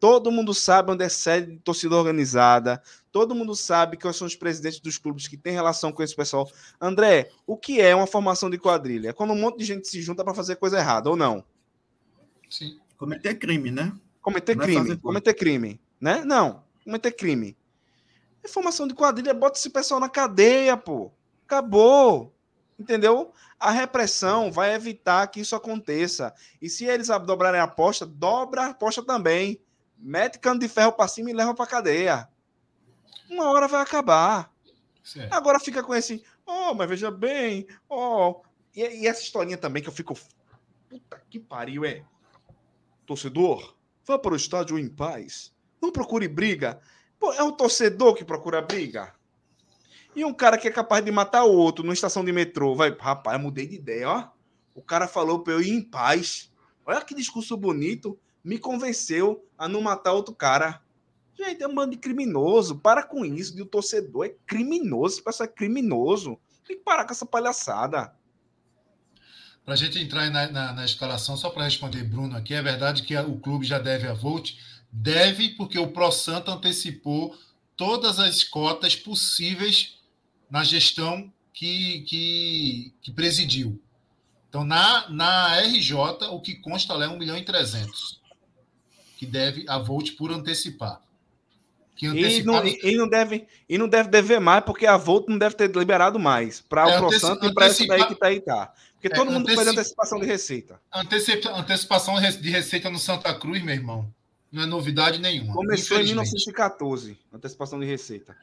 [SPEAKER 2] Todo mundo sabe onde é sede de torcida organizada, todo mundo sabe quais são os presidentes dos clubes que têm relação com esse pessoal. André, o que é uma formação de quadrilha? É quando um monte de gente se junta para fazer coisa errada ou não?
[SPEAKER 1] Sim.
[SPEAKER 3] Cometer crime, né?
[SPEAKER 2] Cometer
[SPEAKER 3] Não é
[SPEAKER 2] crime,
[SPEAKER 3] coisa.
[SPEAKER 2] cometer crime, né? Não, cometer crime. É formação de quadrilha, bota esse pessoal na cadeia, pô. Acabou. Entendeu? A repressão vai evitar que isso aconteça. E se eles dobrarem a aposta, dobra a aposta também. Mete cano de ferro pra cima e leva pra cadeia. Uma hora vai acabar.
[SPEAKER 1] Certo.
[SPEAKER 2] Agora fica com esse, oh, mas veja bem, oh. E, e essa historinha também que eu fico, puta que pariu, é. Torcedor, vá para o estádio em paz. Não procure briga. Pô, é o torcedor que procura briga. E um cara que é capaz de matar o outro numa estação de metrô, vai, rapaz, eu mudei de ideia, ó. O cara falou para eu ir em paz. Olha que discurso bonito, me convenceu a não matar outro cara. Gente, é um bando de criminoso. Para com isso, de o torcedor é criminoso. Esse é criminoso. Tem que parar com essa palhaçada.
[SPEAKER 1] Para a gente entrar na, na, na escalação, só para responder Bruno aqui, é verdade que o clube já deve a Volt? Deve, porque o Pro Santa antecipou todas as cotas possíveis na gestão que, que, que presidiu. Então, na, na RJ, o que consta lá é 1 milhão e 300, que deve a Volt por antecipar. Que
[SPEAKER 2] E
[SPEAKER 1] antecipado,
[SPEAKER 2] não, e não deve, e não deve dever mais, porque a Volt não deve ter liberado mais. Para
[SPEAKER 1] É,
[SPEAKER 2] o Pro
[SPEAKER 1] anteci-
[SPEAKER 2] Santo e para esse daí que tá aí tá. Porque
[SPEAKER 1] É,
[SPEAKER 2] todo mundo
[SPEAKER 1] anteci-
[SPEAKER 2] pede antecipação de receita.
[SPEAKER 1] antecipa- antecipação de receita no Santa Cruz, meu irmão, não é novidade nenhuma.
[SPEAKER 2] Começou em
[SPEAKER 1] infelizmente.
[SPEAKER 2] 1914, antecipação de receita.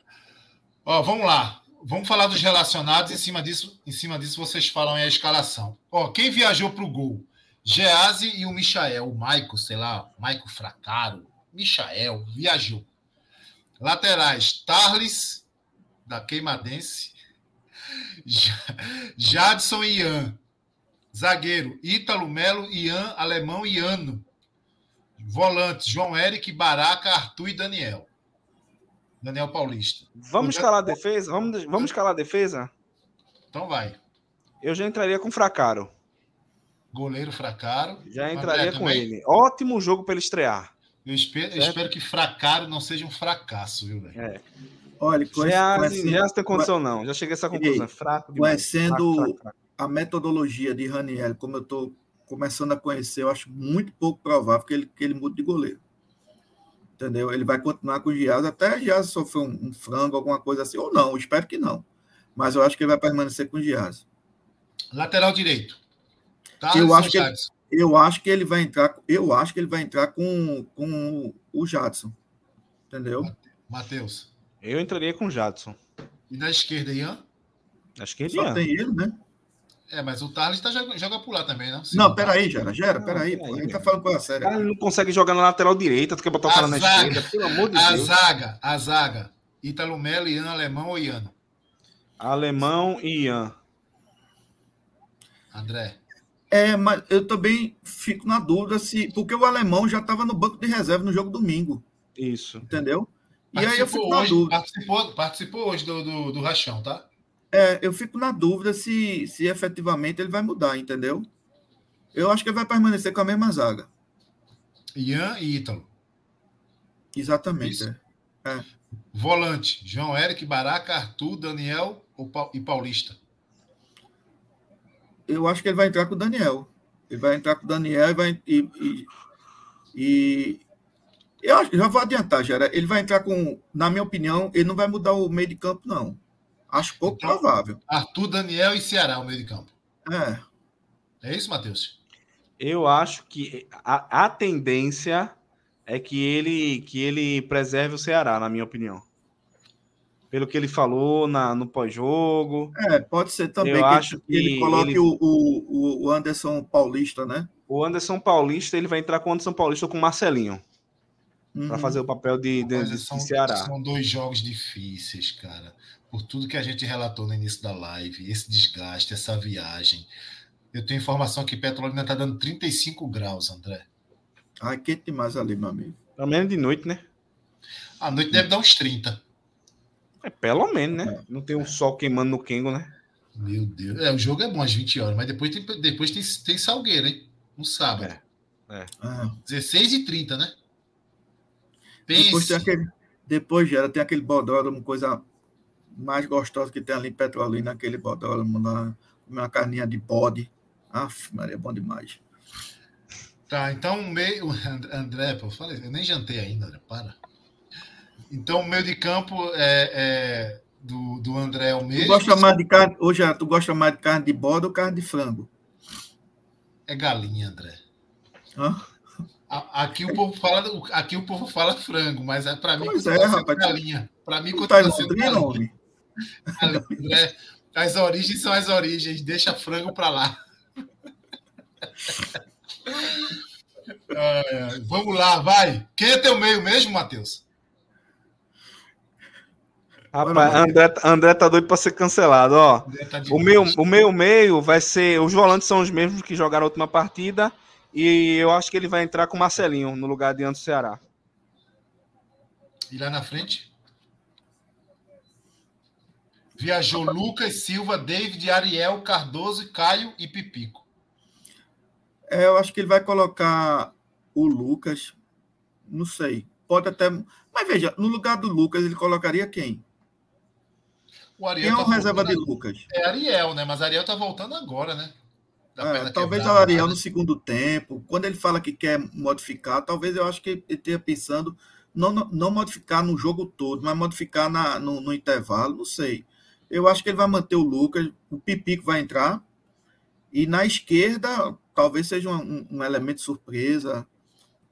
[SPEAKER 1] Ó, vamos lá. Vamos falar dos relacionados. Em cima disso, em cima disso vocês falam aí a escalação. Ó, quem viajou para o gol? Gease e o Michael. O Maico, sei lá, Maico Fracaro. Michael, viajou. Laterais, Tarles, da Queimadense. Jadson e Ian. Zagueiro, Ítalo Melo, Ian, Alemão e Ano. Volantes, João Eric, Baraca, Arthur e Daniel. Daniel Paulista.
[SPEAKER 2] Vamos escalar a defesa? Vamos, vamos escalar a defesa?
[SPEAKER 1] Então vai.
[SPEAKER 2] Eu já entraria com Fracaro.
[SPEAKER 1] Goleiro Fracaro.
[SPEAKER 2] Já entraria com também. ele. Ótimo jogo para ele estrear.
[SPEAKER 1] Eu espero, eu espero, que Fracaro não seja um fracasso, viu, velho? É.
[SPEAKER 2] Olha, já, já tem condição, não. Já cheguei a essa conclusão. É fraco
[SPEAKER 3] demais. Conhecendo fraco, fraco, fraco. a metodologia de Raniel, como eu estou começando a conhecer, eu acho muito pouco provável que ele, que ele mude de goleiro. Entendeu? Ele vai continuar com o Giaz até o Giaz sofrer um, um, frango, alguma coisa assim, ou não, espero que não. Mas eu acho que ele vai permanecer com o Giaz.
[SPEAKER 1] Lateral direito.
[SPEAKER 3] Eu acho que ele, eu acho que ele vai entrar, eu acho que ele vai entrar com, com o Jadson. Entendeu?
[SPEAKER 1] Matheus.
[SPEAKER 2] Eu entraria com o Jadson.
[SPEAKER 1] E na esquerda, Ian?
[SPEAKER 2] Na esquerda,
[SPEAKER 3] Só Ian. tem ele, né?
[SPEAKER 1] É, mas o Thales tá, joga, joga por lá também, né?
[SPEAKER 3] Sim, não, peraí, Gera, Gera, peraí, pô. A gente tá falando com a série.
[SPEAKER 2] Cara, ele não consegue jogar na lateral direita, tu quer botar o cara na esquerda, pelo amor de
[SPEAKER 1] a
[SPEAKER 2] Deus.
[SPEAKER 1] A zaga, a zaga. Ítalo Melo, Ian Alemão ou Iano?
[SPEAKER 2] Alemão e Ian.
[SPEAKER 1] André.
[SPEAKER 3] É, mas eu também fico na dúvida se. Porque o alemão já estava no banco de reserva no jogo domingo.
[SPEAKER 2] Isso.
[SPEAKER 3] Entendeu?
[SPEAKER 1] E aí eu fico hoje, na dúvida. Participou, participou hoje do, do, do Rachão, tá?
[SPEAKER 3] É, eu fico na dúvida se, se efetivamente ele vai mudar, entendeu? Eu acho que ele vai permanecer com a mesma zaga.
[SPEAKER 1] Ian e Ítalo.
[SPEAKER 3] Exatamente. É. É.
[SPEAKER 1] Volante: João Eric, Baraca, Arthur, Daniel e Paulista.
[SPEAKER 3] Eu acho que ele vai entrar com o Daniel. Ele vai entrar com o Daniel e vai. E, e, e eu já vou adiantar, Gera. Ele vai entrar com, na minha opinião, ele não vai mudar o meio de campo, não. Acho pouco então, provável.
[SPEAKER 1] Arthur, Daniel e Ceará, o meio de campo.
[SPEAKER 3] É.
[SPEAKER 1] É isso, Matheus?
[SPEAKER 2] Eu acho que a, a tendência é que ele, que ele preserve o Ceará, na minha opinião. Pelo que ele falou na, no pós-jogo.
[SPEAKER 3] É, pode ser também eu que, acho que ele coloque ele... O, o, o Anderson Paulista, né?
[SPEAKER 2] O Anderson Paulista, ele vai entrar com o Anderson Paulista com o Marcelinho. Uhum. Para fazer o papel de, de, de,
[SPEAKER 1] são,
[SPEAKER 2] Ceará.
[SPEAKER 1] São dois jogos difíceis, cara por tudo que a gente relatou no início da live, esse desgaste, essa viagem. Eu tenho informação que Petrolina está dando 35 graus, André.
[SPEAKER 3] Ah, quente demais ali, meu amigo.
[SPEAKER 2] Pelo menos de noite, né?
[SPEAKER 1] À noite deve dar uns 30.
[SPEAKER 2] É, pelo menos, né? É. Não tem um sol queimando no Kengo, né?
[SPEAKER 1] Meu Deus. É, o jogo é bom às 20 horas, mas depois tem, depois tem, tem Salgueiro, hein? No sábado. É. é. Ah. 16 e 30, né?
[SPEAKER 3] Pense. Depois tem aquele, depois, Gera, tem aquele bodódromo, coisa mais gostosa que tem ali em Petrolina, aquele bodódromo lá, uma carninha de bode. Aff, Maria, é bom demais.
[SPEAKER 1] Tá, então o meio. André, pô, eu, falei, eu nem jantei ainda, André, para. Então o meio de campo é, é do, do André o mesmo.
[SPEAKER 3] Tu gosta mais de carne. Hoje, tu gosta mais de carne de bode ou carne de frango?
[SPEAKER 1] É galinha, André. Hã? Aqui o povo fala, aqui o povo fala frango, mas é para mim
[SPEAKER 3] pois é, rapaz,
[SPEAKER 1] galinha. Para mim
[SPEAKER 3] tá sendo galinha.
[SPEAKER 1] André, as origens são as origens, deixa frango para lá. vamos lá, vai. Quem é teu meio mesmo, Matheus?
[SPEAKER 2] Rapaz, André, André tá doido para ser cancelado, ó. Tá o meu, o meu meio vai ser. Os volantes são os mesmos que jogaram a última partida. E eu acho que ele vai entrar com o Marcelinho no lugar de Anderson Ceará.
[SPEAKER 1] E lá na frente? Viajou Lucas, Silva, David, Ariel, Cardoso, Caio e Pipico.
[SPEAKER 3] É, eu acho que ele vai colocar o Lucas. Não sei. Pode até. Mas veja, no lugar do Lucas, ele colocaria quem?
[SPEAKER 1] O Ariel quem é o
[SPEAKER 3] tá reserva de Lucas?
[SPEAKER 1] É Ariel, né? Mas Ariel tá voltando agora, né?
[SPEAKER 3] É, talvez o Ariel no segundo tempo, quando ele fala que quer modificar, talvez eu acho que ele esteja pensando não, não modificar no jogo todo, mas modificar na, no, no, intervalo, não sei. Eu acho que ele vai manter o Lucas, o Pipico vai entrar, e na esquerda talvez seja um, um elemento surpresa,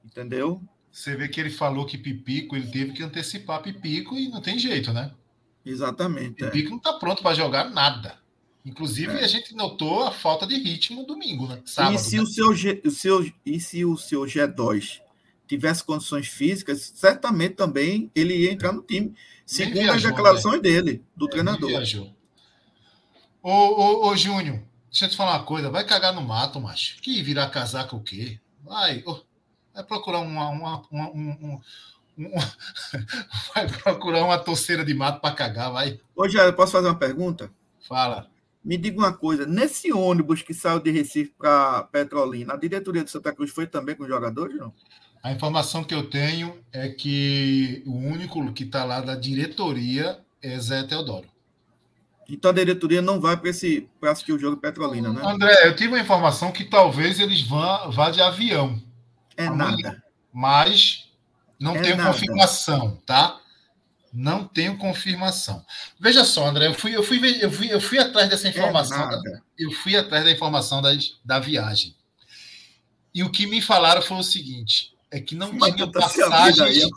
[SPEAKER 3] entendeu?
[SPEAKER 1] Você vê que ele falou que Pipico, ele teve que antecipar Pipico e não tem jeito, né?
[SPEAKER 3] Exatamente.
[SPEAKER 1] É. Pipico é. não está pronto para jogar nada. Inclusive, é. a gente notou a falta de ritmo no domingo, né?
[SPEAKER 3] Sábado, e se, né? O, seu G, o seu, e se o seu G2 tivesse condições físicas, certamente também ele ia entrar no time, segundo
[SPEAKER 1] viajou,
[SPEAKER 3] as declarações
[SPEAKER 1] né?
[SPEAKER 3] dele, do
[SPEAKER 1] É,
[SPEAKER 3] treinador.
[SPEAKER 1] viajou. Ô, ô, ô, Júnior, deixa eu te falar uma coisa. Vai cagar no mato, macho. Que virar casaca o quê? Vai, ô, vai procurar uma, uma, uma- um, um- um- vai procurar uma torceira de mato para cagar, vai.
[SPEAKER 3] Ô, Jair, posso fazer uma pergunta?
[SPEAKER 1] Fala.
[SPEAKER 3] Me diga uma coisa, nesse ônibus que saiu de Recife para Petrolina, a diretoria do Santa Cruz foi também com os jogadores, não?
[SPEAKER 1] A informação que eu tenho é que o único que está lá da diretoria é Zé Teodoro.
[SPEAKER 3] Então a diretoria não vai para esse para assistir o jogo Petrolina, né?
[SPEAKER 1] André, eu tive uma informação que talvez eles vão vá de avião,
[SPEAKER 3] É
[SPEAKER 1] amanhã.
[SPEAKER 3] nada.
[SPEAKER 1] mas não
[SPEAKER 3] É
[SPEAKER 1] tenho
[SPEAKER 3] nada.
[SPEAKER 1] confirmação, tá? Não tenho confirmação. Veja só, André, eu fui, eu fui, eu fui, eu fui atrás dessa
[SPEAKER 3] É
[SPEAKER 1] informação.
[SPEAKER 3] nada.
[SPEAKER 1] eu fui atrás da informação das, da viagem. E o que me falaram foi o seguinte: é que não
[SPEAKER 3] Mas
[SPEAKER 1] tinha
[SPEAKER 3] tá
[SPEAKER 1] passagens,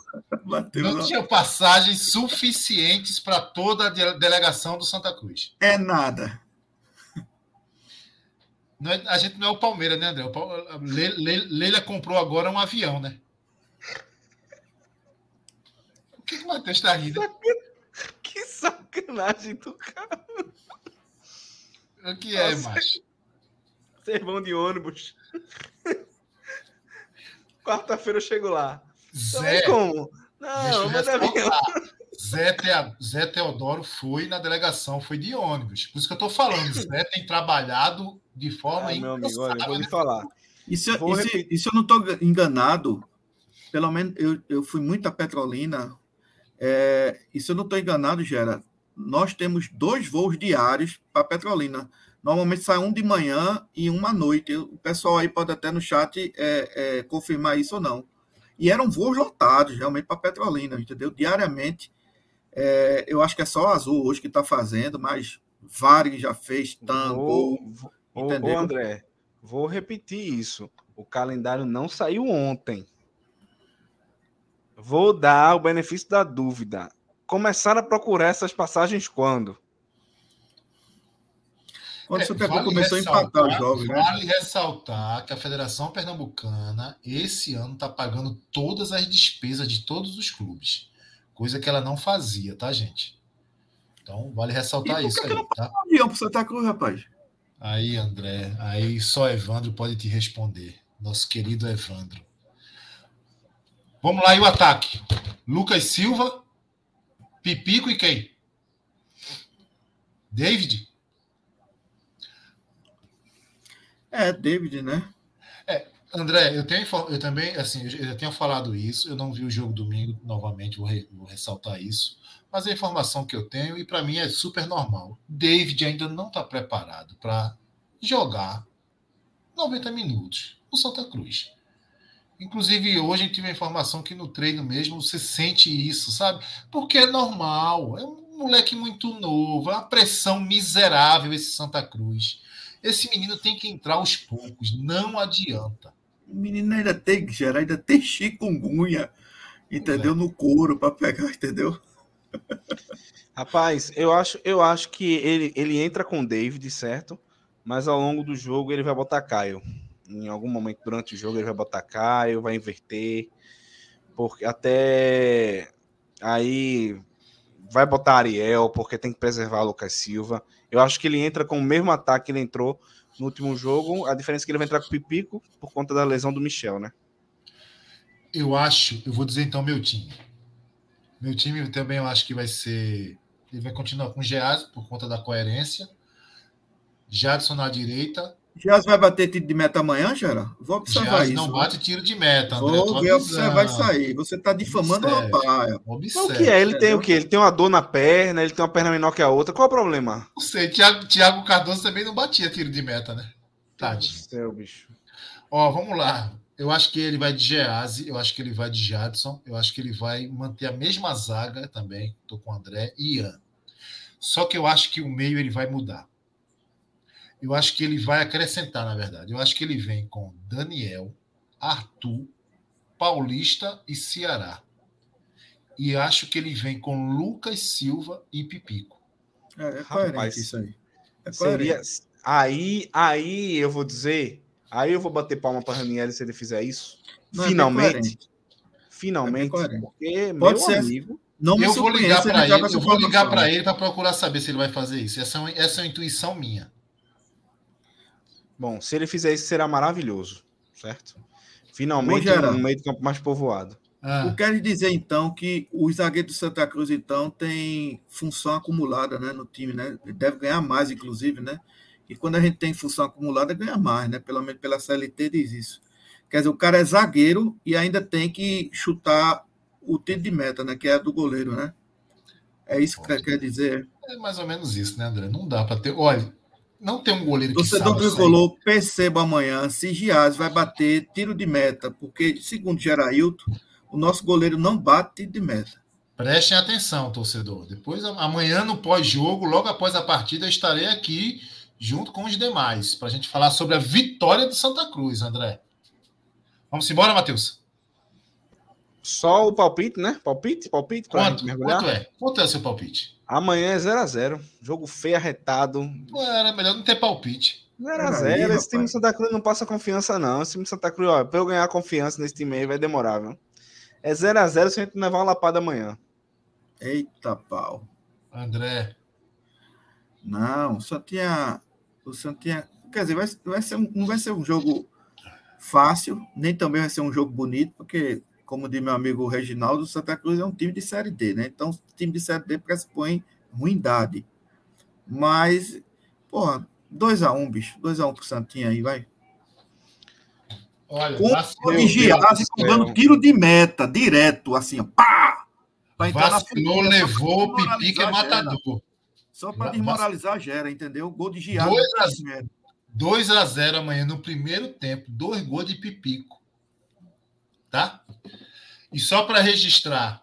[SPEAKER 1] não tinha passagens suficientes para toda a de- delegação do Santa Cruz.
[SPEAKER 3] É nada.
[SPEAKER 1] É- a gente não é o Palmeiras, né, André? Leila comprou agora um avião, né? O que, que o Matheus está rindo?
[SPEAKER 2] Que sacanagem do cara.
[SPEAKER 1] O que é,
[SPEAKER 2] Nossa.
[SPEAKER 1] macho?
[SPEAKER 2] Vocês vão de ônibus. Quarta-feira eu chego lá.
[SPEAKER 1] Zé,
[SPEAKER 2] como? Não, mas é.
[SPEAKER 1] Zé, Te- Zé Teodoro foi na delegação, foi de ônibus. Por isso que eu estou falando. Zé tem trabalhado de forma
[SPEAKER 2] Ah, meu amigo, olha, eu vou lhe
[SPEAKER 1] né?
[SPEAKER 2] falar.
[SPEAKER 3] E se,
[SPEAKER 2] Vou
[SPEAKER 3] e se- e se eu não estou enganado, pelo menos eu, eu fui muito a Petrolina, é, e se eu não estou enganado, Gera, nós temos dois voos diários para Petrolina. Normalmente sai um de manhã e um à noite. O pessoal aí pode até no chat é, é, confirmar isso ou não. E eram voos lotados, realmente, para Petrolina, entendeu? Diariamente. É, eu acho que é só a Azul hoje que está fazendo, mas Varig já fez, entendeu?
[SPEAKER 2] ô, André, vou repetir isso. O calendário não saiu ontem. Vou dar o benefício da dúvida. Começaram a procurar essas passagens quando?
[SPEAKER 3] Quando
[SPEAKER 1] É,
[SPEAKER 3] o Santa Cruz
[SPEAKER 1] vale
[SPEAKER 3] começou a empatar os
[SPEAKER 1] ressaltar-
[SPEAKER 3] jogos, né?
[SPEAKER 1] Vale ressaltar que a Federação Pernambucana, esse ano, está pagando todas as despesas de todos os clubes. Coisa que ela não fazia, tá, gente? Então, vale ressaltar
[SPEAKER 3] E por
[SPEAKER 1] isso
[SPEAKER 3] que
[SPEAKER 1] aí, tá?
[SPEAKER 3] avião pro Santa Cruz, rapaz.
[SPEAKER 1] Aí, André, aí só Evandro pode te responder. Nosso querido Evandro. Vamos lá, e o ataque? Lucas Silva, Pipico e quem? David?
[SPEAKER 3] É, David, né?
[SPEAKER 1] André, eu tenho eu também, assim, eu já tinha falado isso, eu não vi o jogo domingo, novamente, vou, re- vou ressaltar isso, mas a informação que eu tenho, e para mim é super normal, David ainda não está preparado para jogar 90 minutos no Santa Cruz. Inclusive, hoje a gente tive a informação que no treino mesmo você sente isso, sabe? Porque é normal, é um moleque muito novo, é uma pressão miserável esse Santa Cruz. Esse menino tem que entrar aos poucos, não adianta.
[SPEAKER 3] O menino ainda tem que gerar, ainda tem chikungunya, entendeu?
[SPEAKER 1] É.
[SPEAKER 3] No couro para pegar, entendeu?
[SPEAKER 2] Rapaz, eu acho, eu acho que ele, ele entra com o David, certo? Mas ao longo do jogo ele vai botar Caio. Em algum momento durante o jogo ele vai botar Caio, vai inverter. Porque até aí vai botar Ariel, porque tem que preservar o Lucas Silva. Eu acho que ele entra com o mesmo ataque que ele entrou no último jogo. A diferença é que ele vai entrar com o Pipico por conta da lesão do Michel, né?
[SPEAKER 1] Eu acho, eu vou dizer então meu time. Meu time também eu acho que vai ser. Ele vai continuar com o Geaz por conta da coerência. Jadson na direita.
[SPEAKER 3] Jazz vai bater tiro de meta amanhã, Gera? Vou observar
[SPEAKER 1] Geaz
[SPEAKER 3] isso.
[SPEAKER 1] não bate tiro de meta, André.
[SPEAKER 3] Vou ver observar isso aí. Você está difamando o
[SPEAKER 1] Observe.
[SPEAKER 3] rapaz.
[SPEAKER 2] Mas o
[SPEAKER 1] Observe.
[SPEAKER 2] que é? Ele tem o quê? Ele tem uma dor na perna, ele tem uma perna menor que a outra. Qual é o problema?
[SPEAKER 1] Não sei, Thiago, Thiago Cardoso também não batia tiro de meta, né? Tadinho.
[SPEAKER 2] Céu, bicho.
[SPEAKER 1] Ó, vamos lá. Eu acho que ele vai de Geazi, eu acho que ele vai de Jadson, eu acho que ele vai manter a mesma zaga também. Estou com o André e Ian. Só que eu acho que o meio ele vai mudar. Eu acho que ele vai acrescentar, na verdade. Eu acho que ele vem com Daniel, Arthur, Paulista e Ceará. E acho que ele vem com Lucas Silva e Pipico.
[SPEAKER 3] É, é
[SPEAKER 2] Rapaz,
[SPEAKER 3] isso aí. É
[SPEAKER 2] Seria. Aí, aí eu vou dizer. Aí eu vou bater palma para Raniel se ele fizer isso.
[SPEAKER 3] Não, é
[SPEAKER 2] Finalmente.
[SPEAKER 3] coerente.
[SPEAKER 2] finalmente, porque,
[SPEAKER 3] Pode
[SPEAKER 2] meu
[SPEAKER 3] ser.
[SPEAKER 2] amigo,
[SPEAKER 3] Não me
[SPEAKER 1] Eu vou ligar para ele, eu vou ligar para ele para procurar saber se ele vai fazer isso. Essa é uma, essa é uma intuição minha.
[SPEAKER 2] Bom, se ele fizer isso, será maravilhoso, certo? Finalmente, um meio de campo mais povoado.
[SPEAKER 1] Ah,
[SPEAKER 3] O quer dizer, então, que o zagueiro do Santa Cruz, então, tem função acumulada né, no time, né? Ele deve ganhar mais, inclusive, né? E quando a gente tem função acumulada, ganha mais, né? Pelo menos pela CLT diz isso. Quer dizer, o cara é zagueiro e ainda tem que chutar o tiro de meta, né? Que é a do goleiro, né? É isso que quer dizer.
[SPEAKER 1] é mais ou menos isso, né, André? Não dá para ter. Olha, não tem um goleiro que
[SPEAKER 3] Torcedor tricolor, perceba amanhã se Giaz vai bater tiro de meta, porque, segundo Gerailton, o nosso goleiro não bate tiro de meta.
[SPEAKER 1] Prestem atenção, torcedor. Depois, amanhã, no pós-jogo, logo após a partida, eu estarei aqui junto com os demais para a gente falar sobre a vitória do Santa Cruz, André. Vamos embora, Matheus?
[SPEAKER 2] Só o palpite, né? Palpite, palpite,
[SPEAKER 1] Quanto,
[SPEAKER 2] gente mergulhar.
[SPEAKER 1] quanto é? Quanto é o seu palpite?
[SPEAKER 2] Amanhã é 0x0. Jogo feio, arretado.
[SPEAKER 1] Pô, Era melhor não ter palpite.
[SPEAKER 2] 0x0.
[SPEAKER 3] Peraí,
[SPEAKER 2] Esse time do Santa Cruz não passa confiança, não. Esse time do Santa Cruz, ó, pra eu ganhar confiança nesse time aí vai demorar, viu? É 0x0 se a gente levar uma lapada amanhã.
[SPEAKER 3] Eita pau.
[SPEAKER 1] André,
[SPEAKER 3] Não, só tinha. O Santinha. Quer dizer, vai, vai ser um- não vai ser um jogo fácil, nem também vai ser um jogo bonito, porque, como diz meu amigo Reginaldo, o Santa Cruz é um time de Série D, né? Então, time de Série D pressupõe ruindade. Mas, porra, 2x1, bicho. 2x1 pro Santinha aí, vai.
[SPEAKER 1] olha,
[SPEAKER 3] Com o
[SPEAKER 2] céu.
[SPEAKER 3] dando tiro de meta, direto, assim, ó, pá! Pra pra
[SPEAKER 1] levou, o
[SPEAKER 3] desmoralizar
[SPEAKER 1] pipi que é matador.
[SPEAKER 3] Só para
[SPEAKER 1] Va-
[SPEAKER 3] desmoralizar Gera, entendeu? Gol de Giase.
[SPEAKER 1] Dois a zero. 2 a 0 amanhã no primeiro tempo, dois gols de Pipico. Tá? E só para registrar,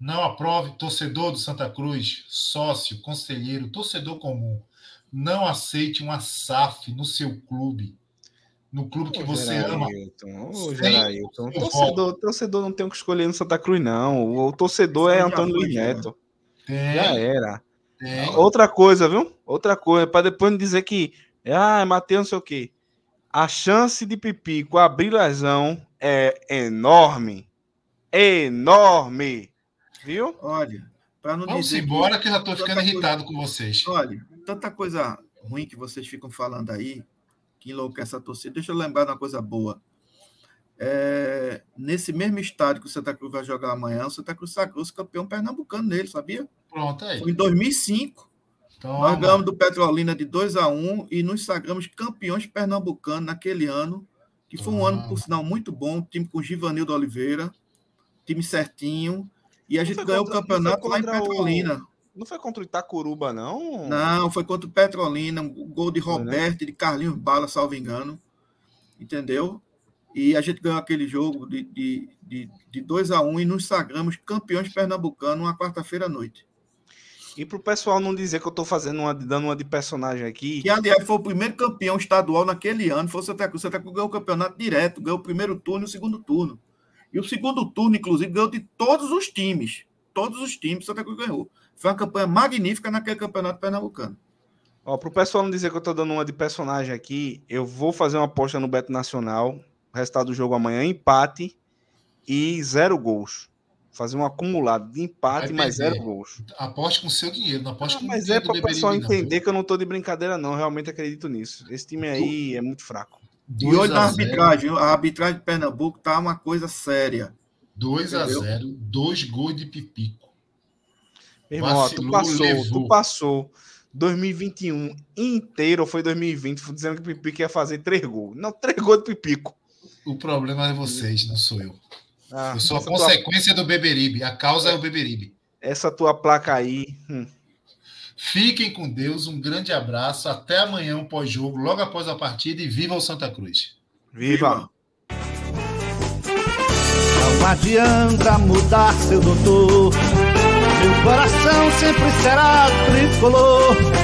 [SPEAKER 1] não aprove torcedor do Santa Cruz, sócio, conselheiro, torcedor comum, não aceite uma SAF no seu clube, no clube que
[SPEAKER 2] Ô,
[SPEAKER 1] você ama.
[SPEAKER 2] Gerailton, Ô,
[SPEAKER 1] Sem-
[SPEAKER 2] Gerailton. Torcedor, torcedor não tem o que escolher no Santa Cruz, não. O torcedor é Antônio Luiz
[SPEAKER 3] já.
[SPEAKER 2] Neto.
[SPEAKER 1] Tem,
[SPEAKER 2] Já era.
[SPEAKER 1] tem.
[SPEAKER 2] Outra coisa, viu? Outra coisa, para depois não dizer que, ah, Matheus, não sei o quê. A chance de Pipico abrir lesão é enorme. Enorme. Viu?
[SPEAKER 3] Olha, para não
[SPEAKER 1] Vamos
[SPEAKER 3] dizer. que-
[SPEAKER 1] embora que eu já estou ficando
[SPEAKER 3] Tanta coisa-
[SPEAKER 1] irritado com vocês.
[SPEAKER 3] Olha, tanta coisa ruim que vocês ficam falando aí, que enlouquece a torcida. Deixa eu lembrar de uma coisa boa. É, nesse mesmo estádio que o Santa Cruz vai jogar amanhã, o Santa Cruz sagrou-se campeão pernambucano nele, sabia?
[SPEAKER 1] Pronto aí.
[SPEAKER 3] Foi em 2005.
[SPEAKER 1] Toma.
[SPEAKER 3] Nós ganhamos do Petrolina de 2 a 1 e nos sagramos campeões pernambucanos naquele ano, que foi um
[SPEAKER 1] Ah.
[SPEAKER 3] ano, por sinal, muito bom. Time com Givanildo Oliveira, time certinho. E a gente ganhou
[SPEAKER 2] contra-
[SPEAKER 3] o campeonato lá em
[SPEAKER 2] contra o-
[SPEAKER 3] Petrolina.
[SPEAKER 2] Não foi contra o Itacuruba, não?
[SPEAKER 3] Não, foi contra o Petrolina, um gol de
[SPEAKER 2] né?
[SPEAKER 3] Roberto e de Carlinhos Bala, salvo engano. Entendeu? E a gente ganhou aquele jogo de, de, de, de 2 a 1 e nos sagramos campeões pernambucanos uma quarta-feira à noite.
[SPEAKER 2] E pro pessoal não dizer que eu tô fazendo uma, dando uma de personagem aqui.
[SPEAKER 3] Que, aliás, foi o primeiro campeão estadual naquele ano. Foi o Santa Cruz. O Santa Cruz ganhou o campeonato direto, ganhou o primeiro turno e o segundo turno. E o segundo turno, inclusive, ganhou de todos os times. Todos os times o Santa Cruz ganhou. Foi uma campanha magnífica naquele campeonato pernambucano.
[SPEAKER 2] Ó, pro pessoal não dizer que eu tô dando uma de personagem aqui, eu vou fazer uma aposta no Beto Nacional. O resultado do jogo amanhã, empate e zero gols. Fazer um acumulado de empate mais zero gols.
[SPEAKER 1] Aposte com seu dinheiro, não aposte
[SPEAKER 2] Ah,
[SPEAKER 1] com
[SPEAKER 2] mas
[SPEAKER 1] dinheiro
[SPEAKER 2] é para o pessoal
[SPEAKER 1] Beberibe, não.
[SPEAKER 2] entender que eu não tô de brincadeira, não. Eu realmente acredito nisso. Esse time aí é muito fraco.
[SPEAKER 3] E hoje
[SPEAKER 1] 2
[SPEAKER 3] na
[SPEAKER 1] a 0,
[SPEAKER 3] arbitragem, a arbitragem de Pernambuco tá uma coisa séria.
[SPEAKER 1] 2 a
[SPEAKER 3] Entendeu?
[SPEAKER 1] 0, dois gols de Pipico.
[SPEAKER 2] Meu irmão, ó, tu
[SPEAKER 1] Vacilou,
[SPEAKER 2] passou,
[SPEAKER 1] levou.
[SPEAKER 2] tu passou 2021 inteiro, ou foi 2020, foi dizendo que o Pipico ia fazer três gols. Não, três gols de Pipico.
[SPEAKER 1] O problema é vocês, não sou eu.
[SPEAKER 2] Ah,
[SPEAKER 1] Eu sou a
[SPEAKER 2] essa, tua,
[SPEAKER 1] consequência do Beberibe. A causa é o Beberibe.
[SPEAKER 2] essa tua placa aí. hum.
[SPEAKER 1] Fiquem com Deus, um grande abraço. Até amanhã, um pós-jogo, logo após a partida, e viva o Santa Cruz.
[SPEAKER 2] Viva!
[SPEAKER 4] Não adianta mudar seu doutor. Meu coração sempre será tricolor.